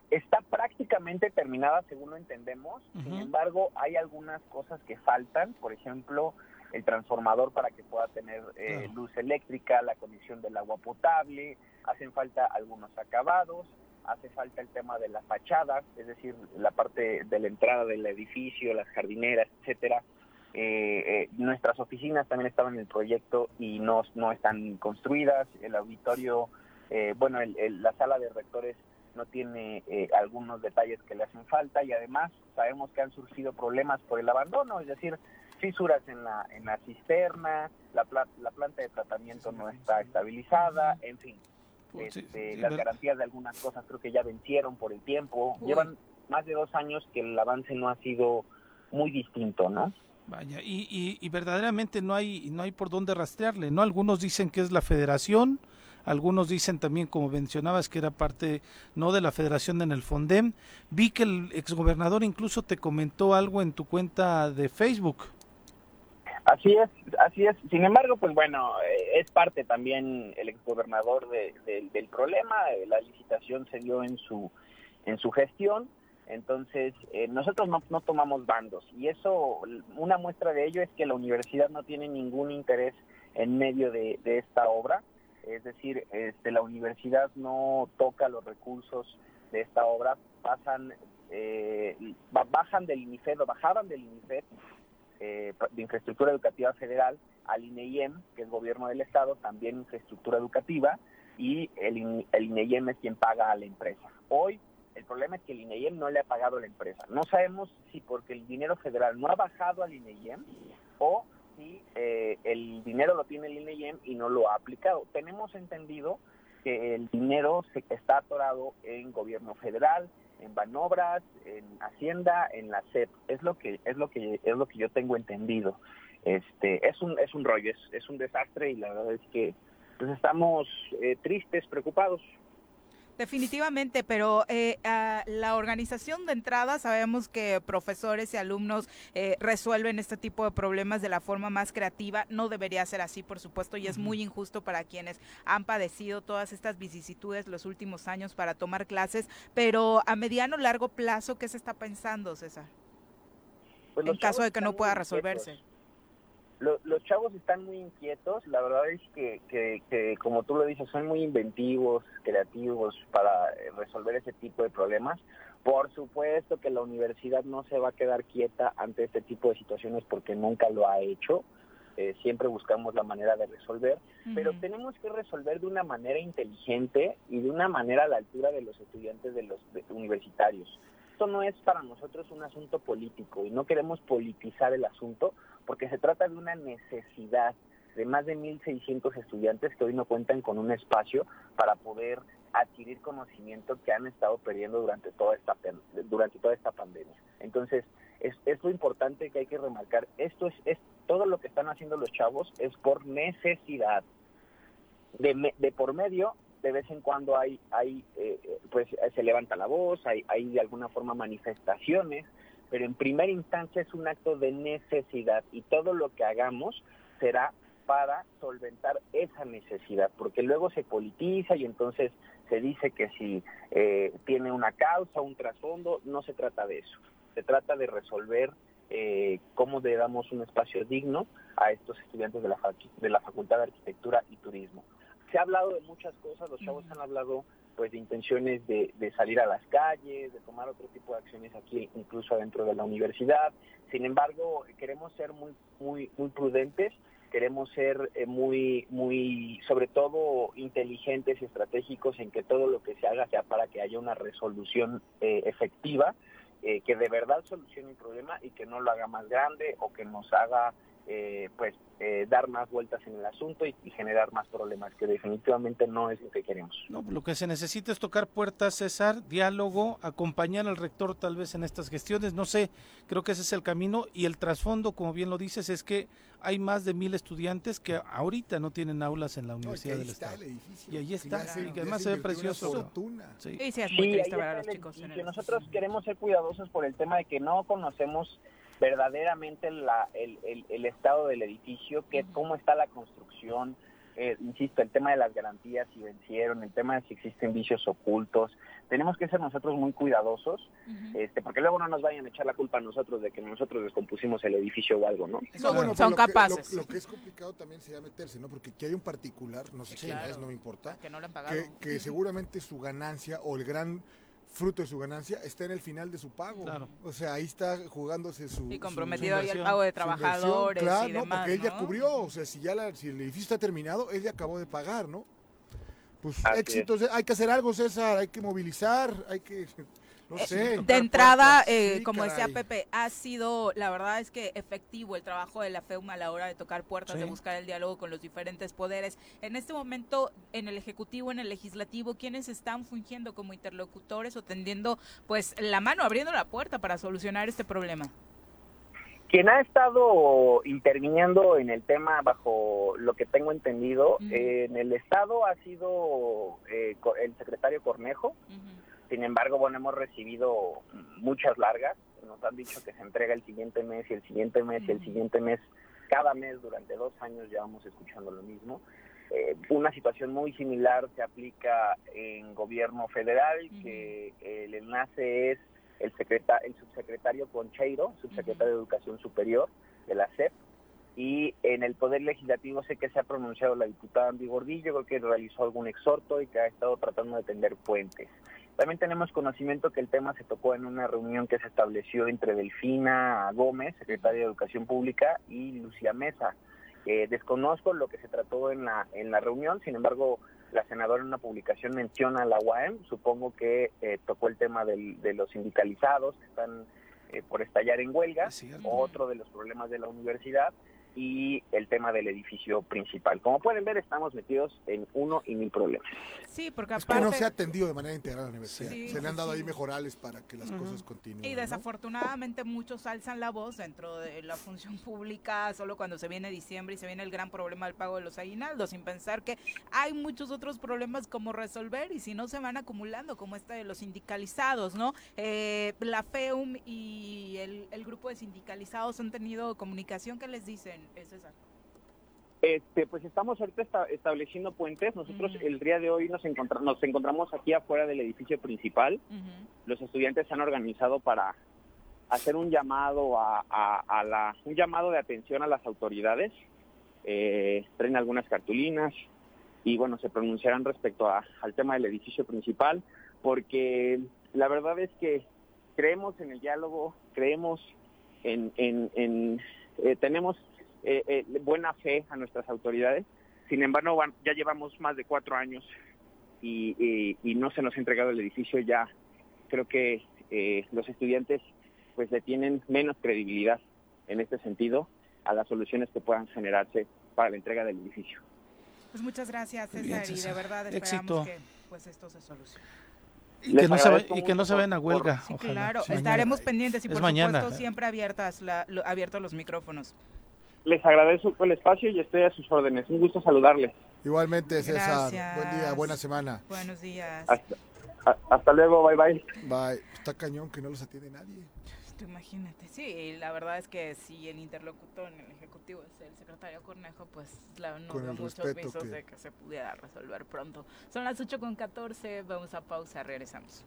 Está prácticamente terminada, según lo entendemos. Sin embargo, hay algunas cosas que faltan. Por ejemplo, el transformador para que pueda tener eh, luz eléctrica, la conexión del agua potable. Hacen falta algunos acabados. Hace falta el tema de las fachadas, es decir, la parte de la entrada del edificio, las jardineras, etcétera. Eh, eh, nuestras oficinas también estaban en el proyecto y no, no están construidas. El auditorio, eh, bueno, el- el- la sala de rectores no tiene eh, algunos detalles que le hacen falta y además sabemos que han surgido problemas por el abandono, es decir, fisuras en la, en la cisterna, la, pla- la planta de tratamiento no está estabilizada, en fin,
Pues
este, las garantías de algunas cosas creo que ya vencieron por el tiempo, llevan más de dos años que el avance no ha sido muy distinto, ¿no?
Vaya, y, y, y verdaderamente no hay, no hay por dónde rastrearle, ¿no? Algunos dicen que es la federación, algunos dicen también, como mencionabas, que era parte no de la federación en el Fondem. Vi que el exgobernador incluso te comentó algo en tu cuenta de Facebook.
Así es, así es. Sin embargo, pues bueno, eh, es parte también el exgobernador de, de- del problema. Eh, La licitación se dio en su en su gestión. Entonces, eh, nosotros no, no tomamos bandos. Y eso, una muestra de ello es que la universidad no tiene ningún interés en medio de, de esta obra. Es decir, este, la universidad no toca los recursos de esta obra. Pasan, eh, ba- bajan del INIFED o bajaban del INIFED eh, de Infraestructura Educativa Federal al INEIEM, que es gobierno del Estado, también infraestructura educativa, y el, el INEIEM es quien paga a la empresa. Hoy El problema es que el INEIEM no le ha pagado a la empresa. No sabemos si porque el dinero federal no ha bajado al INEIEM o si eh, el dinero lo tiene el INEIEM y no lo ha aplicado. Tenemos entendido que el dinero se está atorado en gobierno federal, en Banobras, en Hacienda, en la SEP. Es lo que es lo que es lo que yo tengo entendido. Este es un es un rollo, es, es un desastre y la verdad es que pues estamos eh, tristes, preocupados.
Definitivamente, pero eh, a la organización de entrada sabemos que profesores y alumnos eh, resuelven este tipo de problemas de la forma más creativa. No debería ser así, por supuesto, y es muy injusto para quienes han padecido todas estas vicisitudes los últimos años para tomar clases. Pero a mediano largo plazo, ¿qué se está pensando, César?
Pues
en caso de que no pueda resolverse.
Lo- los chavos están muy inquietos, la verdad es que, que, que, como tú lo dices, son muy inventivos, creativos para resolver ese tipo de problemas. Por supuesto que la universidad no se va a quedar quieta ante este tipo de situaciones porque nunca lo ha hecho. Eh, siempre buscamos la manera de resolver, pero tenemos que resolver de una manera inteligente y de una manera a la altura de los estudiantes de los de- universitarios. Esto no es para nosotros un asunto político y no queremos politizar el asunto porque se trata de una necesidad de más de 1.600 estudiantes que hoy no cuentan con un espacio para poder adquirir conocimiento que han estado perdiendo durante toda esta durante toda esta pandemia. Entonces, es, es lo importante que hay que remarcar. Esto es, es todo lo que están haciendo los chavos es por necesidad. De, de por medio, de vez en cuando hay, hay eh, eh, pues se levanta la voz, hay, hay de alguna forma manifestaciones, pero en primera instancia es un acto de necesidad y todo lo que hagamos será para solventar esa necesidad, porque luego se politiza y entonces se dice que si eh, tiene una causa, un trasfondo, no se trata de eso. Se trata de resolver eh, cómo le damos un espacio digno a estos estudiantes de la, de la Facultad de Arquitectura y Turismo. Se ha hablado de muchas cosas, los chavos han hablado pues de intenciones de, de salir a las calles, de tomar otro tipo de acciones aquí, incluso adentro de la universidad. Sin embargo, queremos ser muy, muy, muy prudentes queremos ser eh, muy, muy, sobre todo inteligentes y estratégicos en que todo lo que se haga sea para que haya una resolución eh, efectiva, eh, que de verdad solucione el problema y que no lo haga más grande o que nos haga, eh, pues, eh, dar más vueltas en el asunto y, y generar más problemas, que definitivamente no es lo que queremos.
No, lo que se necesita es tocar puertas, César, diálogo, acompañar al rector tal vez en estas gestiones, no sé, creo que ese es el camino y el trasfondo, como bien lo dices, es que hay más de mil estudiantes que ahorita no tienen aulas en la
y que
Universidad
ahí
del
está
Estado.
el edificio.
Y ahí está, y que
le
además se ve precioso.
fortuna.
Sí.
Y sí, es
Sí,
muy
ahí
triste ver a
está
los chicos
edificio.
el
Nosotros queremos ser cuidadosos por el tema de que no conocemos verdaderamente la, el, el- el estado del edificio, que, cómo está la construcción, eh, insisto, el tema de las garantías si vencieron, el tema de si existen vicios ocultos. Tenemos que ser nosotros muy cuidadosos, este, porque luego no nos vayan a echar la culpa a nosotros de que nosotros descompusimos el edificio o algo, ¿no?
Son-
No, bueno,
son
pero lo que-
capaces.
lo, lo que es complicado también sería meterse, ¿no? Porque aquí hay un particular, no sé
Sí,
quién
claro.
es, no me importa,
que no le han pagado.
que, que seguramente su ganancia o el gran fruto de su ganancia está en el final de su pago.
Claro.
O sea, ahí está jugándose su...
y
su-
comprometido ahí
inversión,
pago de trabajadores
Claro,
y
no, porque él ya
¿no?
cubrió, o sea, si ya la- si el edificio está terminado, él ya acabó de pagar, ¿no? Pues
Así
éxitos, hay que hacer algo, César, hay que movilizar, hay que, no sé.
Eh, De entrada, eh,
Sí,
como decía. Pepe, ha sido, la verdad es que efectivo el trabajo de la FEUMA a la hora de tocar puertas, de buscar el diálogo con los diferentes poderes. En este momento, en el Ejecutivo, en el Legislativo, ¿quiénes están fungiendo como interlocutores o tendiendo pues la mano, abriendo la puerta para solucionar este problema?
Quien ha estado interviniendo en el tema, bajo lo que tengo entendido, eh, en el Estado ha sido eh, el secretario Cornejo. Sin embargo, bueno, hemos recibido muchas largas. Nos han dicho que se entrega el siguiente mes y el siguiente mes y el siguiente mes. Cada mes durante dos años ya vamos escuchando lo mismo. Eh, una situación muy similar se aplica en gobierno federal, que el enlace es el, secreta- el subsecretario Concheiro, subsecretario de Educación Superior de la SEP, y en el Poder Legislativo sé que se ha pronunciado la diputada Andy Gordillo, creo que realizó algún exhorto y que ha estado tratando de tender puentes. También tenemos conocimiento que el tema se tocó en una reunión que se estableció entre Delfina Gómez, secretaria de Educación Pública, y Lucía Mesa. Eh, desconozco lo que se trató en la, en la reunión, sin embargo, la senadora en una publicación menciona a la UAM, supongo que eh, tocó el tema del- de los sindicalizados que están eh, por estallar en huelga,
Es
otro de los problemas de la universidad y el tema del edificio principal. Como pueden ver, estamos metidos en uno y mil problemas.
Sí, porque
Es que
aparte...
no se ha atendido de manera integral a la universidad.
Sí,
se le han dado
sí.
ahí mejorales para que las cosas continúen.
Y
¿no?
desafortunadamente muchos alzan la voz dentro de la función pública solo cuando se viene diciembre y se viene el gran problema del pago de los aguinaldos, sin pensar que hay muchos otros problemas como resolver y si no se van acumulando, como este de los sindicalizados, ¿no? Eh, la FEUM y el, el grupo de sindicalizados han tenido comunicación, ¿qué les dicen, César?
Este, pues estamos ahorita esta- estableciendo puentes. Nosotros el día de hoy nos, encontra- nos encontramos aquí afuera del edificio principal. Los estudiantes se han organizado para hacer un llamado a, a- a la un llamado de atención a las autoridades. Eh, traen algunas cartulinas y bueno se pronunciarán respecto a- al tema del edificio principal porque la verdad es que creemos en el diálogo, creemos en, en- en- eh, tenemos eh, eh, buena fe a nuestras autoridades. Sin embargo, van- ya llevamos más de cuatro años y, y- y no se nos ha entregado el edificio. Ya creo que eh, los estudiantes pues le tienen menos credibilidad en este sentido a las soluciones que puedan generarse para la entrega del edificio.
Pues muchas gracias, César,
bien,
y de verdad
Éxito.
esperamos que pues esto se solucione.
Y que, no se, y que no
mucho
se vayan a
por-
huelga.
Sí,
ojalá.
claro,
Sí.
estaremos pendientes y
Es
por
mañana.
supuesto siempre abiertas la, lo- abiertos los micrófonos.
Les agradezco el espacio y estoy a sus órdenes. Un gusto saludarles.
Igualmente, César.
Gracias.
Buen día, buena semana.
Buenos días.
Hasta, a- hasta luego, bye bye.
Bye. Está cañón que no los atiende nadie.
Tú imagínate, sí, la verdad es que si el interlocutor en el Ejecutivo es el secretario Cornejo, pues la, no
Con
veo muchos visos
que-
de que se pudiera resolver pronto. Son las 8 con 14, vamos a pausa, regresamos.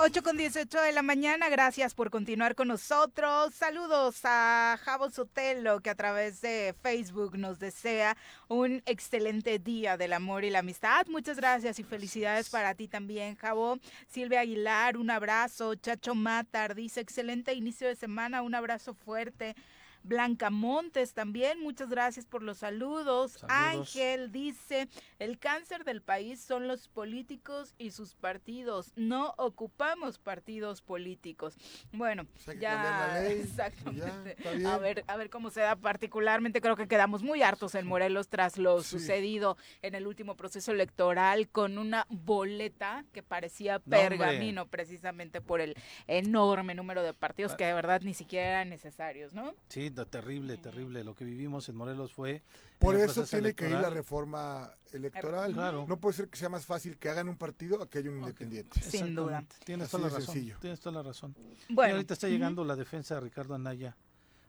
8 con 18 de la mañana, gracias por continuar con nosotros. Saludos a Javo Sotelo, que a través de Facebook nos desea un excelente día del amor y la amistad. Muchas gracias y felicidades para ti también, Javo. Silvia Aguilar, un abrazo. Chacho Matar dice, excelente inicio de semana, un abrazo fuerte. Blanca Montes también, muchas gracias por los saludos.
Saludos.
Ángel dice, el cáncer del país son los políticos y sus partidos. No ocupamos partidos políticos. Bueno,
Pues
ya exactamente.
ya,
a ver, a ver cómo se da. Particularmente creo que quedamos muy hartos en Morelos tras lo
Sí.
sucedido en el último proceso electoral con una boleta que parecía
No,
pergamino precisamente por el enorme número de partidos que de verdad ni siquiera eran necesarios, ¿no?
Sí, no, terrible, terrible. Lo que vivimos en Morelos fue.
Por eso tiene que ir la
electoral.
reforma electoral.
Claro.
No puede ser que sea más fácil que hagan un partido a que haya un independiente.
Sin duda.
Tienes
Así
toda la razón.
sencillo.
Tienes toda la razón. Y
Bueno,
ahorita está llegando la defensa de Ricardo Anaya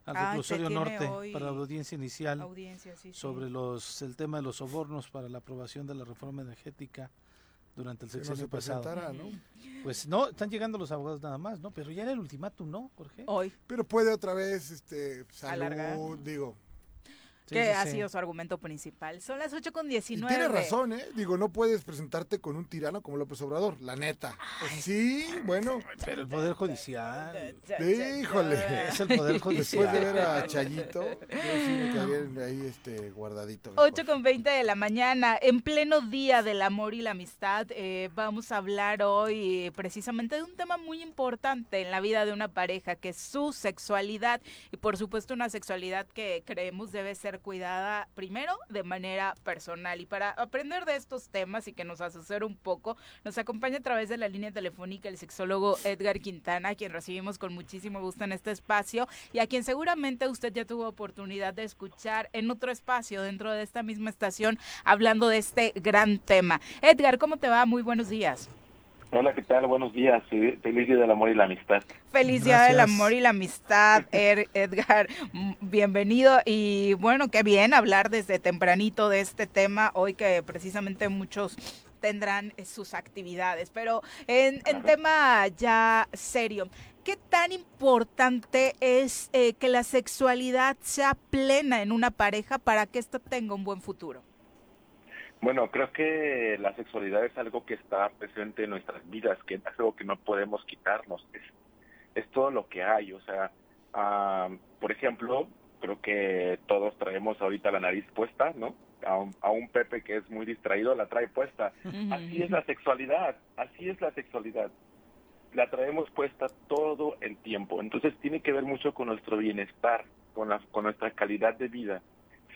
al
Ah,
reclusorio norte para la audiencia inicial
audiencia, sí, sí.
sobre los el tema de los sobornos para la aprobación de la reforma energética durante el
no
sexenio
se
pasado.
¿no?
Pues no, están llegando los abogados nada más, ¿no? Pero ya era el ultimátum, ¿no, Jorge?
Hoy,
Pero puede otra vez, este,
Alargar.
salud, digo.
Sí,
que
sí,
ha
sí.
sido su argumento principal. Son las 8 con
Y
19.
tiene razón, ¿eh? Digo, no puedes presentarte con un tirano como López Obrador, la neta. Sí, bueno,
Pero el Poder Judicial.
híjole.
Es el Poder Judicial.
Después de ver a Chayito, yo sí me quedaría ahí este, guardadito. mejor.
8 con 20 de la mañana, en pleno día del amor y la amistad, eh, vamos a hablar hoy eh, precisamente de un tema muy importante en la vida de una pareja, que es su sexualidad y por supuesto una sexualidad que creemos debe ser cuidada primero de manera personal. Y para aprender de estos temas y que nos asesore un poco, nos acompaña a través de la línea telefónica el sexólogo Edgar Quintana, a quien recibimos con muchísimo gusto en este espacio y a quien seguramente usted ya tuvo oportunidad de escuchar en otro espacio dentro de esta misma estación hablando de este gran tema. Edgar, ¿cómo te va? Muy buenos días.
Hola, ¿qué tal? Buenos días. Feliz Día del Amor y la Amistad.
Feliz día del amor y la amistad, Er- Edgar. Bienvenido y bueno, qué bien hablar desde tempranito de este tema, hoy que precisamente muchos tendrán eh, sus actividades. Pero en, en tema ya serio, ¿qué tan importante es eh, que la sexualidad sea plena en una pareja para que ésta tenga un buen futuro?
Bueno, creo que la sexualidad es algo que está presente en nuestras vidas, que es algo que no podemos quitarnos. Es, es todo lo que hay. O sea, ah, por ejemplo, creo que todos traemos ahorita la nariz puesta, ¿no? a un, a un Pepe que es muy distraído, la trae puesta. Así es la sexualidad, así es la sexualidad. La traemos puesta todo el tiempo. Entonces tiene que ver mucho con nuestro bienestar, con, la, con nuestra calidad de vida.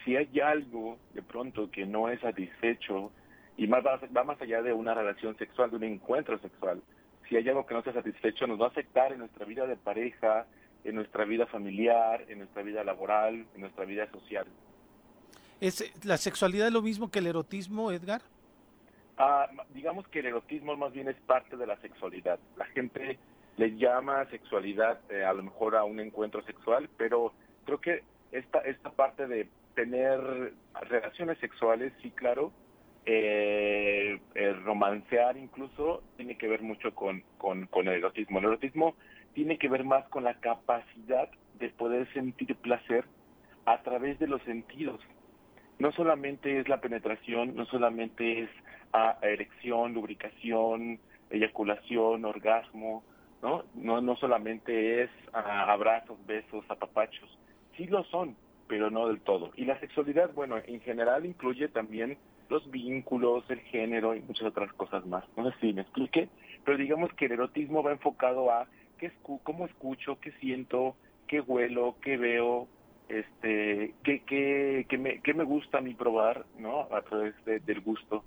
Si hay algo de pronto que no es satisfecho, y más va, va más allá de una relación sexual, de un encuentro sexual, si hay algo que no está satisfecho, nos va a afectar en nuestra vida de pareja, en nuestra vida familiar, en nuestra vida laboral, en nuestra vida social.
¿Es la sexualidad lo mismo que el erotismo, Edgar?
Ah, digamos que el erotismo más bien es parte de la sexualidad. La gente le llama sexualidad eh, a lo mejor a un encuentro sexual, pero creo que esta, esta parte de tener relaciones sexuales, sí, claro, eh, el romancear incluso tiene que ver mucho con, con, con el erotismo. El erotismo tiene que ver más con la capacidad de poder sentir placer a través de los sentidos. No solamente es la penetración, no solamente es ah, erección, lubricación, eyaculación, orgasmo, ¿no? No, no solamente es ah, abrazos, besos, apapachos. Sí lo son, pero no del todo. Y la sexualidad, bueno, en general incluye también los vínculos, el género y muchas otras cosas más. No sé si me explique, pero digamos que el erotismo va enfocado a qué escu cómo escucho, qué siento, qué huelo, qué veo, este, qué, qué, qué, me, qué me gusta a mí probar, ¿no? A través de- del gusto.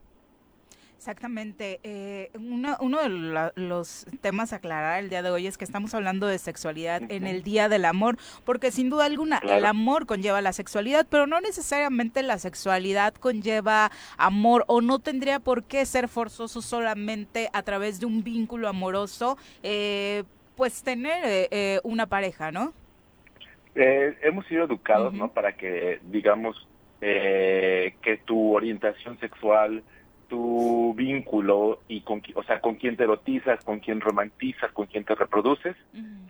Exactamente. Eh, uno, uno de la- los temas a aclarar el día de hoy es que estamos hablando de sexualidad en el Día del Amor, porque sin duda alguna el amor conlleva la sexualidad, pero no necesariamente la sexualidad conlleva amor o no tendría por qué ser forzoso solamente a través de un vínculo amoroso, eh, pues tener eh, eh, una pareja, ¿no?
Eh, hemos sido educados. ¿no? Para que, digamos, eh, que tu orientación sexual, tu vínculo y con, o sea, con quién te erotizas, con quién romantizas, con quién te reproduces,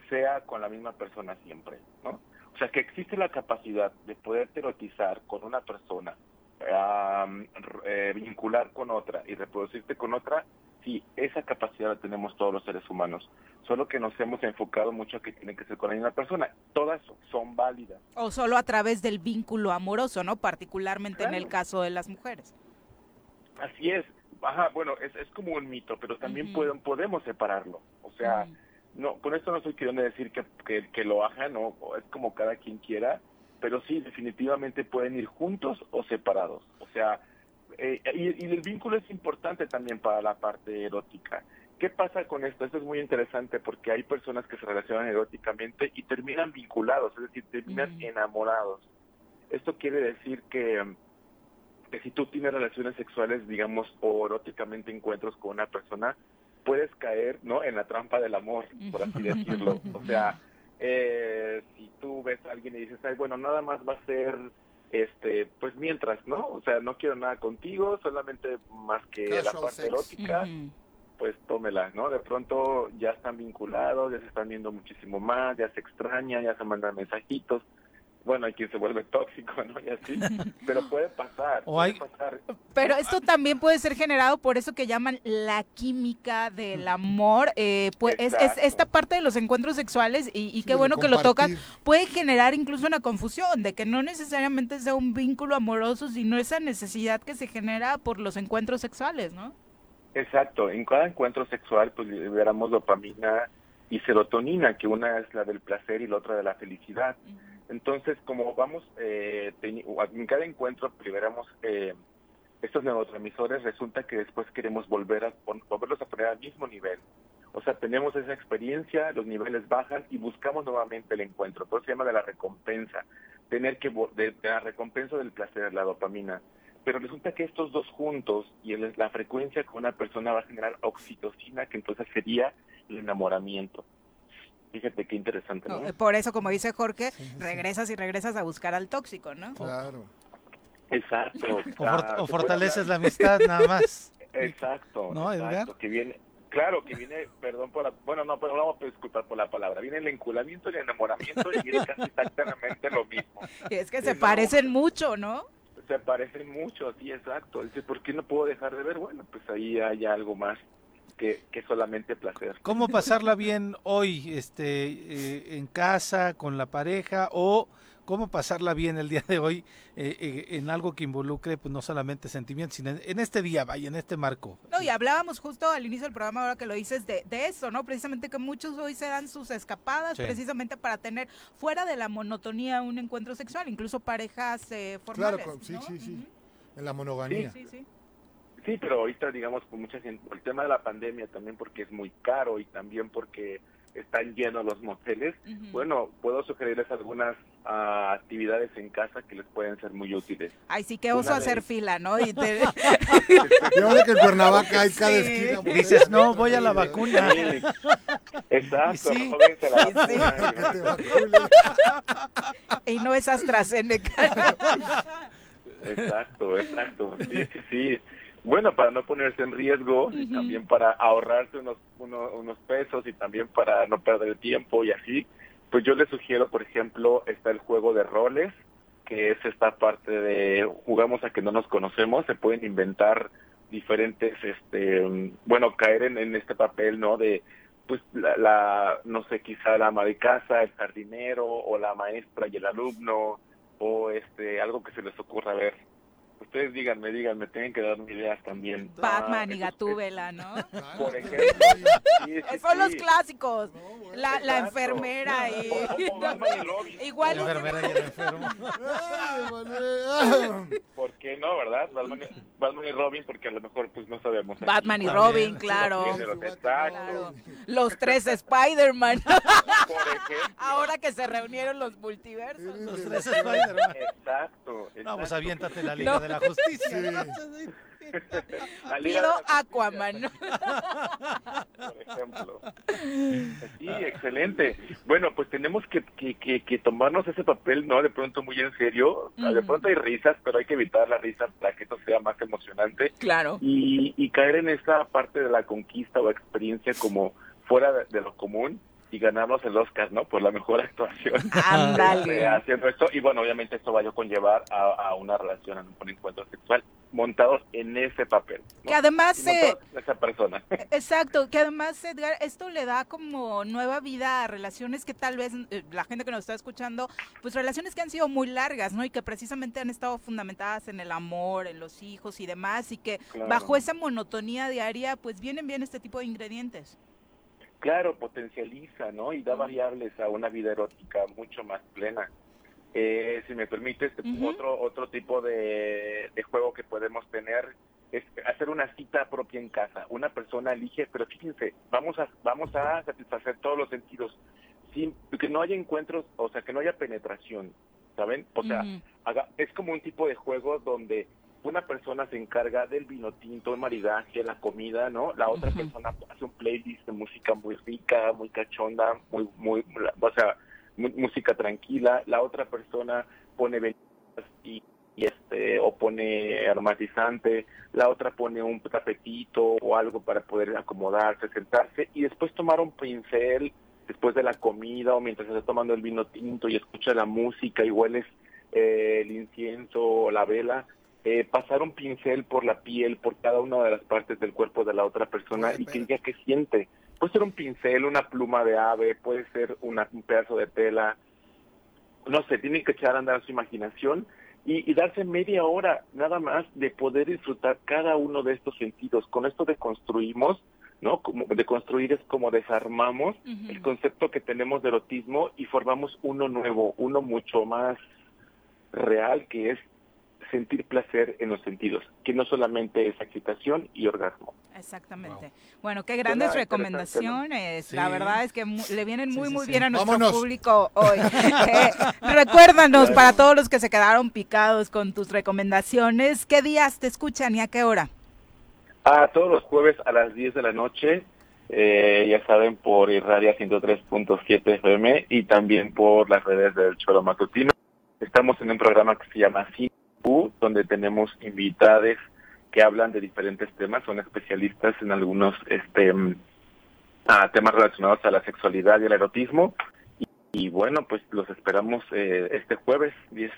sea con la misma persona siempre, ¿no? O sea, que existe la capacidad de poder erotizar con una persona, eh, vincular con otra y reproducirte con otra, sí, esa capacidad la tenemos todos los seres humanos. Solo que nos hemos enfocado mucho a que tiene que ser con la misma persona. Todas son válidas.
O solo a través del vínculo amoroso, ¿no? Particularmente en el caso de las mujeres.
Así es. Ajá, bueno, es, es como un mito, pero también pueden, podemos separarlo. O sea, no, con esto no estoy queriendo decir que, que, que lo hagan, o o es como cada quien quiera, pero sí, definitivamente pueden ir juntos o separados. O sea, eh, y, y el vínculo es importante también para la parte erótica. ¿Qué pasa con esto? Esto es muy interesante porque hay personas que se relacionan eróticamente y terminan vinculados, es decir, terminan enamorados. Esto quiere decir que, que si tú tienes relaciones sexuales, digamos, o eróticamente encuentros con una persona, puedes caer, ¿no? En la trampa del amor, por así decirlo. O sea, eh, si tú ves a alguien y dices, ay, bueno, nada más va a ser, este, pues mientras, ¿no? O sea, no quiero nada contigo, solamente más que la parte
sex.
erótica, pues tómela, ¿no? De pronto ya están vinculados, ya se están viendo muchísimo más, ya se extrañan, ya se mandan mensajitos. Bueno, hay quien se vuelve tóxico, ¿no? Y así. Pero puede pasar.
O
puede
hay-
pasar.
Pero esto también puede ser generado por eso que llaman la química del amor. eh, pues es, es esta parte de los encuentros sexuales y, y qué bueno que lo tocan.
compartir.
Puede generar incluso una confusión de que no necesariamente sea un vínculo amoroso, sino esa necesidad que se genera por los encuentros sexuales, ¿no?
Exacto, en cada encuentro sexual pues liberamos dopamina y serotonina, que una es la del placer y la otra de la felicidad. Entonces, como vamos, eh, en cada encuentro liberamos eh, estos neurotransmisores, resulta que después queremos volver a volverlos a poner al mismo nivel. O sea, tenemos esa experiencia, los niveles bajan y buscamos nuevamente el encuentro. Por eso se llama de la recompensa, tener que de, de la recompensa del placer, la dopamina. Pero resulta que estos dos juntos y el- la frecuencia con una persona va a generar oxitocina, que entonces sería el enamoramiento. Fíjate qué interesante, ¿no?
Por eso, como dice Jorge, regresas y regresas a buscar al tóxico, ¿no?
Claro.
Exacto.
O, for- fortaleces la amistad nada más.
Exacto.
¿No,
exacto,
Edgar?
Que viene, claro, que viene, perdón por la, bueno, no, pero vamos a disculpar por la palabra. Viene el enculamiento y el enamoramiento y viene casi exactamente lo mismo.
Y es que se
no.
parecen mucho, ¿no?
Se parecen mucho, sí, exacto. Dice, ¿por qué no puedo dejar de ver? Bueno, pues ahí hay algo más que, que solamente placer.
¿Cómo pasarla bien hoy, este, eh, en casa, con la pareja o cómo pasarla bien el día de hoy eh, eh, en algo que involucre pues no solamente sentimientos, sino en, en este día, vaya, en este marco.
No, y hablábamos justo al inicio del programa, ahora que lo dices, de, de eso, ¿no? Precisamente que muchos hoy se dan sus escapadas
Sí.
precisamente para tener fuera de la monotonía un encuentro sexual, incluso parejas eh, formales.
Claro, sí,
¿no?
sí, sí. En la monogamía.
Sí, sí.
Sí, pero ahorita, digamos, con mucha gente, el tema de la pandemia también porque es muy caro y también porque están llenos los moteles, bueno, puedo sugerirles algunas ah, actividades en casa que les pueden ser muy útiles.
Ay, sí, que oso hacer fila, ¿no? Y te-
Y ahora que en Cuernavaca hay cada
Sí.
esquina. mujer.
Dices, no, voy a la vacuna.
Sí, Exacto,
Y sí.
jóvense la
sí.
vacuna,
y no es AstraZeneca.
Exacto, exacto. Sí, sí, sí. Bueno, para no ponerse en riesgo y también para ahorrarse unos, uno- unos pesos y también para no perder el tiempo y así, pues yo les sugiero, por ejemplo, está el juego de roles, que es esta parte de jugamos a que no nos conocemos, se pueden inventar diferentes, este, bueno, caer en, en este papel, ¿no? De, pues, la, la, no sé, quizá la ama de casa, el jardinero, o la maestra y el alumno, o este, algo que se les ocurra ver. Ustedes díganme, díganme, tienen que darme ideas también.
Batman
Ah,
y Gatúbela, ¿no?
Por ejemplo. Sí, sí,
Son los clásicos.
No, bueno.
La, la enfermera y...
Y Robin.
Igual
La enfermera y el enfermo.
¿Por qué no, verdad? Batman, y- Batman y Robin, porque a lo mejor pues no sabemos. aquí.
Batman y
También.
Robin, claro. Los tres Spider-Man.
Por ejemplo.
Ahora que se reunieron los multiversos.
Los tres Spider-Man.
Exacto.
No, pues
exacto.
aviéntate la Liga
No.
De la Justicia.
Pido Aquaman. ¿no?
por ejemplo. Sí, excelente. Bueno, pues tenemos que, que, que, que tomarnos ese papel, ¿no? De pronto muy en serio. De pronto hay risas, pero hay que evitar la risa para que esto sea más emocionante.
Claro.
y, y caer en esa parte de la conquista o experiencia como fuera de, de lo común y ganarnos el Oscar, ¿no? Por la mejor actuación.
Ándale.
haciendo esto. Y bueno, obviamente esto va a conllevar a, a una relación, a un encuentro sexual montados en ese papel. ¿no?
Que además, eh,
esa persona.
exacto, que además, Edgar, esto le da como nueva vida a relaciones que tal vez eh, la gente que nos está escuchando, pues relaciones que han sido muy largas, ¿no? Y que precisamente han estado fundamentadas en el amor, en los hijos y demás, y que
Claro.
bajo esa monotonía diaria, pues vienen bien este tipo de ingredientes.
Claro, potencializa, ¿no? Y da variables a una vida erótica mucho más plena. Eh, si me permites, otro otro tipo de, de juego que podemos tener es hacer una cita propia en casa. Una persona elige, pero fíjense, vamos a vamos a satisfacer todos los sentidos, sin que no haya encuentros, o sea, que no haya penetración, ¿saben? O sea, haga- es como un tipo de juego donde una persona se encarga del vino tinto, el maridaje, la comida, ¿no? La otra persona hace un playlist de música muy rica, muy cachonda, muy, muy, o sea, música tranquila. La otra persona pone velitas y, y este, o pone aromatizante. La otra pone un tapetito o algo para poder acomodarse, sentarse y después tomar un pincel después de la comida o mientras está tomando el vino tinto y escucha la música y hueles eh, el incienso o la vela, eh, pasar un pincel por la piel, por cada una de las partes del cuerpo de la otra persona y que diga qué siente. Puede ser un pincel, una pluma de ave, puede ser una- un pedazo de tela, no sé, tienen que echar a andar su imaginación y, y darse media hora nada más de poder disfrutar cada uno de estos sentidos. Con esto deconstruimos, ¿no? Como de construir es como desarmamos el concepto que tenemos de erotismo y formamos uno nuevo, uno mucho más real, que es sentir placer en los sentidos, que no solamente es excitación y orgasmo.
Exactamente. Bueno, qué grandes
Suena
recomendaciones. La
Sí.
verdad es que mu- le vienen muy,
sí,
muy
sí.
bien a nuestro
Vámonos.
público hoy. Eh, recuérdanos, para todos los que se quedaron picados con tus recomendaciones, ¿qué días te escuchan y a qué hora?
A todos los jueves a las 10 de la noche, eh, ya saben, por Irradia 103.7 FM y también por las redes del Cholo Matutino. Estamos en un programa que se llama Donde tenemos invitades que hablan de diferentes temas, son especialistas en algunos este mm, ah, temas relacionados a la sexualidad y el erotismo. Y, y bueno, pues los esperamos eh, este jueves, 10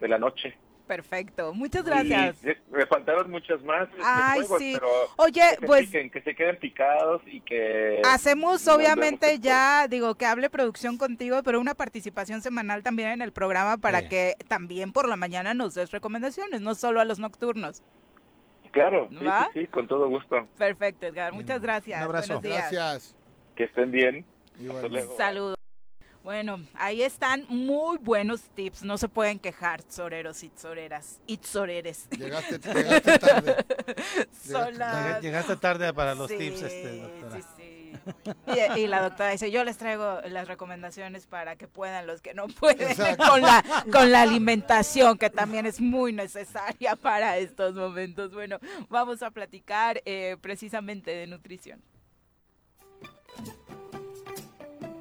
de la noche.
Perfecto. Muchas
Y
gracias.
me faltaron muchas más este,
Ay,
juegos,
sí.
pero
Oye,
que
pues
piquen, que se queden picados y que
hacemos obviamente ya, digo, que hable producción contigo, pero una participación semanal también en el programa para
Sí.
que también por la mañana nos des recomendaciones, no solo a los nocturnos.
Claro, sí,
¿Va?
sí, sí, con todo gusto.
Perfecto, Edgar. Muchas gracias.
Un abrazo.
Buenos días.
Gracias.
Que estén bien.
Saludos. Bueno, ahí están muy buenos tips. No se pueden quejar, soreros y soreras. Y soreres.
Llegaste, llegaste tarde.
Las-
Llegaste tarde para los
Sí,
tips, este, doctora.
Sí, sí. Y, y la doctora dice, yo les traigo las recomendaciones para que puedan los que no pueden con la, con la alimentación, que también es muy necesaria para estos momentos. Bueno, vamos a platicar eh, precisamente de nutrición.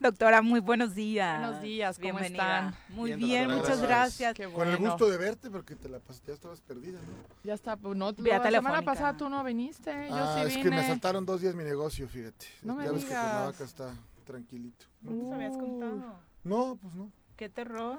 Doctora, muy buenos días.
Buenos días, ¿cómo
Bienvenida.
están?
Muy
Bien,
bien,
doctora,
muchas
gracias.
Con el gusto de verte, porque te la ya estabas perdida, ¿no?
Ya está, pues no,
Vía
la semana pasada tú no viniste, yo
ah,
sí
es
vine.
que me asaltaron dos días mi negocio, fíjate.
No me
ya ves que. Cuernavaca está tranquilito.
¿No nos habías
Uy.
contado?
No, pues no.
¿Qué terror?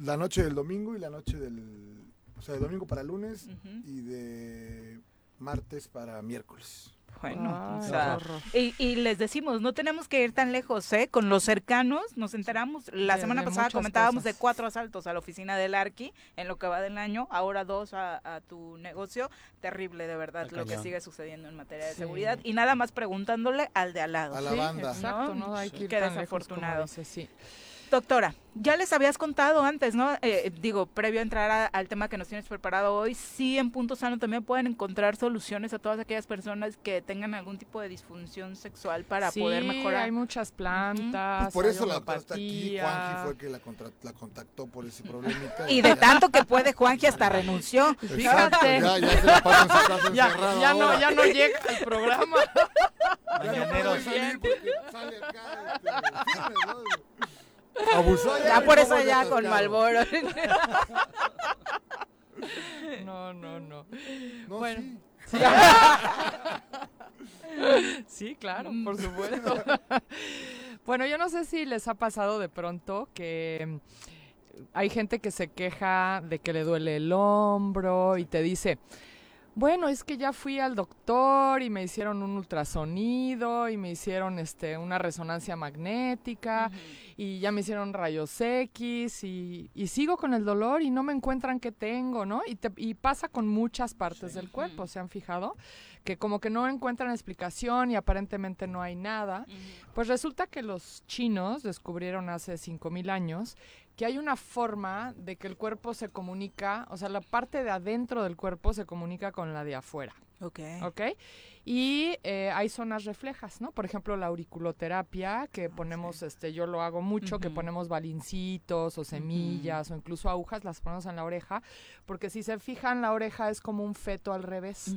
La noche del domingo y la noche del... O sea, de domingo para lunes y de martes para miércoles.
Bueno,
Ay,
o sea, y, y les decimos, no tenemos que ir tan lejos, ¿eh? Con los cercanos nos enteramos, la
De-
semana
de
pasada comentábamos de cuatro asaltos a la oficina del Arqui en lo que va del año, ahora dos a, a tu negocio, terrible de verdad lo que sigue sucediendo en materia de
Sí.
seguridad y nada más preguntándole al de al lado.
A la
Sí,
banda.
Exacto,
¿No?
no, hay que ir
Qué
tan lejos como
desafortunado.
dices, sí.
Doctora, ya les habías contado antes, ¿no? Eh, digo, previo a entrar a- al tema que nos tienes preparado hoy, sí en Punto Sano también pueden encontrar soluciones a todas aquellas personas que tengan algún tipo de disfunción sexual para
Sí,
poder mejorar.
hay muchas plantas,
Pues por eso la está aquí. Juanji fue el que la, contra- la contactó por ese problemita.
Y de
ya-
tanto que puede Juanji hasta renunció.
Fíjate.
Ya, ya se la pasa en su casa
Ya, ya no,
ahora.
ya no llega al programa.
Ya no puede salir porque sale acá. este, firme, ¿no? Abusó
Ya por eso ya con. Malboro.
No, no, no.
No,
Bueno.
sí.
Sí, claro,
Mm.
por supuesto. bueno, yo no sé si les ha pasado de pronto que mm, hay gente que se queja de que le duele el hombro y te dice, bueno, es que ya fui al doctor y me hicieron un ultrasonido y me hicieron este una resonancia magnética y ya me hicieron rayos X y, y sigo con el dolor y no me encuentran qué tengo, ¿no? Y, te- y pasa con muchas partes del cuerpo, ¿se han fijado? Que como que no encuentran explicación y aparentemente no hay nada. Pues resulta que los chinos descubrieron hace 5.000 años que hay una forma de que el cuerpo se comunica, o sea, la parte de adentro del cuerpo se comunica con la de afuera.
Ok.
¿ok? Y eh, hay zonas reflejas, ¿no? Por ejemplo, la auriculoterapia, que ponemos, este, yo lo hago mucho, que ponemos balincitos o semillas o incluso agujas, las ponemos en la oreja, porque si se fijan, la oreja es como un feto al revés.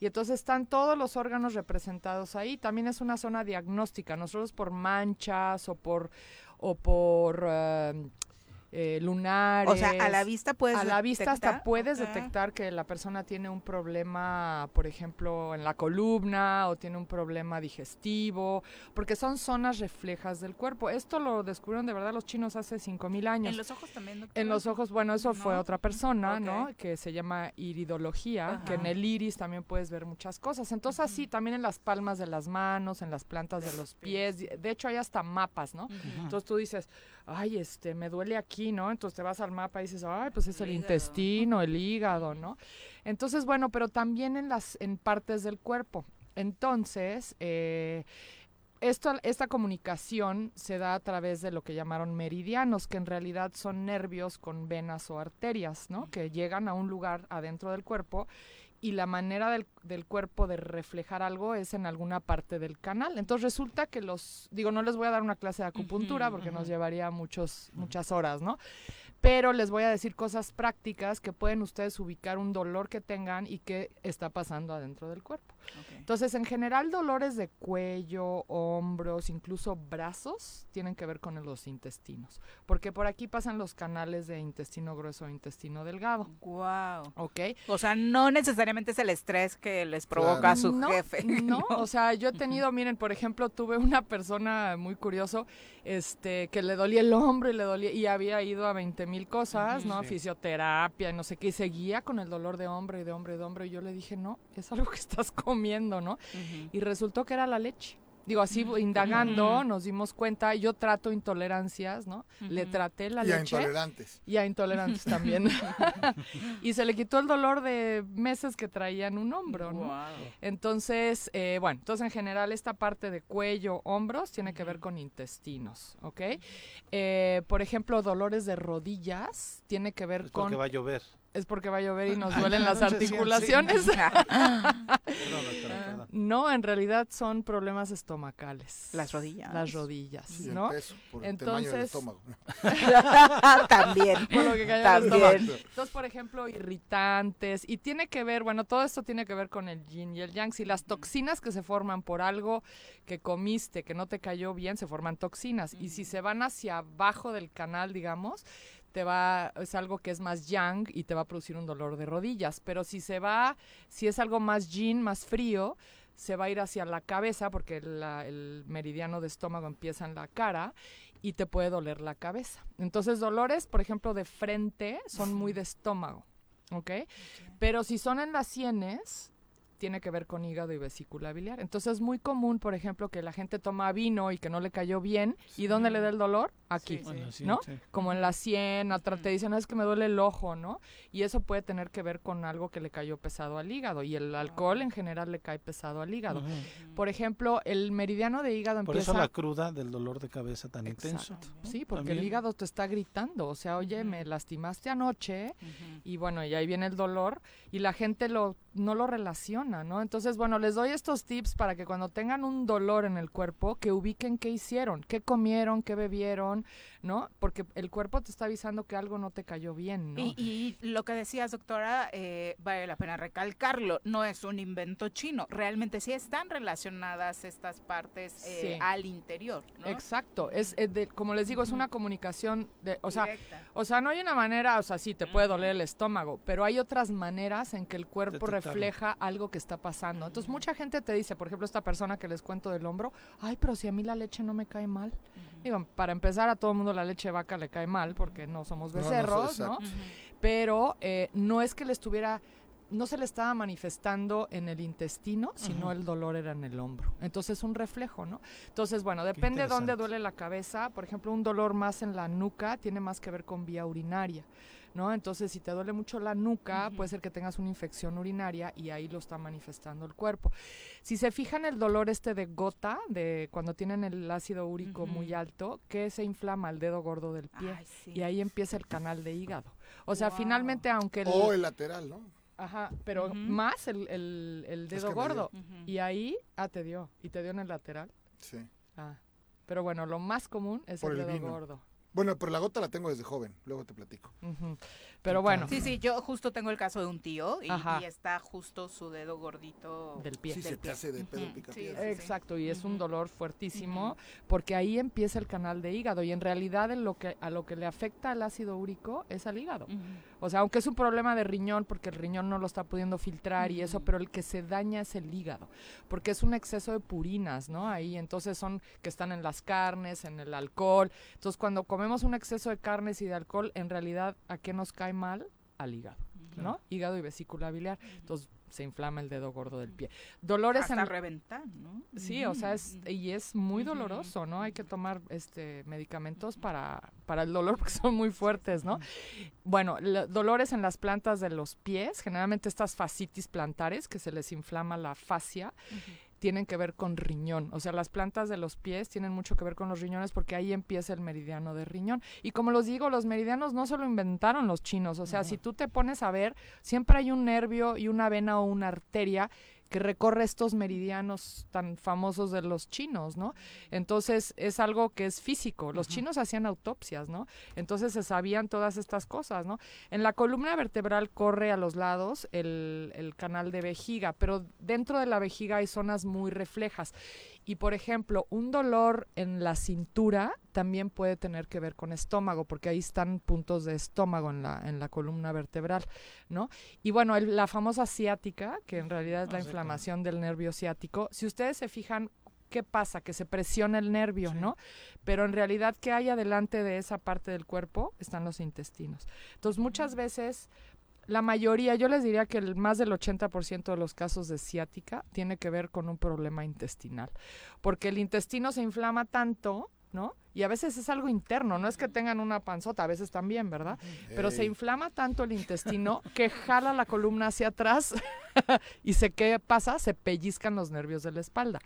Y entonces están todos los órganos representados ahí. También es una zona diagnóstica. Nosotros por manchas o por o por eh, eh, lunares.
O sea, a la vista puedes
A la vista hasta
detectar?
puedes
Ok.
detectar que la persona tiene un problema, por ejemplo, en la columna o tiene un problema digestivo, porque son zonas reflejas del cuerpo. Esto lo descubrieron de verdad los chinos hace 5000 años.
En los ojos también?
En los ojos, bueno, eso fue otra persona. ¿no? Que se llama iridología, que en el iris también puedes ver muchas cosas. Entonces así, también en las palmas de las manos, en las plantas de los pies. De hecho, hay hasta mapas, ¿no? Entonces tú dices, ay, este, me duele aquí, ¿no? Entonces te vas al mapa y dices, ay, pues es el, intestino, el hígado, ¿no? Entonces, bueno, pero también en las, en partes del cuerpo. Entonces, eh, esto, esta comunicación se da a través de lo que llamaron meridianos, que en realidad son nervios con venas o arterias, ¿no? Que llegan a un lugar adentro del cuerpo y la manera del, del cuerpo de reflejar algo es en alguna parte del canal. Entonces resulta que los, digo, no les voy a dar una clase de acupuntura porque nos llevaría muchos, muchas horas, ¿no? Pero les voy a decir cosas prácticas que pueden ustedes ubicar un dolor que tengan y que está pasando adentro del cuerpo. Entonces, en general, dolores de cuello, hombros, incluso brazos, tienen que ver con los intestinos, porque por aquí pasan los canales de intestino grueso e intestino delgado.
Wow.
¿Ok?
O sea, no necesariamente es el estrés que les provoca a su
no,
jefe.
No, o sea, yo he tenido, miren, por ejemplo, tuve una persona muy curioso, este, que le dolía el hombro y le dolía, y había ido a 20 mil cosas, ¿no?
Sí.
Fisioterapia y no sé qué, y seguía con el dolor de hombro y de hombro y de hombro, y yo le dije, no, es algo que estás comiendo, ¿no? Y resultó que era la leche. Digo, así indagando, nos dimos cuenta, yo trato intolerancias, ¿no? Le traté la
y a
leche.
intolerantes.
Y a intolerantes también. y se le quitó el dolor de meses que traía en un hombro, ¿no?
Guau.
Entonces, eh, bueno, entonces en general esta parte de cuello, hombros, tiene que ver con intestinos, ¿ok? Eh, por ejemplo, dolores de rodillas, tiene que ver
Es
con...
porque va a llover.
Es porque va a llover y nos duelen las articulaciones. No, en realidad son problemas estomacales.
Las rodillas.
Las rodillas,
Sí, el
¿no?
peso, por el tamaño del
Entonces-
estómago.
También.
Por lo que el
También.
estómago. Entonces, por ejemplo, irritantes. Y tiene que ver, bueno, todo esto tiene que ver con el yin y el yang. Si las toxinas que se forman por algo que comiste, que no te cayó bien, se forman toxinas. Y si se van hacia abajo del canal, digamos, te va, es algo que es más yang y te va a producir un dolor de rodillas. Pero si se va, si es algo más yin, más frío, se va a ir hacia la cabeza porque la- el meridiano de estómago empieza en la cara y te puede doler la cabeza. Entonces, dolores, por ejemplo, de frente son muy de estómago, ¿ok? Pero si son en las sienes, tiene que ver con hígado y vesícula biliar. Entonces, es muy común, por ejemplo, que la gente toma vino y que no le cayó bien. ¿Y dónde le da el dolor? Aquí.
Sí,
Bueno, sí,
¿no?
sí.
Como en la sien, otra te dicen, "No, es que me duele el ojo, ¿no? Y eso puede tener que ver con algo que le cayó pesado al hígado. Y el alcohol en general le cae pesado al hígado. Por ejemplo, el meridiano de hígado
Por
empieza...
eso la cruda del dolor de cabeza tan intenso.
Sí, porque el hígado te está gritando, o sea, oye, me lastimaste anoche y bueno, y ahí viene el dolor y la gente lo no lo relaciona, ¿no? Entonces, bueno, les doy estos tips para que cuando tengan un dolor en el cuerpo, que ubiquen qué hicieron, qué comieron, qué bebieron, ¿no? Porque el cuerpo te está avisando que algo no te cayó bien, ¿no?
Y, y lo que decías, doctora, eh, vale la pena recalcarlo, no es un invento chino, realmente sí están relacionadas estas partes eh,
Sí.
al interior, ¿no?
Exacto, es, eh, de- como les digo, es una comunicación de, o sea,
Directa.
O sea, no hay una manera, o sea, sí, te puede doler el estómago, pero hay otras maneras en que el cuerpo refleja algo que está pasando. Entonces, mucha gente te dice, por ejemplo, esta persona que les cuento del hombro, ay, pero si a mí la leche no me cae mal. Digo, para empezar, a todo el mundo la leche de vaca le cae mal porque no somos
No, no,
becerros, ¿no? Pero eh, no es que le estuviera no se le estaba manifestando en el intestino, sino el dolor era en el hombro. Entonces, un reflejo, ¿no? Entonces, bueno, depende de dónde duele la cabeza. Por ejemplo, un dolor más en la nuca tiene más que ver con vía urinaria, ¿no? Entonces, si te duele mucho la nuca, puede ser que tengas una infección urinaria y ahí lo está manifestando el cuerpo. Si se fijan el dolor este de gota, de cuando tienen el ácido úrico muy alto, que se inflama el dedo gordo del pie
Ay, sí.
y ahí empieza el canal de hígado. O sea,
Wow.
finalmente, aunque el,
O el lateral, ¿no?
Ajá, pero más el, el, el
Es
dedo
que
gordo. Y ahí, ah, te dio. Y te dio en el lateral.
Sí.
Ah. Pero bueno, lo más común es
Por
el
el
dedo
vino.
gordo.
Bueno, pero la gota la tengo desde joven, luego te platico.
Pero bueno,
Sí, sí, yo justo tengo el caso de un tío y, está justo su dedo gordito
del pie.
Sí, se te hace de pedo pica
sí, sí.
Exacto, y es un dolor fuertísimo porque ahí empieza el canal de hígado y en realidad en lo que, a lo que le afecta el ácido úrico es al hígado. O sea, aunque es un problema de riñón porque el riñón no lo está pudiendo filtrar y eso, pero el que se daña es el hígado, porque es un exceso de purinas, ¿no? Ahí entonces son que están en las carnes, en el alcohol. Entonces, cuando comemos un exceso de carnes y de alcohol, en realidad ¿a qué nos cae mal? Al hígado, ¿no? Hígado y vesícula biliar. Entonces, se inflama el dedo gordo del pie. Dolores
Hasta
en
reventar, ¿no?
Sí, o sea, es, y es muy doloroso, ¿no? Hay que tomar este medicamentos para, para el dolor porque son muy fuertes, ¿no? Bueno, lo- dolores en las plantas de los pies, generalmente estas fascitis plantares, que se les inflama la fascia, tienen que ver con riñón. O sea, las plantas de los pies tienen mucho que ver con los riñones porque ahí empieza el meridiano de riñón. Y como los digo, los meridianos no se lo inventaron los chinos. O sea, si tú te pones a ver, siempre hay un nervio y una vena o una arteria que recorre estos meridianos tan famosos de los chinos, ¿no? Entonces es algo que es físico. Los chinos hacían autopsias, ¿no? Entonces se sabían todas estas cosas, ¿no? En la columna vertebral corre a los lados el, el canal de vejiga, pero dentro de la vejiga hay zonas muy reflejas. Y por ejemplo, un dolor en la cintura también puede tener que ver con estómago, porque ahí están puntos de estómago en la, en la columna vertebral, ¿no? Y bueno, el- la famosa ciática, que en realidad es la
Ah,
inflamación del nervio ciático, si ustedes se fijan, ¿qué pasa? Que se presiona el nervio, ¿no? Pero en realidad, ¿qué hay adelante de esa parte del cuerpo? Están los intestinos. Entonces, muchas veces la mayoría, yo les diría que el más del 80% de los casos de ciática tiene que ver con un problema intestinal, porque el intestino se inflama tanto, ¿no? Y a veces es algo interno, no es que tengan una panzota, a veces también, ¿verdad? Pero se inflama tanto el intestino que jala la columna hacia atrás y se qué pasa, se pellizcan los nervios de la espalda.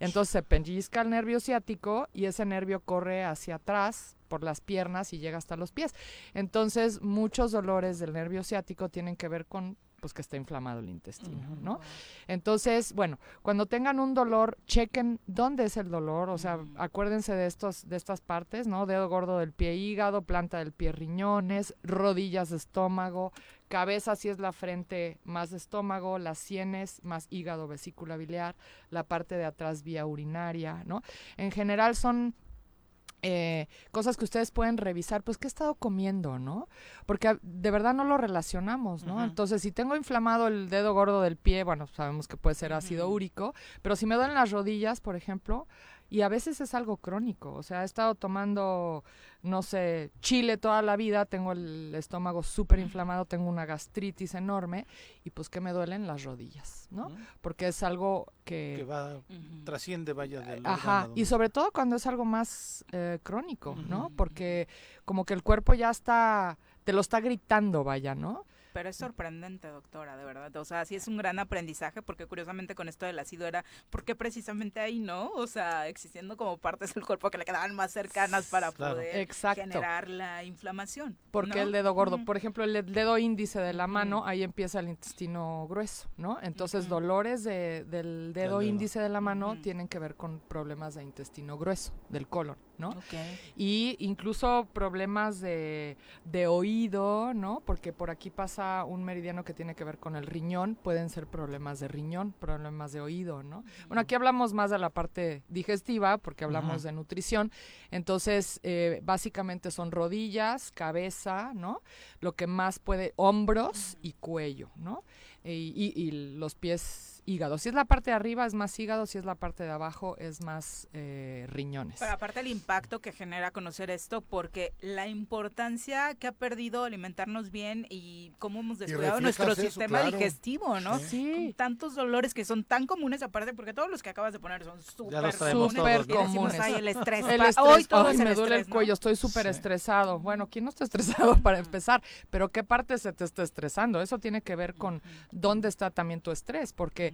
Entonces se pellizca el nervio ciático y ese nervio corre hacia atrás por las piernas y llega hasta los pies. Entonces muchos dolores del nervio ciático tienen que ver con pues que está inflamado el intestino, ¿no? Entonces, bueno, cuando tengan un dolor, chequen dónde es el dolor, o sea, acuérdense de estos de estas partes, ¿no? Dedo gordo del pie hígado, planta del pie riñones, rodillas de estómago, cabeza si es la frente más estómago, las sienes más hígado, vesícula biliar, la parte de atrás vía urinaria, ¿no? En general son eh, cosas que ustedes pueden revisar, pues qué he estado comiendo, ¿no? Porque ah, de verdad no lo relacionamos, ¿no? Entonces, si tengo inflamado el dedo gordo del pie, bueno, sabemos que puede ser ácido úrico, pero si me duelen las rodillas, por ejemplo, y a veces es algo crónico, o sea, he estado tomando, no sé, chile toda la vida, tengo el estómago súper inflamado, tengo una gastritis enorme, y pues que me duelen las rodillas, ¿no? Porque es algo que...
que va, trasciende, vaya, del
Ajá, y sobre todo cuando es algo más eh, crónico, ¿no? Porque como que el cuerpo ya está, te lo está gritando, vaya, ¿no?
Pero es sorprendente, doctora, de verdad. O sea, sí es un gran aprendizaje, porque curiosamente con esto del ácido era, ¿por qué precisamente ahí no? O sea, existiendo como partes del cuerpo que le quedaban más cercanas para
Claro.
poder
Exacto.
generar la inflamación.
Porque
¿no?
el dedo gordo, por ejemplo, el de- dedo índice de la mano, ahí empieza el intestino grueso, ¿no? Entonces, dolores de- del dedo
dedo.
índice de la mano tienen que ver con problemas de intestino grueso, del colon, ¿no? Y incluso problemas de, de oído, ¿no? Porque por aquí pasa un meridiano que tiene que ver con el riñón, pueden ser problemas de riñón, problemas de oído, ¿no? Bueno, aquí hablamos más de la parte digestiva, porque hablamos de nutrición, entonces eh, básicamente son rodillas, cabeza, ¿no? Lo que más puede, hombros y cuello, ¿no? Y- y los pies, hígado. Si es la parte de arriba es más hígado, si es la parte de abajo es más eh, riñones.
Pero aparte el impacto que genera conocer esto, porque la importancia que ha perdido alimentarnos bien y cómo hemos descuidado nuestro
eso,
sistema
claro.
digestivo, ¿no?
Sí.
Con tantos dolores que son tan comunes aparte, porque todos los que acabas de poner son súper comunes.
comunes.
"Ay, el estrés.
El estrés,
hoy todo
ay,
es el
me duele el cuello, estoy súper
Sí.
estresado. Bueno, ¿quién no está estresado para empezar? Pero ¿qué parte se te está estresando? Eso tiene que ver con dónde está también tu estrés, porque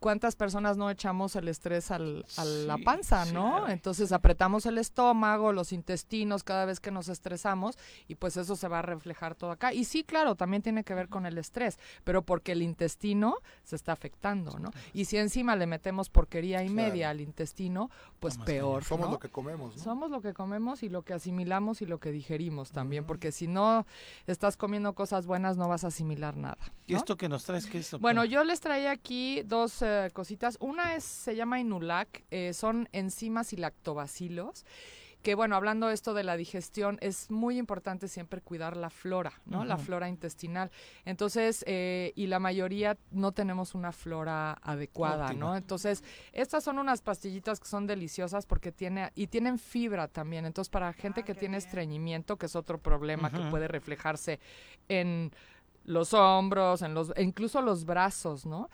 cuántas personas no echamos el estrés al- a la
Sí,
panza,
sí,
¿no? Entonces apretamos el estómago, los intestinos cada vez que nos estresamos y pues eso se va a reflejar todo acá. Y sí, claro, también tiene que ver con el estrés, pero porque el intestino se está afectando, ¿no? Y si encima le metemos porquería y
Claro.
media al intestino, pues
No más
peor,
Somos
¿no?
lo que comemos, ¿no?
Somos lo que comemos y lo que asimilamos y lo que digerimos también, porque si no estás comiendo cosas buenas no vas a asimilar nada.
¿Y esto que nos traes qué es?
Bueno, yo les traía aquí dos eh, cositas. Una es, se llama Inulac, eh, son enzimas y lactobacilos. Que bueno, hablando de esto de la digestión, es muy importante siempre cuidar la flora, ¿no? La flora intestinal. Entonces, eh, y la mayoría no tenemos una flora adecuada. ¿no? Entonces, estas son unas pastillitas que son deliciosas porque tiene, y tienen fibra también. Entonces, para gente
Ah,
que tiene
bien.
estreñimiento, que es otro problema que puede reflejarse en los hombros, en los, e incluso los brazos, ¿no?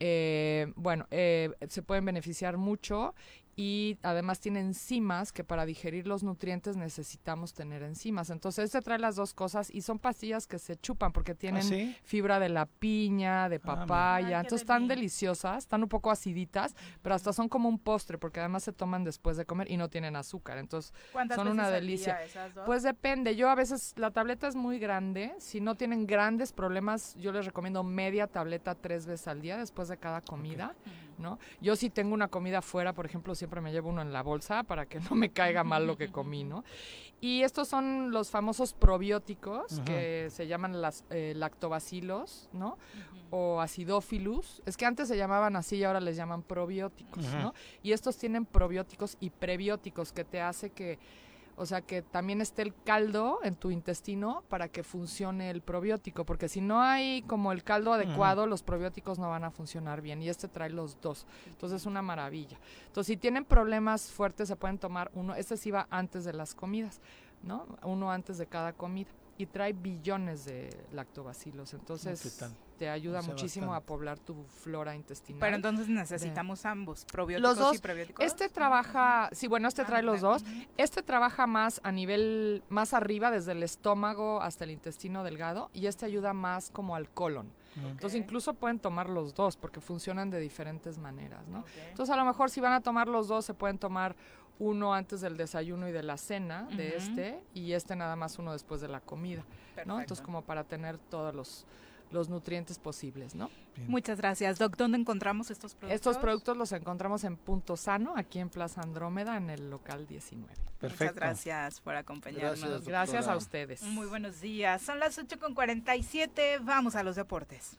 Eh, bueno, eh, se pueden beneficiar mucho y además tiene enzimas que para digerir los nutrientes necesitamos tener enzimas. Entonces, este trae las dos cosas y son pastillas que se chupan porque tienen
¿Ah, sí?
fibra de la piña, de
Ah,
papaya. Entonces, están
deli.
deliciosas, están un poco aciditas, pero hasta son como un postre porque además se toman después de comer y no tienen azúcar. Entonces,
¿Cuántas
son
veces
una delicia.
día esas dos?
pues depende, yo a veces la tableta es muy grande, si no tienen grandes problemas, yo les recomiendo media tableta tres veces al día después de cada comida, ¿no? Yo si tengo una comida fuera, por ejemplo, siempre me llevo uno en la bolsa para que no me caiga mal lo que comí, ¿no? Y estos son los famosos probióticos
Ajá.
que se llaman las eh, lactobacilos, ¿no? O acidófilus. Es que antes se llamaban así y ahora les llaman probióticos,
Ajá.
¿no? Y estos tienen probióticos y prebióticos que te hace que o sea, que también esté el caldo en tu intestino para que funcione el probiótico, porque si no hay como el caldo adecuado, los probióticos no van a funcionar bien y este trae los dos. Entonces es una maravilla. Entonces, si tienen problemas fuertes, se pueden tomar uno. Este sí va antes de las comidas, ¿no? Uno antes de cada comida. Y trae billones de lactobacilos. Entonces, te ayuda
O sea,
muchísimo a poblar tu flora intestinal.
Pero entonces necesitamos ambos, probióticos
Los dos.
y prebióticos.
Este trabaja, sí, bueno, este
Ah,
trae los dos. Este trabaja más a nivel, más arriba, desde el estómago hasta el intestino delgado, y este ayuda más como al colon. Entonces, incluso pueden tomar los dos, porque funcionan de diferentes maneras, ¿no? Entonces, a lo mejor si van a tomar los dos, se pueden tomar uno antes del desayuno y de la cena de este, y este nada más uno después de la comida, ¿no? Entonces, como para tener todos los, los nutrientes posibles, ¿no?
Muchas gracias, Doc. ¿Dónde encontramos estos productos?
Estos productos los encontramos en Punto Sano, aquí en Plaza Andrómeda, en el local 19.
Perfecto.
Muchas gracias por acompañarnos.
Gracias,
Gracias a ustedes.
Muy buenos días. Son las 8 con 47. Vamos a los deportes.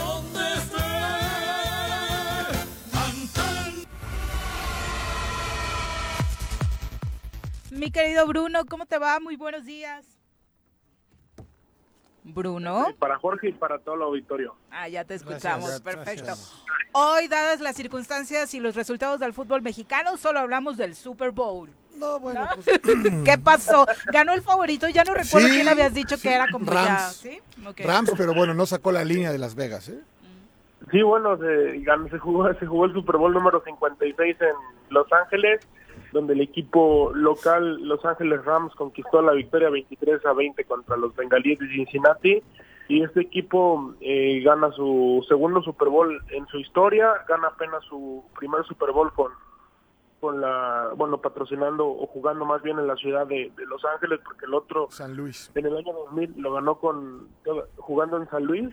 Mi querido Bruno, ¿cómo te va? Muy buenos días. Bruno.
Para Jorge y para todo el auditorio.
Ah, ya te escuchamos.
gracias.
Perfecto. Hoy, dadas las circunstancias y los resultados del fútbol mexicano, solo hablamos del Super Bowl.
No, bueno, pues
¿Qué pasó? ¿Ganó el favorito? Ya no recuerdo
Sí,
quién habías dicho
sí,
que era como ya,
Rams.
¿sí?
Rams, pero bueno, no sacó la línea de Las Vegas, ¿eh?
Sí, bueno, se, ganó- se, jugó, se jugó el Super Bowl número 56 en Los Ángeles, donde el equipo local Los Ángeles Rams conquistó la victoria 23 a 20 contra los Bengalíes de Cincinnati. Y este equipo eh, gana su segundo Super Bowl en su historia, gana apenas su primer Super Bowl con, con la, bueno, patrocinando o jugando más bien en la ciudad de, de Los Ángeles, porque el otro
San Luis.
en el año 2000 lo ganó con jugando en San Luis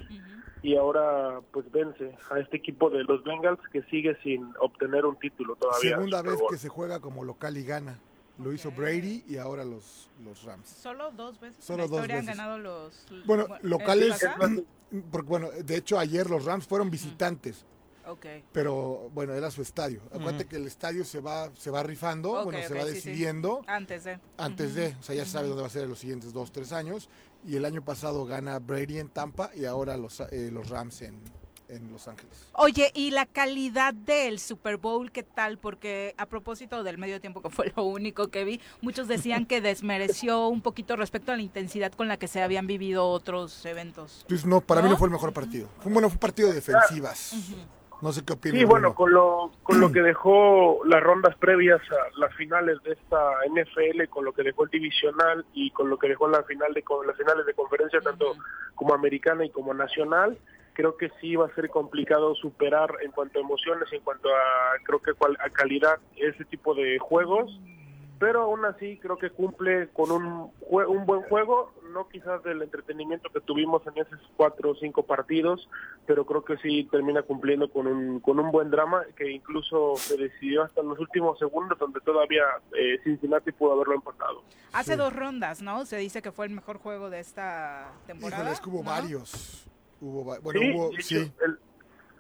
y ahora pues vence a este equipo de los Bengals que sigue sin obtener un título todavía.
Segunda vez que se juega como local y gana. Lo hizo. Brady y ahora los, los Rams.
Solo dos veces
Solo
en la
dos
historia
veces.
han ganado los...
Bueno,
¿en
locales, porque bueno, de hecho ayer los Rams fueron visitantes,
Ok.
pero bueno, era su estadio. Acuérdate que el estadio se va, se va rifando, bueno, se va
sí, sí.
decidiendo
Antes de...
antes de, o sea, ya sabe dónde va a ser en los siguientes dos, tres años. Y el año pasado gana Brady en Tampa y ahora los, eh, los Rams en, en Los Ángeles.
Oye, ¿y la calidad del Super Bowl qué tal? Porque a propósito del medio tiempo, que fue lo único que vi, muchos decían que desmereció un poquito respecto a la intensidad con la que se habían vivido otros eventos.
Pues no, para mí
¿No?
fue el mejor partido. Fue, bueno, fue un partido de defensivas. No sé qué opinas.
Sí, bueno, con lo, con lo que dejó las rondas previas a las finales de esta NFL, con lo que dejó el divisional y con lo que dejó la final de con las finales de conferencia tanto como americana y como nacional, creo que sí va a ser complicado superar en cuanto a emociones, en cuanto a creo que cual- a calidad ese tipo de juegos, pero aún así creo que cumple con un jue- un buen juego, no quizás del entretenimiento que tuvimos en esos cuatro o cinco partidos, pero creo que sí termina cumpliendo con un con un buen drama que incluso se decidió hasta los últimos segundos donde todavía eh, Cincinnati pudo haberlo empatado.
Hace
Sí.
dos rondas, ¿no? Se dice que fue el mejor juego de esta temporada.
Híjole, es que hubo
¿no?
varios. Hubo, bueno,
Sí,
hubo, sí.
el-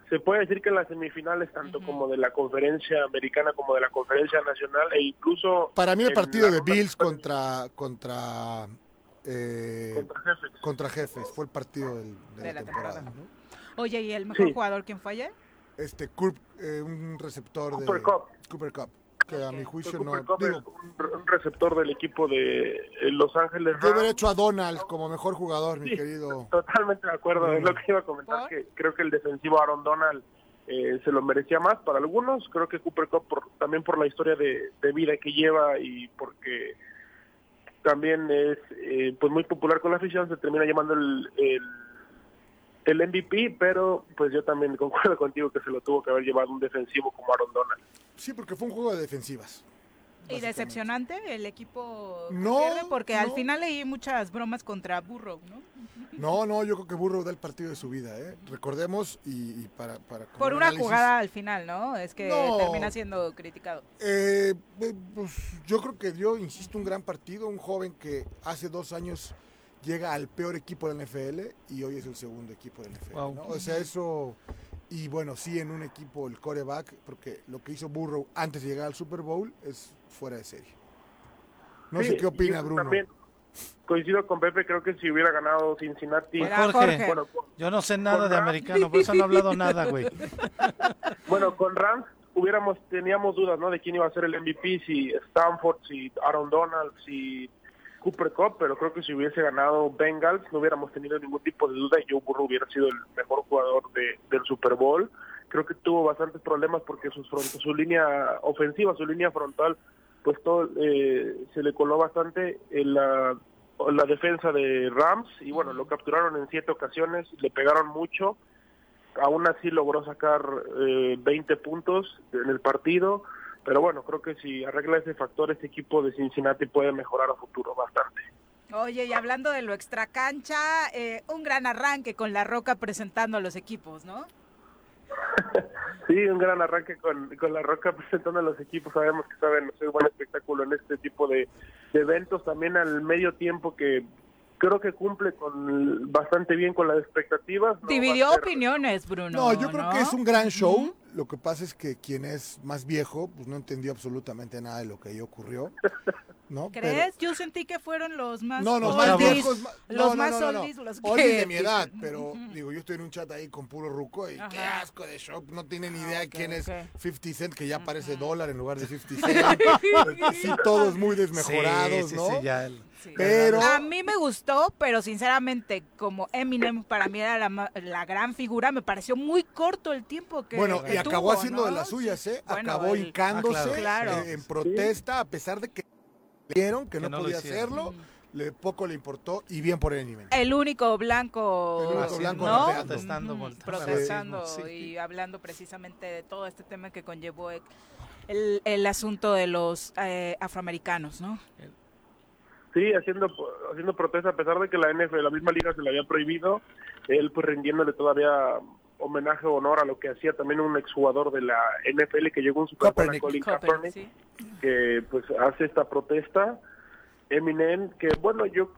se puede decir que en las semifinales, tanto como de la conferencia americana como de la conferencia nacional, e incluso...
Para mí el partido de Bills
de-
contra contra eh,
Contra Jefes.
contra Jefes. Fue el partido del- de,
De
la,
la
temporada.
temporada. Oye, ¿y el mejor
Sí.
jugador quién fue ayer?
Este, Kurt, eh, un receptor de
Cooper Cup.
Cooper Cup, que a mi juicio
Cooper
no... Digo,
es un, receptor del equipo de eh, Los Ángeles
yo hubiera hecho a Donald como mejor jugador, mi
Sí.
querido...
Totalmente de acuerdo, es lo que iba a comentar, que creo que el defensivo Aaron Donald eh, se lo merecía más para algunos, creo que Cooper Cup por- también por la historia de, de vida que lleva y porque también es eh, pues muy popular con la afición, se termina llamando el, el, el MVP, pero pues yo también concuerdo contigo que se lo tuvo que haber llevado un defensivo como Aaron Donald.
Sí, porque fue un juego de defensivas.
¿Y decepcionante el equipo
No,
pierde? Porque al final leí muchas bromas contra Burrow, ¿no?
No, no, yo creo que Burrow da el partido de su vida, ¿eh? Recordemos, y, y para, para... como
Por una
análisis,
jugada al final, ¿no? Es que
No.
termina siendo criticado.
Eh, eh, pues, yo creo que dio, insisto, un gran partido. Un joven que hace dos años llega al peor equipo de la NFL y hoy es el segundo equipo de la NFL.
Wow.
¿no? O sea, eso. Y bueno, sí, en un equipo, el coreback, porque lo que hizo Burrow antes de llegar al Super Bowl es fuera de serie. No
Sí,
sé qué opina Bruno.
También coincido con Pepe, creo que si hubiera ganado Cincinnati...
Pues, Jorge.
Jorge.
Bueno, con-
Yo no sé nada de
Rams.
americano, por eso no he hablado nada, güey.
Bueno, con Rams hubiéramos teníamos dudas, ¿no? De quién iba a ser el MVP, si Stanford, si Aaron Donald, si Cooper Cup, pero creo que si hubiese ganado Bengals no hubiéramos tenido ningún tipo de duda y Joe Burrow hubiera sido el mejor jugador de- del Super Bowl. Creo que tuvo bastantes problemas porque sus front- su línea ofensiva, su línea frontal, pues todo eh, se le coló bastante en la, en la defensa de Rams y bueno, lo capturaron en siete ocasiones, le pegaron mucho aún así logró sacar eh, 20 puntos en el partido, pero bueno, creo que si arregla ese factor, este equipo de Cincinnati puede mejorar a futuro bastante.
Oye, y hablando de lo extra cancha, eh, un gran arranque con La Roca presentando a los equipos, ¿no?
Sí, un gran arranque con, con La Roca presentando a los equipos, sabemos que saben hacer buen espectáculo en este tipo de, de eventos, también al medio tiempo que creo que cumple con bastante bien con las expectativas. ¿no?
Dividió
ser-
opiniones, Bruno.
No, yo creo que
¿no?
es un gran show. Lo que pasa es que quien es más viejo, pues no entendió absolutamente nada de lo que ahí ocurrió. ¿no? Pero-
¿Crees? Yo sentí que fueron los más
No, no,
Los
más viejos.
los
no, no,
más
no, no,
oldies, los
Oldies
que-
de mi edad, pero digo, yo estoy en un chat ahí con puro ruco y qué asco de show. No tienen ni
Ah,
idea quién es
ok.
50 Cent, que ya parece dólar en lugar de 50 Cent. sí, todos muy desmejorados,
sí, sí,
¿no?
sí, ya el-
Sí.
Pero-
A mí me gustó, pero sinceramente, como Eminem para mí era la, gran figura, me pareció muy corto el tiempo que
Bueno, y acabó
tuvo,
haciendo de las suyas, ¿eh?
Bueno,
acabó
el-
hincándose
Ah,
claro.
eh, en protesta, a pesar de que dijeron que,
Que
no,
no
podía hacerlo, le, poco le importó y bien por el nivel.
El único blanco,
El único blanco
¿no?
Protestando, voltando.
protestando
Sí,
y hablando precisamente de todo este tema que conllevó el, el- asunto de los eh, afroamericanos, ¿no?
Sí, haciendo haciendo protesta a pesar de que la NFL, la misma liga se le había prohibido, él pues rindiéndole todavía homenaje o honor a lo que hacía también un exjugador de la NFL que llegó un Super Bowl. Colin Kaepernick,
sí.
que pues hace esta protesta. Eminem, que bueno, yo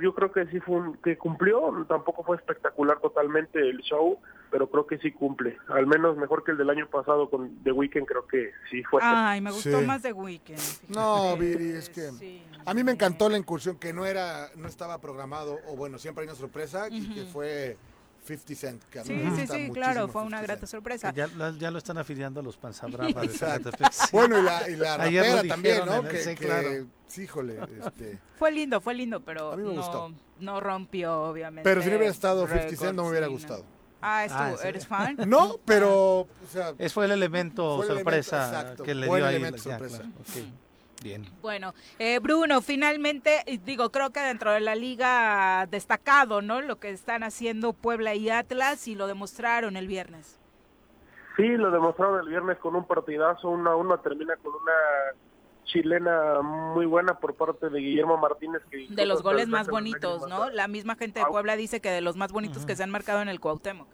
yo creo que sí fue un- que cumplió, tampoco fue espectacular totalmente el show, pero creo que sí cumple, al menos mejor que el del año pasado con The Weeknd, creo que sí fue.
Ay, me gustó
Sí.
más de Weekend. fíjate.
No, Viri, es que
Sí.
a mí me encantó la incursión que no era, no estaba programado, o bueno, siempre hay una sorpresa, y que fue 50 Cent. Que a mí
Sí,
me
sí, sí, claro, fue
50
una grata sorpresa.
Ya, lo- ya lo están afiliando a los Panzabrava de
Exacto.
Zacatepec. Sí.
Bueno, y la, y la rapera también, ¿no? Que,
sí,
que-
claro.
sí, híjole, este...
Fue lindo, fue lindo, pero
A mí me
no,
gustó.
no rompió, obviamente.
Pero si no hubiera estado 50 Cent no me hubiera gustado.
Ah, ¿es
Ah.
¿Eres fan?
No, pero, o sea,
Es fue el elemento
Fue el
sorpresa
elemento, exacto,
que le dio ahí.
elemento
ya,
sorpresa.
claro. Bien.
Bueno, eh, Bruno, finalmente, digo, creo que dentro de la liga destacado, ¿no? Lo que están haciendo Puebla y Atlas y lo demostraron el viernes.
Sí, lo demostraron el viernes con un partidazo, una a uno termina con una chilena muy buena por parte de Guillermo Martínez. Que
De los goles más bonitos. ¿no? La misma gente de. Puebla dice que de los más bonitos que se han marcado en el Cuauhtémoc.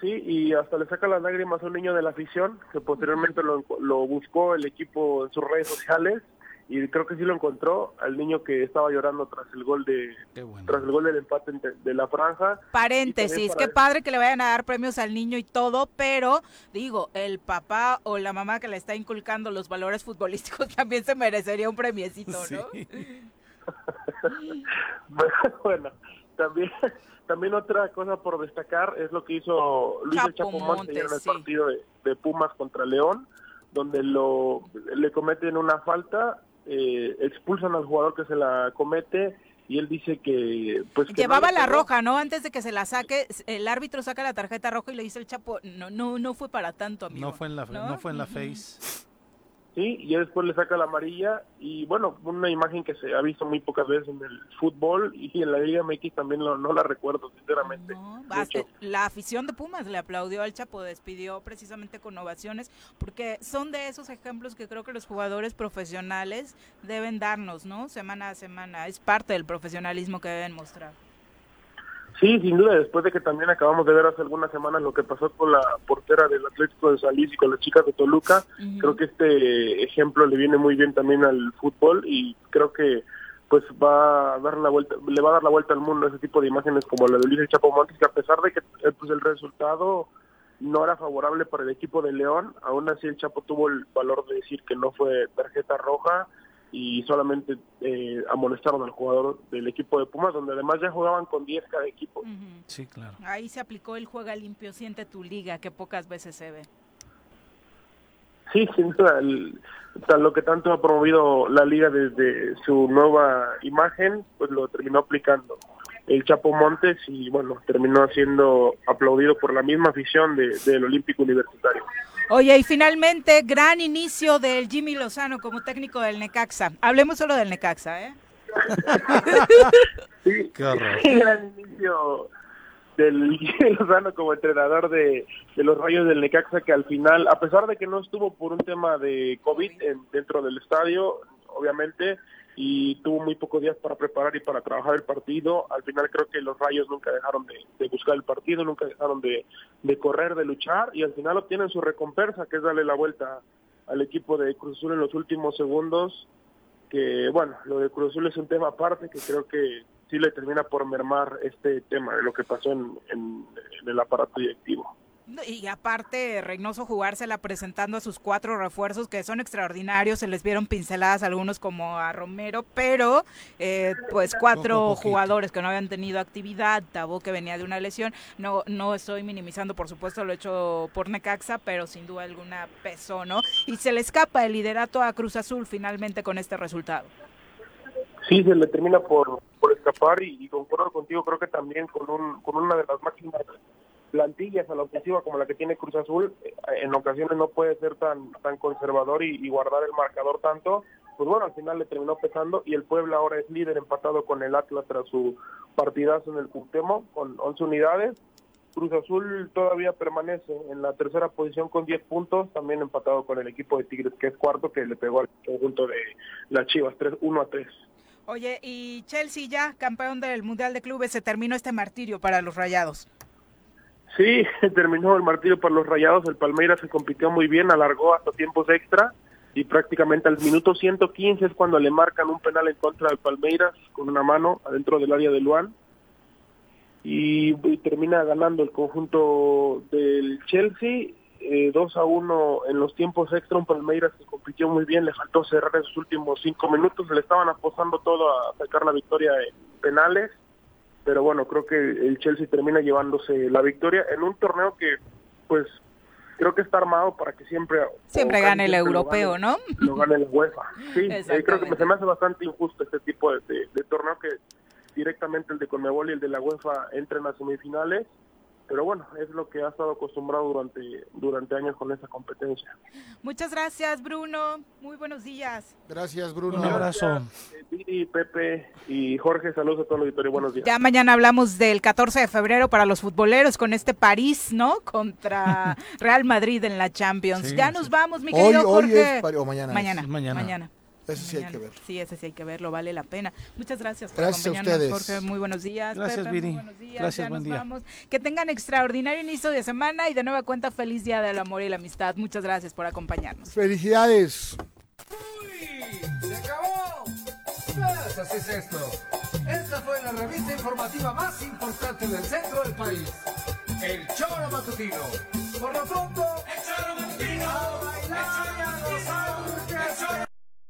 Sí, y hasta le saca las lágrimas a un niño de la afición, que posteriormente lo, lo buscó el equipo en sus redes sociales, y creo que sí lo encontró, al niño que estaba llorando tras el gol de
bueno.
tras el gol del empate de la franja.
Paréntesis, qué padre que le vayan a dar premios al niño y todo, pero digo, el papá o la mamá que le está inculcando los valores futbolísticos también se merecería un premiecito, ¿no?
Sí.
bueno, también también otra cosa por destacar es lo que hizo Luis el
Chapo
Chapo Montes
Montes,
en el
sí.
partido de, de Pumas contra León, donde lo le cometen una falta, eh, expulsan al jugador que se la comete y él dice que pues que
Llevaba
le
la roja, ¿no? Antes de que se la saque, el árbitro saca la tarjeta roja y le dice el Chapo, no, no, no fue para tanto, amigo.
No fue en la,
¿No?
no fue en la face.
Sí, y después le saca la amarilla y bueno, una imagen que se ha visto muy pocas veces en el fútbol y en la Liga MX también lo- no la recuerdo sinceramente.
No, la afición de Pumas le aplaudió al Chapo, despidió precisamente con ovaciones, porque son de esos ejemplos que creo que los jugadores profesionales deben darnos, ¿no? Semana a semana. Es parte del profesionalismo que deben mostrar.
Sí, sin duda, después de que también acabamos de ver hace algunas semanas lo que pasó con la portera del Atlético de San Luis y con las chicas de Toluca, creo que este ejemplo le viene muy bien también al fútbol y creo que pues va a dar la vuelta, le va a dar la vuelta al mundo ese tipo de imágenes como la de Luis El Chapo Montes, que a pesar de que eh, pues el resultado no era favorable para el equipo de León, aún así el Chapo tuvo el valor de decir que no fue tarjeta roja y solamente eh, amonestaron al jugador del equipo de Pumas, donde además ya jugaban con 10 cada equipo.
Sí, claro.
Ahí se aplicó el juega limpio, siente tu liga, que pocas veces se ve.
Sí, sin duda, el- tal- lo que tanto ha promovido la liga desde su nueva imagen, pues lo terminó aplicando el Chapo Montes y bueno, terminó siendo aplaudido por la misma afición de- del Olímpico Universitario.
Oye, y finalmente, gran inicio del Jimmy Lozano como técnico del Necaxa. Hablemos solo del Necaxa, ¿eh?
Sí,
Qué
gran inicio del Jimmy Lozano como entrenador de, de los Rayos del Necaxa que al final, a pesar de que no estuvo por un tema de COVID en- dentro del estadio, obviamente, y tuvo muy pocos días para preparar y para trabajar el partido, al final creo que los Rayos nunca dejaron de, buscar el partido, nunca dejaron de, de correr, de luchar, y al final obtienen su recompensa, que es darle la vuelta al equipo de Cruz Azul en los últimos segundos, que bueno, lo de Cruz Azul es un tema aparte que creo que sí le termina por mermar este tema de lo que pasó en el aparato directivo.
Y aparte, Reynoso jugársela presentando a sus cuatro refuerzos que son extraordinarios, se les vieron pinceladas algunos como a Romero, pero eh, pues cuatro jugadores que no habían tenido actividad, Tabó que venía de una lesión, no, no estoy minimizando por supuesto lo hecho por Necaxa, pero sin duda alguna pesó, ¿no? Y se le escapa el liderato a Cruz Azul finalmente con este resultado.
Sí, se le termina por, por escapar y, y concuerdo contigo, creo que también con, un, con una de las máximas plantillas a la ofensiva como la que tiene Cruz Azul, eh, en ocasiones no puede ser tan, tan conservador y, guardar el marcador tanto, pues bueno, al final le terminó pesando y el Puebla ahora es líder empatado con el Atlas tras su partidazo en el Cuauhtémoc con 11 unidades. Cruz Azul todavía permanece en la tercera posición con 10 puntos, también empatado con el equipo de Tigres que es cuarto que le pegó al conjunto de las Chivas 3 1 a 3.
Oye, y Chelsea ya, campeón del Mundial de Clubes, se terminó este martirio para los Rayados.
Sí, terminó el martillo para los Rayados. El Palmeiras se compitió muy bien, alargó hasta tiempos extra y prácticamente al minuto 115 es cuando le marcan un penal en contra del Palmeiras con una mano adentro del área de Luan y, termina ganando el conjunto del Chelsea eh, 2 a 1 en los tiempos extra. Un Palmeiras que compitió muy bien, le faltó cerrar esos últimos cinco minutos, le estaban apostando todo a sacar la victoria en penales pero bueno, creo que el Chelsea termina llevándose la victoria en un torneo que, pues, creo que está armado para que siempre...
Siempre gane el
siempre lo
europeo,
gane-
¿no?
Lo gane la UEFA. Sí, eh, creo que se me hace bastante injusto este tipo de, de- de torneo que directamente el de Conmebol y el de la UEFA entren a semifinales, pero bueno, es lo que ha estado acostumbrado durante, durante años con esa competencia.
Muchas gracias, Bruno. Muy buenos días.
Gracias, Bruno.
Un abrazo.
Eh, Viri, Pepe y Jorge, saludos a todo el auditorio, buenos días.
Ya mañana hablamos del 14 de febrero para los futboleros con este París, ¿no? Contra Real Madrid en la Champions.
Sí,
ya
sí.
nos vamos, mi
Hoy,
querido
hoy
Jorge.
es, pari- o mañana. es.
Mañana,
Mañana.
Eso sí hay que ver.
Sí, ese sí hay que verlo, vale la pena. Muchas gracias por
Gracias a
acompañarnos,
ustedes.
Jorge. Muy buenos días.
Gracias,
Pepe,
Viri.
Muy buenos días.
Gracias,
ya
buen
nos
día.
vamos. Que tengan extraordinario inicio de semana y de nueva cuenta feliz día del amor y la amistad. Muchas gracias por acompañarnos.
Felicidades.
¡Se acabó! Pues así es esto. Esta fue la revista informativa más importante del centro del país. El Choro Matutino. Por lo pronto, el Choro Matutino.